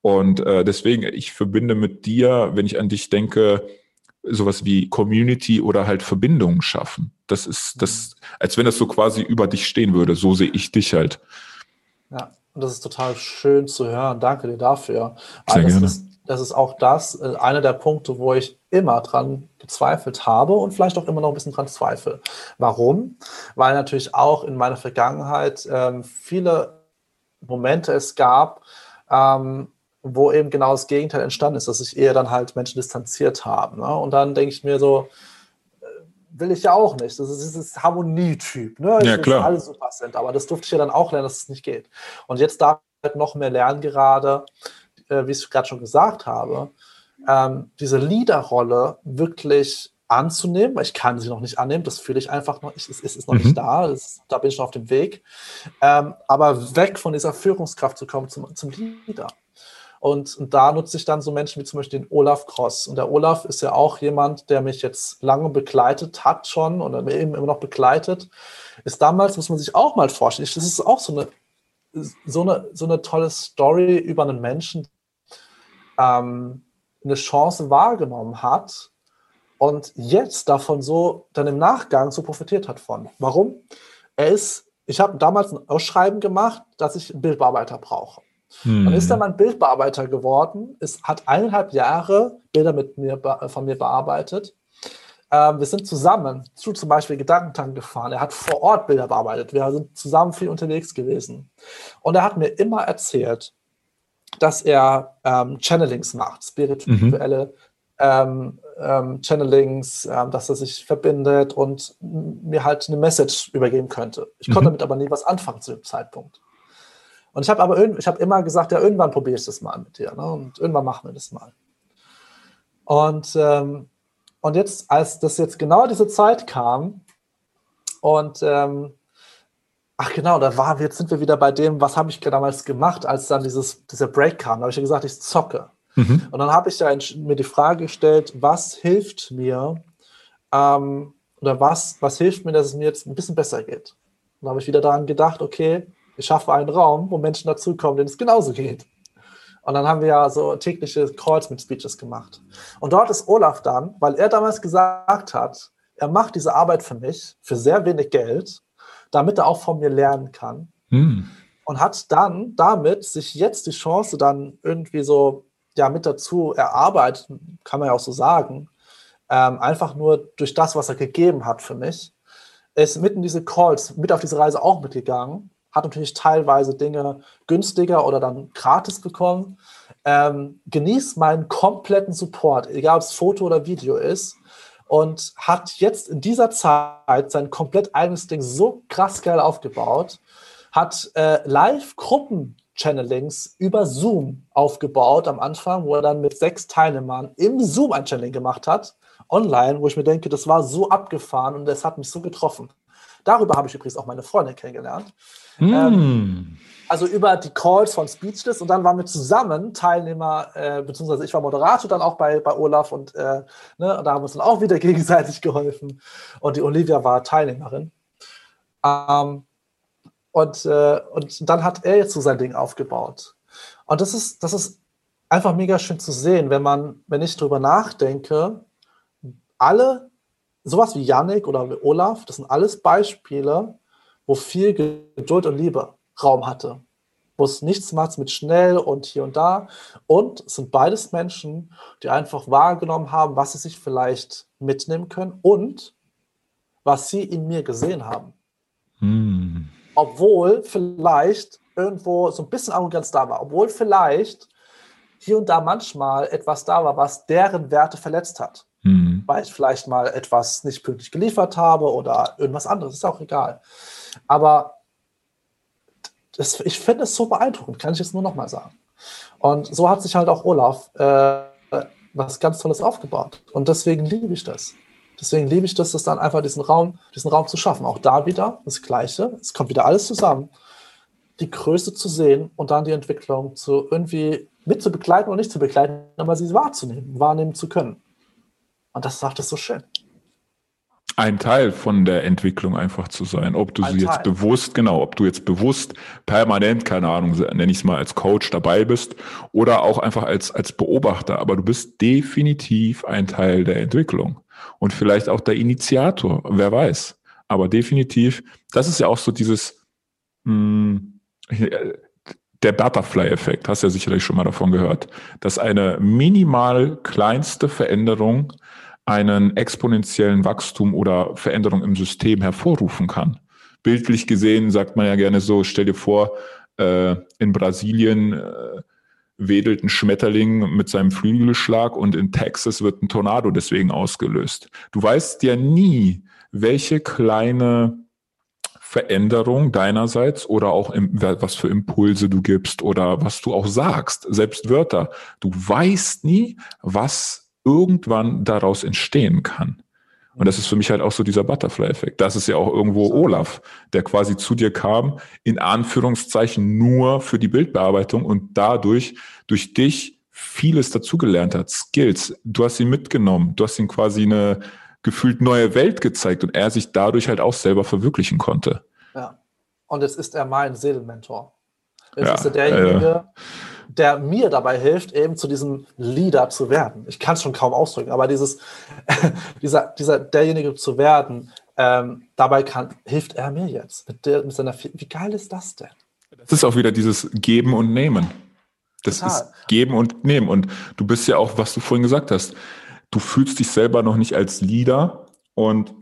Und äh, deswegen, ich verbinde mit dir, wenn ich an dich denke, sowas wie Community oder halt Verbindungen schaffen. Das ist das, als wenn das so quasi über dich stehen würde. So sehe ich dich halt. Ja, und das ist total schön zu hören. Danke dir dafür. Sehr das gerne. Ist, das ist auch das, äh, einer der Punkte, wo ich immer dran gezweifelt habe und vielleicht auch immer noch ein bisschen dran zweifle. Warum? Weil natürlich auch in meiner Vergangenheit ähm, viele Momente es gab, ähm, wo eben genau das Gegenteil entstanden ist, dass sich eher dann halt Menschen distanziert haben. Ne? Und dann denke ich mir so, will ich ja auch nicht. Das ist dieses Harmonietyp. Ne? Ja, klar. alle super sind, aber das durfte ich ja dann auch lernen, dass es nicht geht. Und jetzt darf ich halt noch mehr lernen gerade, äh, wie ich es gerade schon gesagt habe, ähm, diese Leaderrolle wirklich anzunehmen, weil ich kann sie noch nicht annehmen, das fühle ich einfach noch, ich, es, es ist noch mhm. nicht da, es, da bin ich noch auf dem Weg, ähm, aber weg von dieser Führungskraft zu kommen zum, zum Leader. Und, und, da nutze ich dann so Menschen wie zum Beispiel den Olaf Cross. Und der Olaf ist ja auch jemand, der mich jetzt lange begleitet hat schon und eben immer noch begleitet. Ist damals, muss man sich auch mal vorstellen, das ist auch so eine, so eine, so eine tolle Story über einen Menschen, ähm, eine Chance wahrgenommen hat und jetzt davon so dann im Nachgang so profitiert hat von. Warum? Er ist, ich habe damals ein Ausschreiben gemacht, dass ich einen Bildbearbeiter brauche. Hm. Dann ist er mein Bildbearbeiter geworden, ist, hat eineinhalb Jahre Bilder mit mir, von mir bearbeitet. Ähm, wir sind zusammen zu zum Beispiel Gedankentank gefahren. Er hat vor Ort Bilder bearbeitet. Wir sind zusammen viel unterwegs gewesen. Und er hat mir immer erzählt, dass er ähm, Channelings macht, spirituelle mhm. ähm, ähm, Channelings, ähm, dass er sich verbindet und mir halt eine Message übergeben könnte. Ich konnte mhm. damit aber nie was anfangen zu dem Zeitpunkt. Und ich habe aber ich habe immer gesagt, ja, irgendwann probiere ich das mal mit dir. Ne? Und irgendwann machen wir das mal. Und, ähm, und jetzt, als das jetzt genau diese Zeit kam, und ähm, ach genau, da war, jetzt sind wir wieder bei dem, was habe ich damals gemacht, als dann dieses, dieser Break kam. Da habe ich ja gesagt, ich zocke. Mhm. Und dann habe ich ja mir die Frage gestellt, was hilft mir ähm, oder was, was hilft mir, dass es mir jetzt ein bisschen besser geht. Und da habe ich wieder daran gedacht, okay, ich schaffe einen Raum, wo Menschen dazukommen, denen es genauso geht. Und dann haben wir ja so tägliche Calls mit Speeches gemacht. Und dort ist Olaf dann, weil er damals gesagt hat, er macht diese Arbeit für mich für sehr wenig Geld, damit er auch von mir lernen kann. Hm. Und hat dann damit sich jetzt die Chance dann irgendwie so ja mit dazu erarbeitet, kann man ja auch so sagen, ähm, einfach nur durch das, was er gegeben hat für mich, ist mitten in diese Calls mit auf diese Reise auch mitgegangen hat natürlich teilweise Dinge günstiger oder dann gratis bekommen. Ähm, genießt meinen kompletten Support, egal ob es Foto oder Video ist. Und hat jetzt in dieser Zeit sein komplett eigenes Ding so krass geil aufgebaut. Hat äh, Live-Gruppen-Channelings über Zoom aufgebaut am Anfang, wo er dann mit sechs Teilnehmern im Zoom ein Channeling gemacht hat, online, wo ich mir denke, das war so abgefahren und das hat mich so getroffen. Darüber habe ich übrigens auch meine Freundin kennengelernt. Mm. Ähm, also über die Calls von Speechless und dann waren wir zusammen Teilnehmer, äh, beziehungsweise ich war Moderator dann auch bei, bei Olaf und, äh, ne, und da haben wir uns dann auch wieder gegenseitig geholfen und die Olivia war Teilnehmerin. Ähm, und, äh, und dann hat er jetzt so sein Ding aufgebaut. Und das ist, das ist einfach mega schön zu sehen, wenn man, wenn ich drüber nachdenke, alle, sowas wie Yannick oder Olaf, das sind alles Beispiele, wo viel Geduld und Liebe Raum hatte. Wo es nichts macht mit schnell und hier und da. Und es sind beides Menschen, die einfach wahrgenommen haben, was sie sich vielleicht mitnehmen können und was sie in mir gesehen haben. Hm. Obwohl vielleicht irgendwo so ein bisschen Arroganz da war. Obwohl vielleicht hier und da manchmal etwas da war, was deren Werte verletzt hat. Hm. Weil ich vielleicht mal etwas nicht pünktlich geliefert habe oder irgendwas anderes, ist auch egal. Aber das, ich finde es so beeindruckend, kann ich jetzt nur nochmal sagen. Und so hat sich halt auch Olaf äh, was ganz Tolles aufgebaut. Und deswegen liebe ich das. Deswegen liebe ich das, das dann einfach diesen Raum, diesen Raum zu schaffen. Auch da wieder das Gleiche. Es kommt wieder alles zusammen. die Größe zu sehen und dann die Entwicklung zu irgendwie mit zu begleiten oder nicht zu begleiten, aber sie wahrzunehmen, wahrnehmen zu können. Und das sagt es so schön. Ein Teil von der Entwicklung einfach zu sein. Ob du sie jetzt bewusst, genau, ob du jetzt bewusst permanent, keine Ahnung, nenne ich es mal als Coach dabei bist oder auch einfach als, als Beobachter. Aber du bist definitiv ein Teil der Entwicklung und vielleicht auch der Initiator, wer weiß. Aber definitiv, das ist ja auch so dieses, mh, hm, der Butterfly-Effekt, hast ja sicherlich schon mal davon gehört, dass eine minimal kleinste Veränderung einen exponentiellen Wachstum oder Veränderung im System hervorrufen kann. Bildlich gesehen sagt man ja gerne so, stell dir vor, äh, in Brasilien äh, wedelt ein Schmetterling mit seinem Flügelschlag und in Texas wird ein Tornado deswegen ausgelöst. Du weißt ja nie, welche kleine Veränderung deinerseits oder auch im, was für Impulse du gibst oder was du auch sagst, selbst Wörter. Du weißt nie, was irgendwann daraus entstehen kann. Und das ist für mich halt auch so dieser Butterfly-Effekt. Das ist ja auch irgendwo Olaf, der quasi zu dir kam, in Anführungszeichen nur für die Bildbearbeitung und dadurch durch dich vieles dazugelernt hat, Skills. Du hast ihn mitgenommen, du hast ihm quasi eine gefühlt neue Welt gezeigt und er sich dadurch halt auch selber verwirklichen konnte. Ja. Und jetzt ist er mein Seelenmentor. Jetzt ja, ist er derjenige, äh, der mir dabei hilft, eben zu diesem Leader zu werden. Ich kann es schon kaum ausdrücken, aber dieses, dieser, dieser, derjenige zu werden, ähm, dabei kann, hilft er mir jetzt. Mit, der, mit seiner, wie geil ist das denn? Das ist auch wieder dieses Geben und Nehmen. Das Total. ist Geben und Nehmen. Und du bist ja auch, was du vorhin gesagt hast, du fühlst dich selber noch nicht als Leader. Und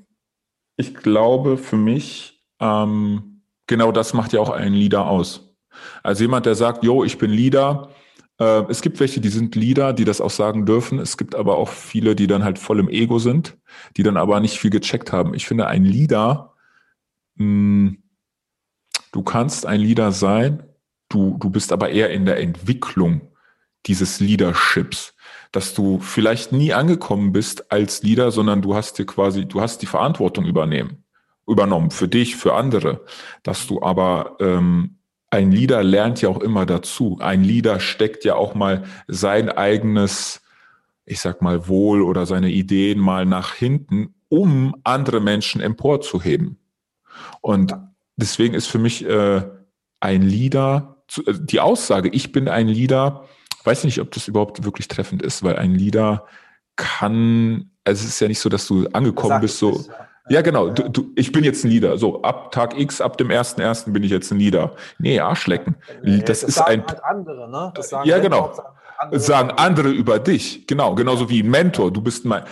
ich glaube, für mich, ähm, genau das macht ja auch einen Leader aus. Also jemand, der sagt, yo, ich bin Leader. Äh, es gibt welche, die sind Leader, die das auch sagen dürfen. Es gibt aber auch viele, die dann halt voll im Ego sind, die dann aber nicht viel gecheckt haben. Ich finde, ein Leader, mh, hm, du kannst ein Leader sein, du, du bist aber eher in der Entwicklung dieses Leaderships, dass du vielleicht nie angekommen bist als Leader, sondern du hast dir quasi, du hast die Verantwortung übernehmen, übernommen für dich, für andere, dass du aber ähm, ein Leader lernt ja auch immer dazu. Ein Leader steckt ja auch mal sein eigenes, ich sag mal, Wohl oder seine Ideen mal nach hinten, um andere Menschen emporzuheben. Und deswegen ist für mich äh, ein Leader, äh, die Aussage, ich bin ein Leader, weiß nicht, ob das überhaupt wirklich treffend ist, weil ein Leader kann, also es ist ja nicht so, dass du angekommen bist, so, ist, ja. Ja, genau. Du, du, ich bin jetzt ein Leader. So, ab Tag X, ab dem 1.1. bin ich jetzt ein Leader. Nee, Arschlecken. Nee, das, das, ist ein. Halt andere, ne? Das sagen ja, genau. Andere sagen andere über dich. Genau. Genauso wie ein Mentor. Du bist mein.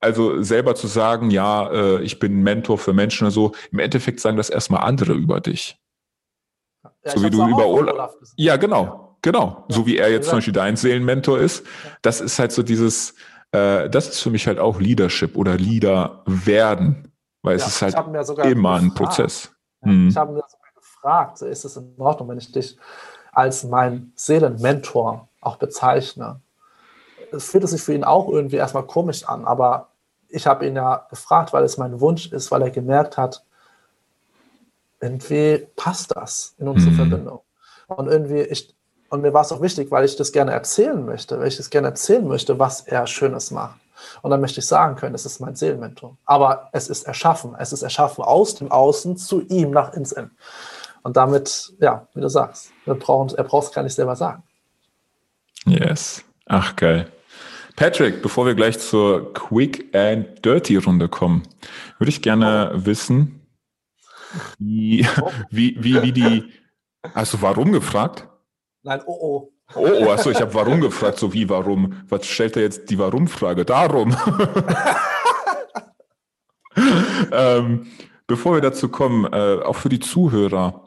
Also selber zu sagen, ja, äh, ich bin ein Mentor für Menschen oder so. Im Endeffekt sagen das erstmal andere über dich. Ja, so wie du über Olaf. Ja, genau. Genau. Ja. So wie er jetzt zum Beispiel dein Seelenmentor ist. Das ist halt so dieses, äh, das ist für mich halt auch Leadership oder Leader werden. Weil ja, es ist halt immer ein Prozess. Ja, mhm. Ich habe mir sogar gefragt, ist es in Ordnung, wenn ich dich als mein Seelenmentor auch bezeichne? Es fühlt sich für ihn auch irgendwie erstmal komisch an, aber ich habe ihn ja gefragt, weil es mein Wunsch ist, weil er gemerkt hat, irgendwie passt das in unsere mhm. Verbindung. Und irgendwie, ich, und mir war es auch wichtig, weil ich das gerne erzählen möchte, weil ich das gerne erzählen möchte, was er Schönes macht. Und dann möchte ich sagen können, es ist mein Seelenmentor. Aber es ist erschaffen. Es ist erschaffen aus dem Außen zu ihm nach ins Innen. Und damit, ja, wie du sagst, wir brauchen, er braucht es gar nicht selber sagen. Yes. Ach, geil. Patrick, bevor wir gleich zur Quick and Dirty Runde kommen, würde ich gerne oh. wissen, wie, wie, wie, wie die. Hast du warum gefragt? Nein, oh oh. Oh, oh achso, ich habe warum gefragt, so wie warum. Was stellt er jetzt die Warum-Frage? Darum. ähm, bevor wir dazu kommen, äh, auch für die Zuhörer,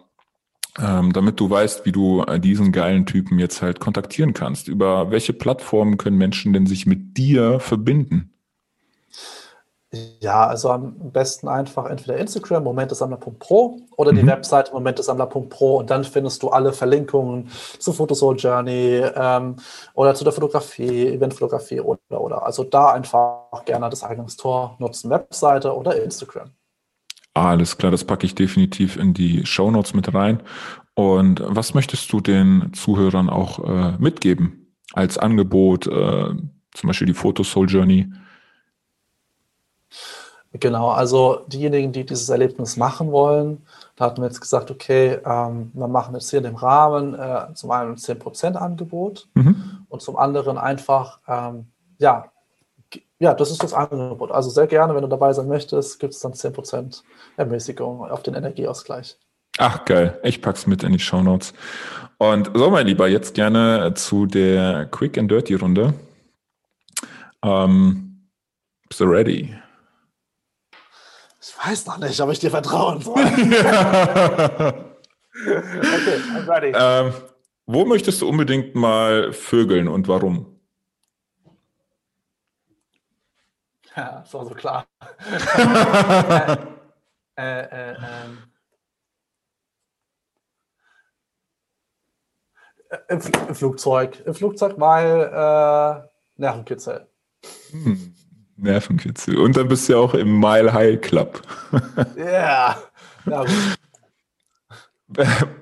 ähm, damit du weißt, wie du äh, diesen geilen Typen jetzt halt kontaktieren kannst. Über welche Plattformen können Menschen denn sich mit dir verbinden? Ja, also am besten einfach entweder Instagram, momentesammler.pro oder die mhm. Webseite momentesammler.pro und dann findest du alle Verlinkungen zur Fotosoul Journey ähm, oder zu der Fotografie, Eventfotografie oder, oder. Also da einfach gerne das Eingangstor nutzen, Webseite oder Instagram. Alles klar, das packe ich definitiv in die Show Notes mit rein. Und was möchtest du den Zuhörern auch äh, mitgeben als Angebot, äh, zum Beispiel die Photo Soul Journey? Genau, also diejenigen, die dieses Erlebnis machen wollen, da hatten wir jetzt gesagt, okay, ähm, wir machen jetzt hier in dem Rahmen äh, zum einen ein 10% Angebot mhm. und zum anderen einfach, ähm, ja, ja, das ist das Angebot. Also sehr gerne, wenn du dabei sein möchtest, gibt es dann 10% Ermäßigung auf den Energieausgleich. Ach geil, ich pack's mit in die Show Notes. Und so, mein Lieber, jetzt gerne zu der Quick and Dirty Runde. Ähm, bist du ready? Ich weiß noch nicht, ob ich dir vertrauen soll. okay, I'm ready. Ähm, wo möchtest du unbedingt mal vögeln und warum? Ja, das war so klar. äh, äh, äh, im, Im, Flugzeug. Im Flugzeug, weil äh, Nervenkitzel. Hm, Nervenkitzel. Und dann bist du ja auch im Mile High Club. yeah. ja.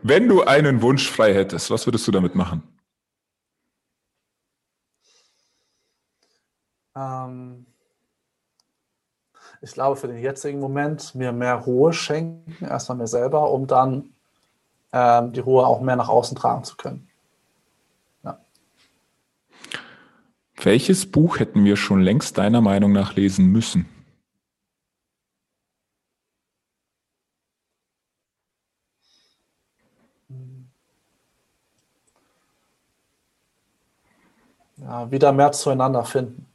Wenn du einen Wunsch frei hättest, was würdest du damit machen? Ähm, ich glaube, für den jetzigen Moment mir mehr Ruhe schenken, erstmal mir selber, um dann ähm, die Ruhe auch mehr nach außen tragen zu können. Welches Buch hätten wir schon längst deiner Meinung nach lesen müssen? Ja, wieder mehr zueinander finden.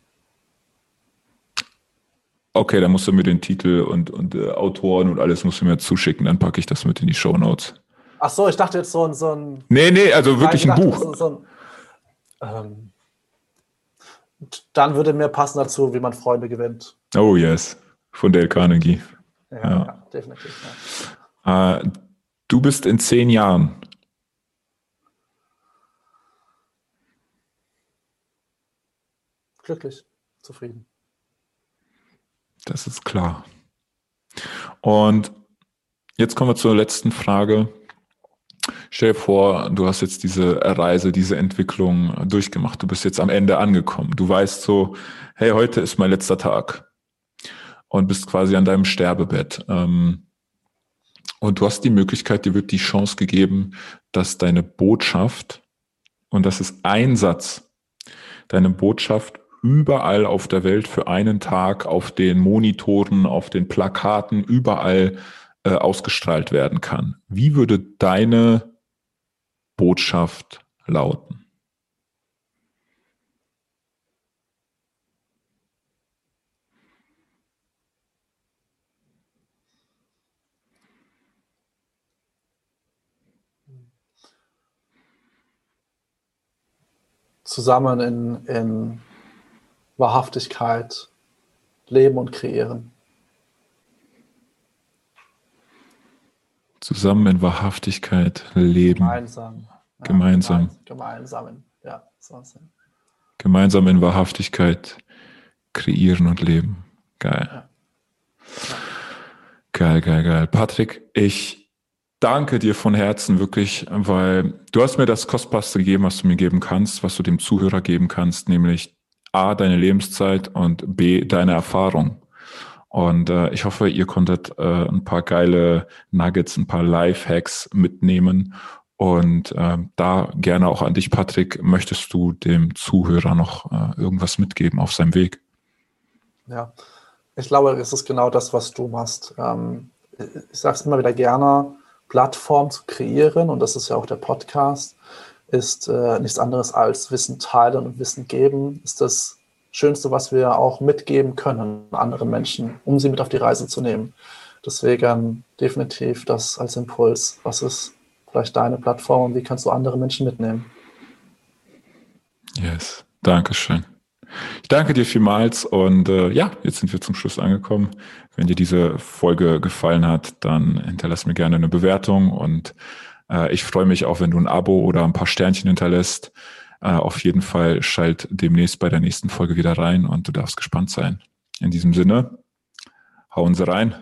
Okay, dann musst du mir den Titel und, und äh, Autoren und alles musst du mir zuschicken, dann packe ich das mit in die Show Notes. Ach so, ich dachte jetzt so ein. So ein nee, nee, also wirklich ein Buch. So, so ein, ähm, dann würde mir passen dazu, wie man Freunde gewinnt. Oh, yes. Von Dale Carnegie. Ja, ja. ja definitiv. Ja. Äh, du bist in zehn Jahren. Glücklich, zufrieden. Das ist klar. Und jetzt kommen wir zur letzten Frage. Stell dir vor, du hast jetzt diese Reise, diese Entwicklung durchgemacht. Du bist jetzt am Ende angekommen. Du weißt so, hey, heute ist mein letzter Tag. Und bist quasi an deinem Sterbebett. Ähm, und du hast die Möglichkeit, dir wird die Chance gegeben, dass deine Botschaft, und das ist ein Satz, deine Botschaft überall auf der Welt für einen Tag auf den Monitoren, auf den Plakaten, überall äh, ausgestrahlt werden kann. Wie würde deine Botschaft lauten? zusammen in, in Wahrhaftigkeit leben und kreieren. Zusammen in Wahrhaftigkeit leben. Gemeinsam. Gemeinsam. Gemeinsam, ja. Gemeinsam in Wahrhaftigkeit kreieren und leben. Geil. Ja. Geil, geil, geil. Patrick, ich danke dir von Herzen wirklich, weil du hast mir das Kostbarste gegeben, was du mir geben kannst, was du dem Zuhörer geben kannst, nämlich A, deine Lebenszeit und B, deine Erfahrung. Und äh, ich hoffe, ihr konntet äh, ein paar geile Nuggets, ein paar Life-Hacks mitnehmen. Und äh, da gerne auch an dich, Patrick, möchtest du dem Zuhörer noch äh, irgendwas mitgeben auf seinem Weg? Ja, ich glaube, es ist genau das, was du machst. Ähm, ich sage es immer wieder gerne, Plattform zu kreieren, und das ist ja auch der Podcast, ist äh, nichts anderes als Wissen teilen und Wissen geben. Ist das Schönste, was wir auch mitgeben können anderen Menschen, um sie mit auf die Reise zu nehmen. Deswegen definitiv das als Impuls. Was ist vielleicht deine Plattform und wie kannst du andere Menschen mitnehmen? Yes, Dankeschön. Ich danke dir vielmals und äh, ja, jetzt sind wir zum Schluss angekommen. Wenn dir diese Folge gefallen hat, dann hinterlass mir gerne eine Bewertung und äh, ich freue mich auch, wenn du ein Abo oder ein paar Sternchen hinterlässt. Äh, auf jeden Fall schalt demnächst bei der nächsten Folge wieder rein und du darfst gespannt sein. In diesem Sinne, hauen Sie rein.